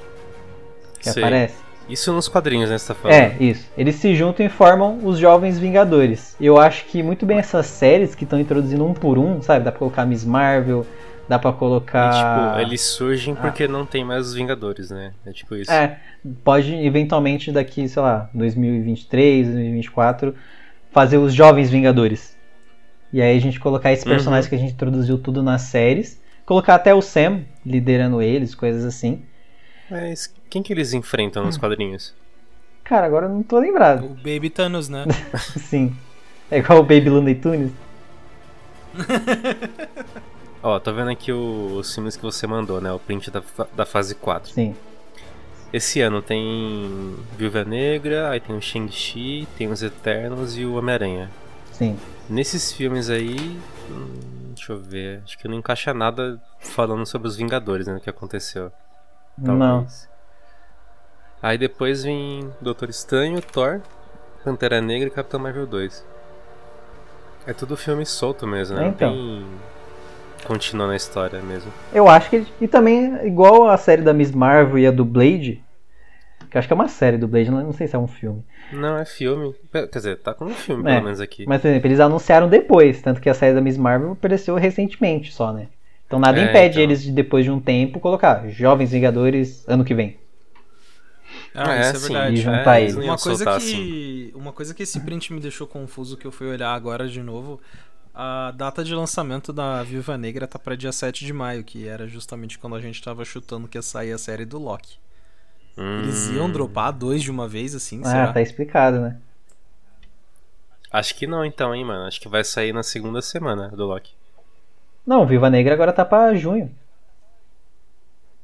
Speaker 5: que
Speaker 4: Sei.
Speaker 5: aparece.
Speaker 4: Isso nos quadrinhos, né? Você tá falando.
Speaker 5: É, isso. Eles se juntam e formam os Jovens Vingadores. Eu acho que muito bem essas séries que estão introduzindo um por um, sabe? Dá pra colocar Miss Marvel, Dá pra
Speaker 4: E,
Speaker 5: colocar.
Speaker 4: tipo, eles surgem porque não tem mais os Vingadores, né? É tipo isso.
Speaker 5: Ah. É, pode eventualmente daqui, sei lá, 2023, 2024, fazer os Jovens Vingadores. E aí a gente colocar esses
Speaker 4: Uhum.
Speaker 5: personagens que a gente introduziu tudo nas séries, colocar até o Sam liderando eles, coisas assim.
Speaker 4: Mas quem que eles enfrentam
Speaker 5: Hum.
Speaker 4: nos quadrinhos?
Speaker 5: Cara, agora eu não tô lembrado.
Speaker 6: O Baby Thanos, né?
Speaker 5: Sim. É igual o Baby Looney Tunes?
Speaker 4: Ó, tô vendo aqui o- os filmes que você mandou, né? O print da, da fase 4.
Speaker 5: Sim.
Speaker 4: Esse ano tem Viúva Negra, aí tem o Shang-Chi, tem os Eternos e o Homem-Aranha.
Speaker 5: Sim.
Speaker 4: Nesses filmes aí, hum, deixa eu ver, acho que não encaixa nada falando sobre os Vingadores, né? O que aconteceu.
Speaker 5: Não.
Speaker 4: Talvez. Aí depois vem Doutor Estranho, Thor, Pantera Negra e Capitão Marvel 2. É tudo filme solto mesmo, né?
Speaker 5: Então.
Speaker 4: Não tem continuando a história mesmo.
Speaker 5: Eu acho que. E também, igual a série da Miss Marvel e a do Blade. Que acho que é uma série do Blade, não não sei se é um filme.
Speaker 4: Não, é filme. Quer dizer, tá como filme,
Speaker 5: É,
Speaker 4: pelo menos aqui.
Speaker 5: Mas, por exemplo, eles anunciaram depois, tanto que a série da Miss Marvel apareceu recentemente só, né? Então nada
Speaker 4: É,
Speaker 5: impede
Speaker 4: então.
Speaker 5: eles de, depois de um tempo, colocar Jovens Vingadores ano que vem.
Speaker 6: Ah,
Speaker 4: É,
Speaker 6: isso é
Speaker 4: sim.
Speaker 6: verdade.
Speaker 5: E juntar
Speaker 4: É,
Speaker 5: eles.
Speaker 6: Uma coisa que.
Speaker 4: assim.
Speaker 6: Uma coisa que esse print me deixou confuso que eu fui olhar agora de novo. A data de lançamento da Viúva Negra tá pra dia 7 de maio, que era justamente quando a gente tava chutando que ia sair a série do Loki. Eles
Speaker 4: Hum,
Speaker 6: iam dropar dois de uma vez, assim,
Speaker 5: Ah,
Speaker 6: será?
Speaker 5: tá explicado, né?
Speaker 4: Acho que não então, hein, mano. Acho que vai sair na segunda semana do Loki.
Speaker 5: Não, Viva Negra agora tá pra junho.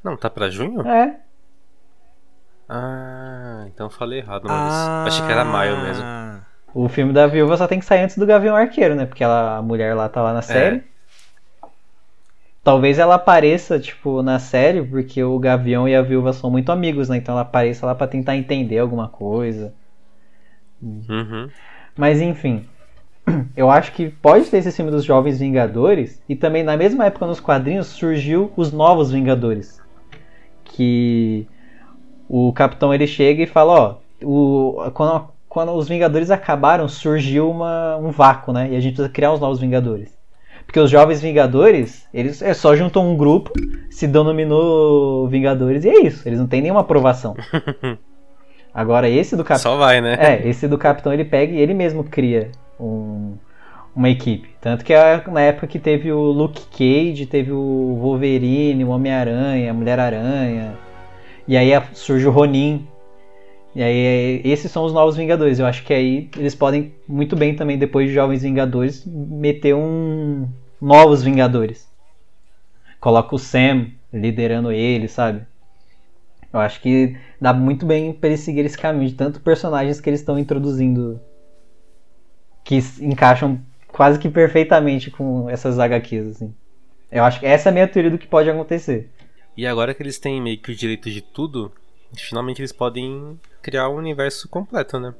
Speaker 4: Não, tá pra junho?
Speaker 5: É.
Speaker 4: Ah, então eu falei errado, mas
Speaker 6: Ah,
Speaker 4: achei que era maio mesmo.
Speaker 5: O filme da Viúva só tem que sair antes do Gavião Arqueiro, né? Porque ela, a mulher lá tá lá
Speaker 4: É.
Speaker 5: na série. Talvez ela apareça, tipo, na série, porque o Gavião e a Viúva são muito amigos, né? Então ela apareça lá pra tentar entender alguma coisa.
Speaker 4: Uhum.
Speaker 5: Mas enfim, eu acho que pode ter esse filme dos Jovens Vingadores e também na mesma época nos quadrinhos surgiu os Novos Vingadores, que o Capitão ele chega e fala, ó, o, quando, quando os Vingadores acabaram surgiu uma, um vácuo, né? E a gente precisa criar os Novos Vingadores. Porque os Jovens Vingadores, eles é, só juntam um grupo, se denominou Vingadores e é isso, eles não têm nenhuma aprovação. Agora esse do Capitão
Speaker 4: Só vai, né?
Speaker 5: é, esse do Capitão ele pega e ele mesmo cria um- uma equipe. Tanto que é na época que teve o Luke Cage, teve o Wolverine, o Homem-Aranha, a Mulher-Aranha. E aí surge o Ronin. E aí esses são os novos Vingadores. Eu acho que aí eles podem muito bem também, depois de Jovens Vingadores, meter um novos Vingadores. Coloca o Sam liderando ele, sabe? Eu acho que dá muito bem pra eles seguir esse caminho de tanto personagens que eles estão introduzindo que encaixam quase que perfeitamente com essas HQs, assim. Eu acho que essa é a minha teoria do que pode acontecer.
Speaker 4: E agora que eles têm meio que o direito de tudo, finalmente eles podem criar um universo completo, né?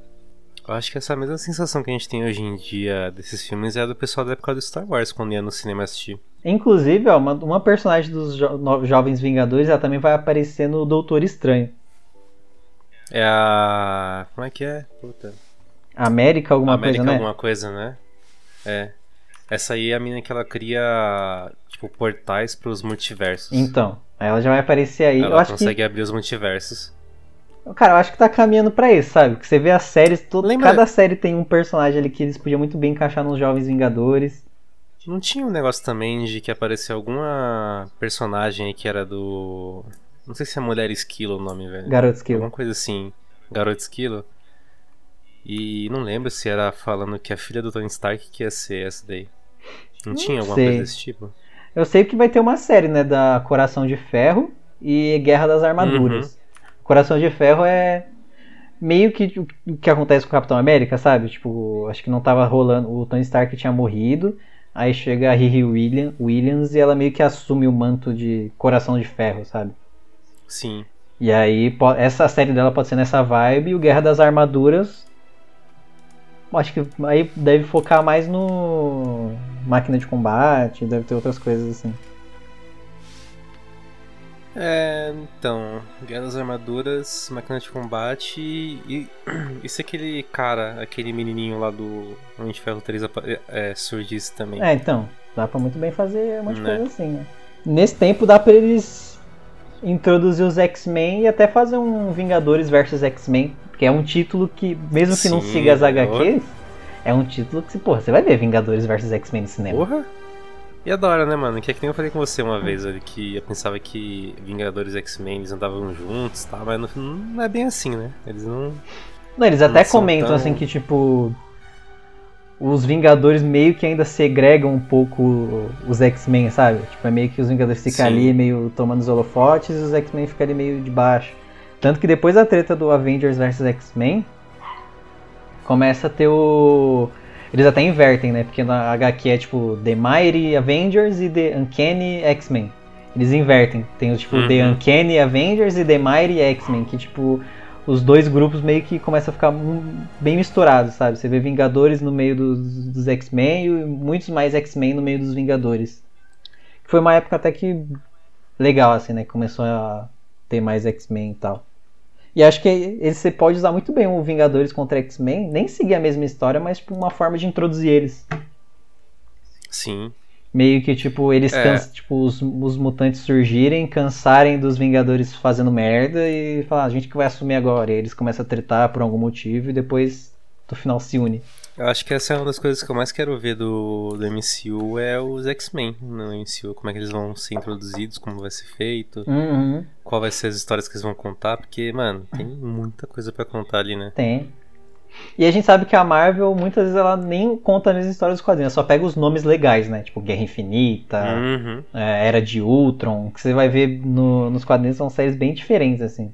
Speaker 4: Eu acho que essa mesma sensação que a gente tem hoje em dia desses filmes é a do pessoal da época do Star Wars, quando ia no cinema assistir.
Speaker 5: Inclusive, ó, uma, uma personagem dos jo- Jovens Vingadores ela também vai aparecer no Doutor Estranho.
Speaker 4: É a. Como é que é? Puta.
Speaker 5: América alguma
Speaker 4: América
Speaker 5: coisa, né?
Speaker 4: alguma coisa, né? É. Essa aí é a mina que ela cria, tipo, portais pros multiversos.
Speaker 5: Então, ela já vai aparecer aí. eu
Speaker 4: ela consegue abrir os multiversos.
Speaker 5: Cara, eu acho que tá caminhando pra isso, sabe? Que você vê as séries, todo,
Speaker 4: Lembra-
Speaker 5: cada série tem um personagem ali que eles podiam muito bem encaixar nos Jovens Vingadores.
Speaker 4: Não tinha um negócio também de que apareceu alguma personagem aí que era do. Não sei se é Mulher Esquilo o nome, velho.
Speaker 5: Garoto Esquilo.
Speaker 4: Alguma coisa assim. Garoto Esquilo. E não lembro se era falando que a filha do Tony Stark que ia ser essa daí. Não, tinha alguma
Speaker 5: sei.
Speaker 4: coisa desse tipo?
Speaker 5: Eu sei que vai ter uma série, né, da Coração de Ferro e Guerra das Armaduras. Coração de Ferro é meio que o que acontece com o Capitão América, sabe? Tipo, acho que não tava rolando, o Tony Stark tinha morrido, aí chega a Riri William, Williams e ela meio que assume o manto de Coração de Ferro, sabe?
Speaker 4: Sim.
Speaker 5: E aí essa série dela pode ser nessa vibe e o Guerra das Armaduras acho que aí deve focar mais no máquina de combate, deve ter outras coisas assim.
Speaker 4: É, então, Guerra das Armaduras, Máquina de Combate e. E se aquele cara, aquele menininho lá do Homem de Ferro 3 apa- é, surgisse também?
Speaker 5: É, então, dá pra muito bem fazer um monte de
Speaker 4: Né?
Speaker 5: coisa assim, né? nesse tempo dá pra eles introduzir os X-Men e até fazer um Vingadores versus X-Men, que é um título que, mesmo que não
Speaker 4: Sim,
Speaker 5: siga as
Speaker 4: porra.
Speaker 5: HQs, é um título que, porra, você vai ver Vingadores versus X-Men no cinema.
Speaker 4: Porra! E adora, né, mano? Que é que nem eu falei com você uma vez, olha, que eu pensava que Vingadores e X-Men eles andavam juntos, tá? Mas no, não é bem assim, né? Eles não.
Speaker 5: Não, eles até
Speaker 4: Não são
Speaker 5: comentam
Speaker 4: tão-
Speaker 5: assim que tipo os Vingadores meio que ainda segregam um pouco os X-Men, sabe? Tipo, é meio que os Vingadores ficam
Speaker 4: Sim.
Speaker 5: ali meio tomando os holofotes e os X-Men ficam ali meio de baixo. Tanto que depois da treta do Avengers vs X-Men começa a ter o eles até invertem, né? Porque na HQ é tipo The Mighty Avengers e The Uncanny X-Men. Eles invertem. Tem o tipo The
Speaker 4: Uhum.
Speaker 5: Uncanny Avengers e The Mighty X-Men, que tipo os dois grupos meio que começam a ficar bem misturados, sabe? Você vê Vingadores no meio dos, dos X-Men e muitos mais X-Men no meio dos Vingadores. Foi uma época até que legal, assim, né? Começou a ter mais X-Men e tal. E acho que ele- você pode usar muito bem o Vingadores contra X-Men, nem seguir a mesma história, mas tipo uma forma de introduzir eles.
Speaker 4: Sim.
Speaker 5: Meio que, tipo, eles
Speaker 4: É.
Speaker 5: cans- tipo, os, os mutantes surgirem, cansarem dos Vingadores fazendo merda e falar, "Ah, a gente que vai assumir agora. E eles começam a tretar por algum motivo e depois no final se une.
Speaker 4: Eu acho que essa é uma das coisas que eu mais quero ver do, do MCU é os X-Men no MCU. Como é que eles vão ser introduzidos, como vai ser feito,
Speaker 5: Uhum,
Speaker 4: qual vai ser as histórias que eles vão contar, porque, mano, tem muita coisa pra contar ali, né?
Speaker 5: tem. E a gente sabe que a Marvel, muitas vezes, ela nem conta as histórias dos quadrinhos, ela só pega os nomes legais, né? Tipo, Guerra Infinita,
Speaker 4: Uhum.
Speaker 5: é, Era de Ultron, que você vai ver no- nos quadrinhos são séries bem diferentes, assim.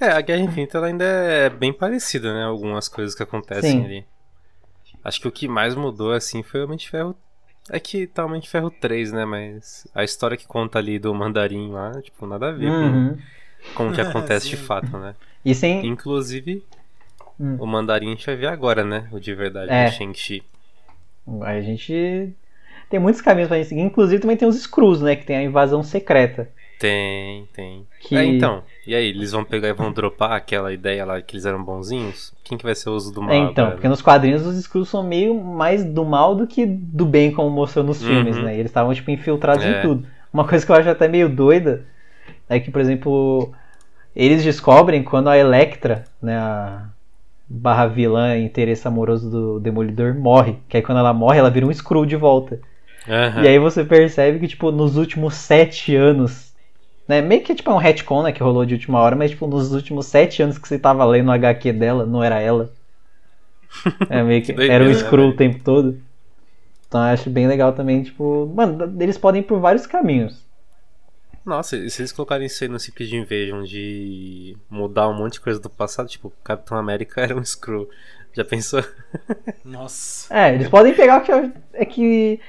Speaker 4: É, a Guerra Infinita ela ainda é bem parecida, né? Algumas coisas que acontecem
Speaker 5: Sim.
Speaker 4: ali. Acho que o que mais mudou, assim, foi o Homem de Ferro. É que tá o Homem de Ferro 3, né? Mas a história que conta ali do mandarim lá, tipo, nada a ver
Speaker 5: Uhum.
Speaker 4: com, com o que acontece de fato, né?
Speaker 5: E sem.
Speaker 4: Inclusive,
Speaker 5: Hum.
Speaker 4: o mandarim a gente vai ver agora, né? O de verdade,
Speaker 5: É.
Speaker 4: o Shang-Chi.
Speaker 5: A gente tem muitos caminhos pra gente seguir. Inclusive também tem os Screws, né? Que tem a invasão secreta.
Speaker 4: Tem, tem.
Speaker 5: Que...
Speaker 4: É, então. E aí, eles vão pegar e vão dropar aquela ideia lá que eles eram bonzinhos? Quem que vai ser o uso do mal
Speaker 5: É, então,
Speaker 4: agora?
Speaker 5: porque nos quadrinhos os Screws são meio mais do mal do que do bem, como mostrou nos
Speaker 4: Uhum.
Speaker 5: filmes, né? Eles estavam, tipo, infiltrados em
Speaker 4: É.
Speaker 5: tudo. Uma coisa que eu acho até meio doida é que, por exemplo, eles descobrem quando a Electra, né, a barra vilã e interesse amoroso do Demolidor, morre. Que aí quando ela morre, ela vira um Skrull de volta.
Speaker 4: Aham.
Speaker 5: E aí você percebe que, tipo, nos últimos sete anos. Né, meio que tipo é um retcon né, que rolou de última hora, mas tipo, nos últimos sete anos que você tava lendo o HQ dela, não era ela. É meio que, era um
Speaker 4: né,
Speaker 5: Skrull o tempo todo. Então eu acho bem legal também, tipo. Mano, eles podem ir por vários caminhos.
Speaker 4: Nossa, e se eles colocarem isso aí no Secret Invasion de mudar um monte de coisa do passado, tipo, Capitão América era um Skrull. Já pensou?
Speaker 6: Nossa.
Speaker 5: É, eles podem pegar o que eu- é que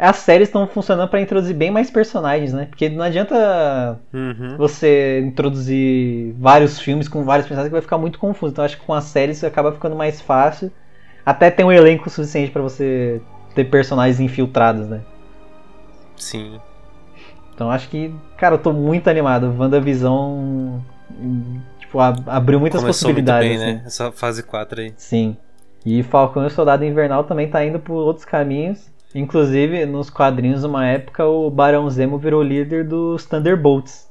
Speaker 5: as séries estão funcionando pra introduzir bem mais personagens, né? Porque não adianta
Speaker 4: Uhum.
Speaker 5: você introduzir vários filmes com vários personagens que vai ficar muito confuso. Então acho que com as séries acaba ficando mais fácil. Até ter um elenco suficiente pra você ter personagens infiltrados, né?
Speaker 4: Sim.
Speaker 5: Então acho que, cara, eu tô muito animado. WandaVision tipo, ab- abriu muitas
Speaker 4: Começou muito
Speaker 5: possibilidades.
Speaker 4: bem,
Speaker 5: assim.
Speaker 4: né? Essa fase 4 aí.
Speaker 5: Sim. E Falcão e o Soldado Invernal também tá indo por outros caminhos. Inclusive, nos quadrinhos, uma época, o Barão Zemo virou líder dos Thunderbolts.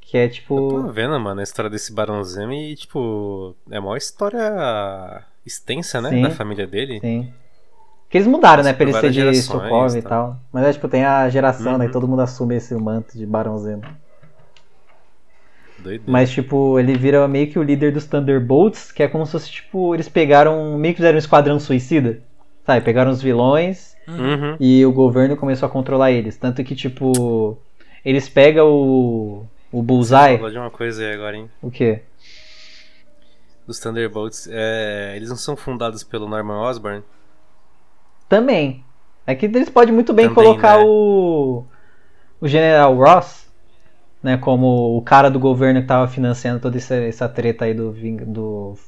Speaker 5: Que é tipo.
Speaker 4: Tô vendo, mano, a história desse Barão Zemo e, tipo, é uma história extensa, né?
Speaker 5: Sim.
Speaker 4: Da família dele.
Speaker 5: Sim. Que eles mudaram, né?
Speaker 4: Passou
Speaker 5: Pra ele ser de Sokovia e
Speaker 4: tá.
Speaker 5: tal. Mas é tipo, tem a geração, né?
Speaker 4: Uhum.
Speaker 5: Todo mundo assume esse manto de Barão Zemo.
Speaker 4: Doideira.
Speaker 5: Mas, tipo, ele vira meio que o líder dos Thunderbolts, que é como se fosse, tipo, eles pegaram. meio que fizeram um esquadrão suicida. Sabe? Pegaram os vilões
Speaker 4: Uhum.
Speaker 5: e o governo começou a controlar eles. Tanto que, tipo. Eles pegam o. O Bullseye.
Speaker 4: Falou de uma coisa aí agora, hein?
Speaker 5: O quê?
Speaker 4: Dos Thunderbolts, é, eles não são fundados pelo Norman Osborn?
Speaker 5: Também. É que eles podem muito bem
Speaker 4: Também,
Speaker 5: colocar
Speaker 4: né?
Speaker 5: o. O General Ross, né? Como o cara do governo que tava financiando toda essa, essa treta aí do, do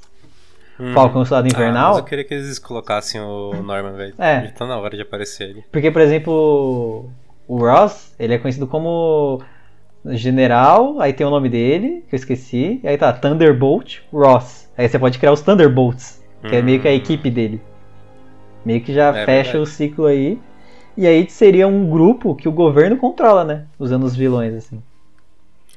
Speaker 4: Uhum.
Speaker 5: Falcão Soldado
Speaker 4: Ah,
Speaker 5: Invernal.
Speaker 4: mas eu queria que eles colocassem o Norman, velho.
Speaker 5: É.
Speaker 4: Já tá na hora de aparecer ele.
Speaker 5: Porque, por exemplo, o Ross, ele é conhecido como general, aí tem o nome dele, que eu esqueci, aí tá Thunderbolt Ross. Aí você pode criar os Thunderbolts, que é meio que a
Speaker 4: Hum.
Speaker 5: equipe dele. Meio que já
Speaker 4: É
Speaker 5: fecha
Speaker 4: verdade.
Speaker 5: o ciclo aí. E aí seria um grupo que o governo controla, né? Usando os vilões, assim.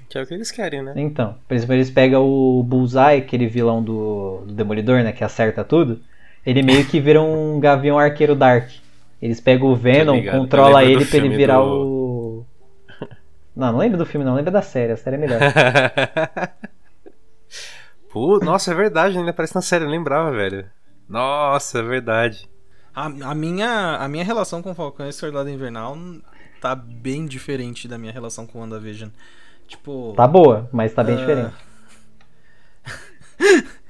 Speaker 4: Que é o que eles querem, né?
Speaker 5: Então, por exemplo, eles pegam o Bullseye, aquele vilão do, do Demolidor, né? Que acerta tudo. Ele meio que vira um Gavião Arqueiro Dark. Eles pegam o Venom, controla ele pra ele virar
Speaker 4: do-
Speaker 5: o. Não, não lembro do filme, não. Lembra da série. A série é melhor.
Speaker 4: Pô, nossa, é verdade, ainda aparece na série, eu lembrava, velho. Nossa, é verdade.
Speaker 6: A, a minha, a minha relação com Falcão e Soldado Invernal tá bem diferente da minha relação com WandaVision. Tipo.
Speaker 5: Tá boa, mas tá bem
Speaker 6: Ah.
Speaker 5: diferente.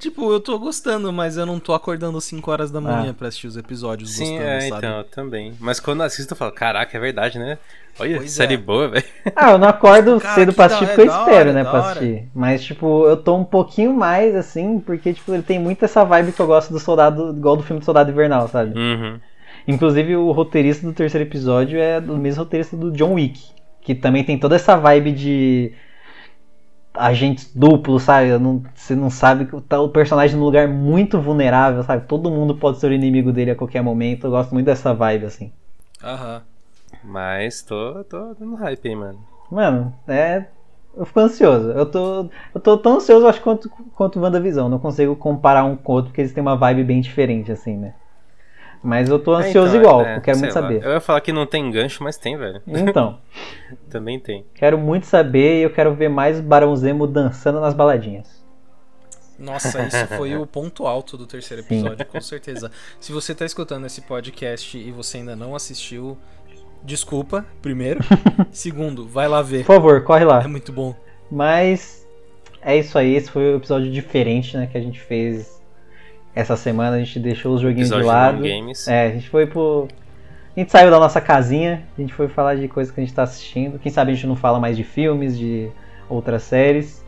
Speaker 6: Tipo, eu tô gostando, mas eu não tô acordando 5 horas da manhã
Speaker 5: Ah.
Speaker 6: pra assistir os episódios
Speaker 4: Sim,
Speaker 6: gostando,
Speaker 4: é,
Speaker 6: sabe?
Speaker 4: então, eu também. Mas quando eu assisto, eu falo, caraca, é verdade, né? Olha,
Speaker 6: Pois
Speaker 4: série
Speaker 6: é.
Speaker 4: boa, velho.
Speaker 5: Ah, eu não acordo
Speaker 6: Cara,
Speaker 5: cedo pra assistir
Speaker 6: é
Speaker 5: porque eu
Speaker 6: da
Speaker 5: espero,
Speaker 6: hora,
Speaker 5: né,
Speaker 6: da
Speaker 5: pra assistir. Mas, tipo, eu tô um pouquinho mais, assim, porque, tipo, ele tem muito essa vibe que eu gosto do Soldado, igual do filme do Soldado Invernal, sabe?
Speaker 4: Uhum.
Speaker 5: Inclusive, o roteirista do terceiro episódio é do mesmo roteirista do John Wick, que também tem toda essa vibe de agentes duplos, sabe? Não- Você não sabe que tá o personagem num lugar muito vulnerável, sabe? Todo mundo pode ser o inimigo dele a qualquer momento. Eu gosto muito dessa vibe, assim.
Speaker 6: Aham.
Speaker 4: Mas tô, tô dando hype aí, mano.
Speaker 5: Mano, é. Eu fico ansioso. Eu tô, eu tô tão ansioso, acho, quanto, quanto WandaVisão. Não consigo comparar um com o outro, porque eles têm uma vibe bem diferente, assim, né? Mas eu tô
Speaker 4: É,
Speaker 5: ansioso
Speaker 4: então,
Speaker 5: igual,
Speaker 4: é,
Speaker 5: eu quero muito
Speaker 4: lá.
Speaker 5: saber.
Speaker 4: Eu ia falar que não tem gancho, mas tem, velho.
Speaker 5: Então,
Speaker 4: Também tem.
Speaker 5: quero muito saber e eu quero ver mais Barão Zemo dançando nas baladinhas.
Speaker 6: Nossa, isso foi o ponto alto do terceiro
Speaker 5: Sim.
Speaker 6: episódio, com certeza. Se você tá escutando esse podcast e você ainda não assistiu, desculpa, primeiro. Segundo, vai lá ver.
Speaker 5: Por favor, corre lá.
Speaker 6: É muito bom.
Speaker 5: Mas é isso aí, esse foi o episódio diferente, né, que a gente fez essa semana. A gente deixou os joguinhos de lado.
Speaker 4: games.
Speaker 5: É, a gente foi pro. A gente saiu da nossa casinha, a gente foi falar de coisas que a gente tá assistindo. Quem sabe a gente não fala mais de filmes, de outras séries.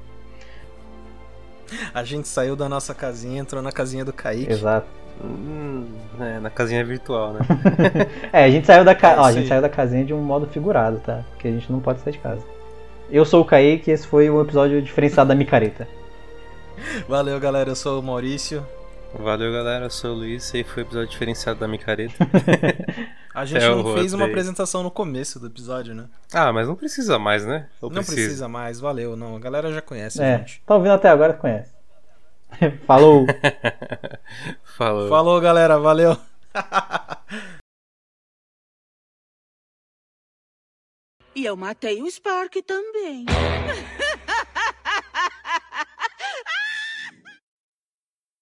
Speaker 6: A gente saiu da nossa casinha, entrou na casinha do Kaique.
Speaker 5: Exato.
Speaker 4: Hum, é, na casinha virtual, né?
Speaker 5: É, a gente saiu da ca...
Speaker 6: É
Speaker 5: Ó, a gente saiu da casinha de um modo figurado, tá? Porque a gente não pode sair de casa. Eu sou o Kaique e esse foi um episódio diferenciado da micareta.
Speaker 6: Valeu, galera. Eu sou o Maurício.
Speaker 4: Valeu, galera. Eu sou o Luiz. Esse aí foi o episódio diferenciado da micareta.
Speaker 6: A gente
Speaker 4: É,
Speaker 6: não fez uma apresentação no começo do episódio, né?
Speaker 4: ah, mas não precisa mais, né? Ou
Speaker 6: não precisa mais, valeu. Não, a galera já conhece a
Speaker 5: É,
Speaker 6: gente.
Speaker 5: tá ouvindo até agora, conhece. Falou!
Speaker 4: Falou.
Speaker 6: Falou, galera. Valeu.
Speaker 2: E eu matei o Spark também.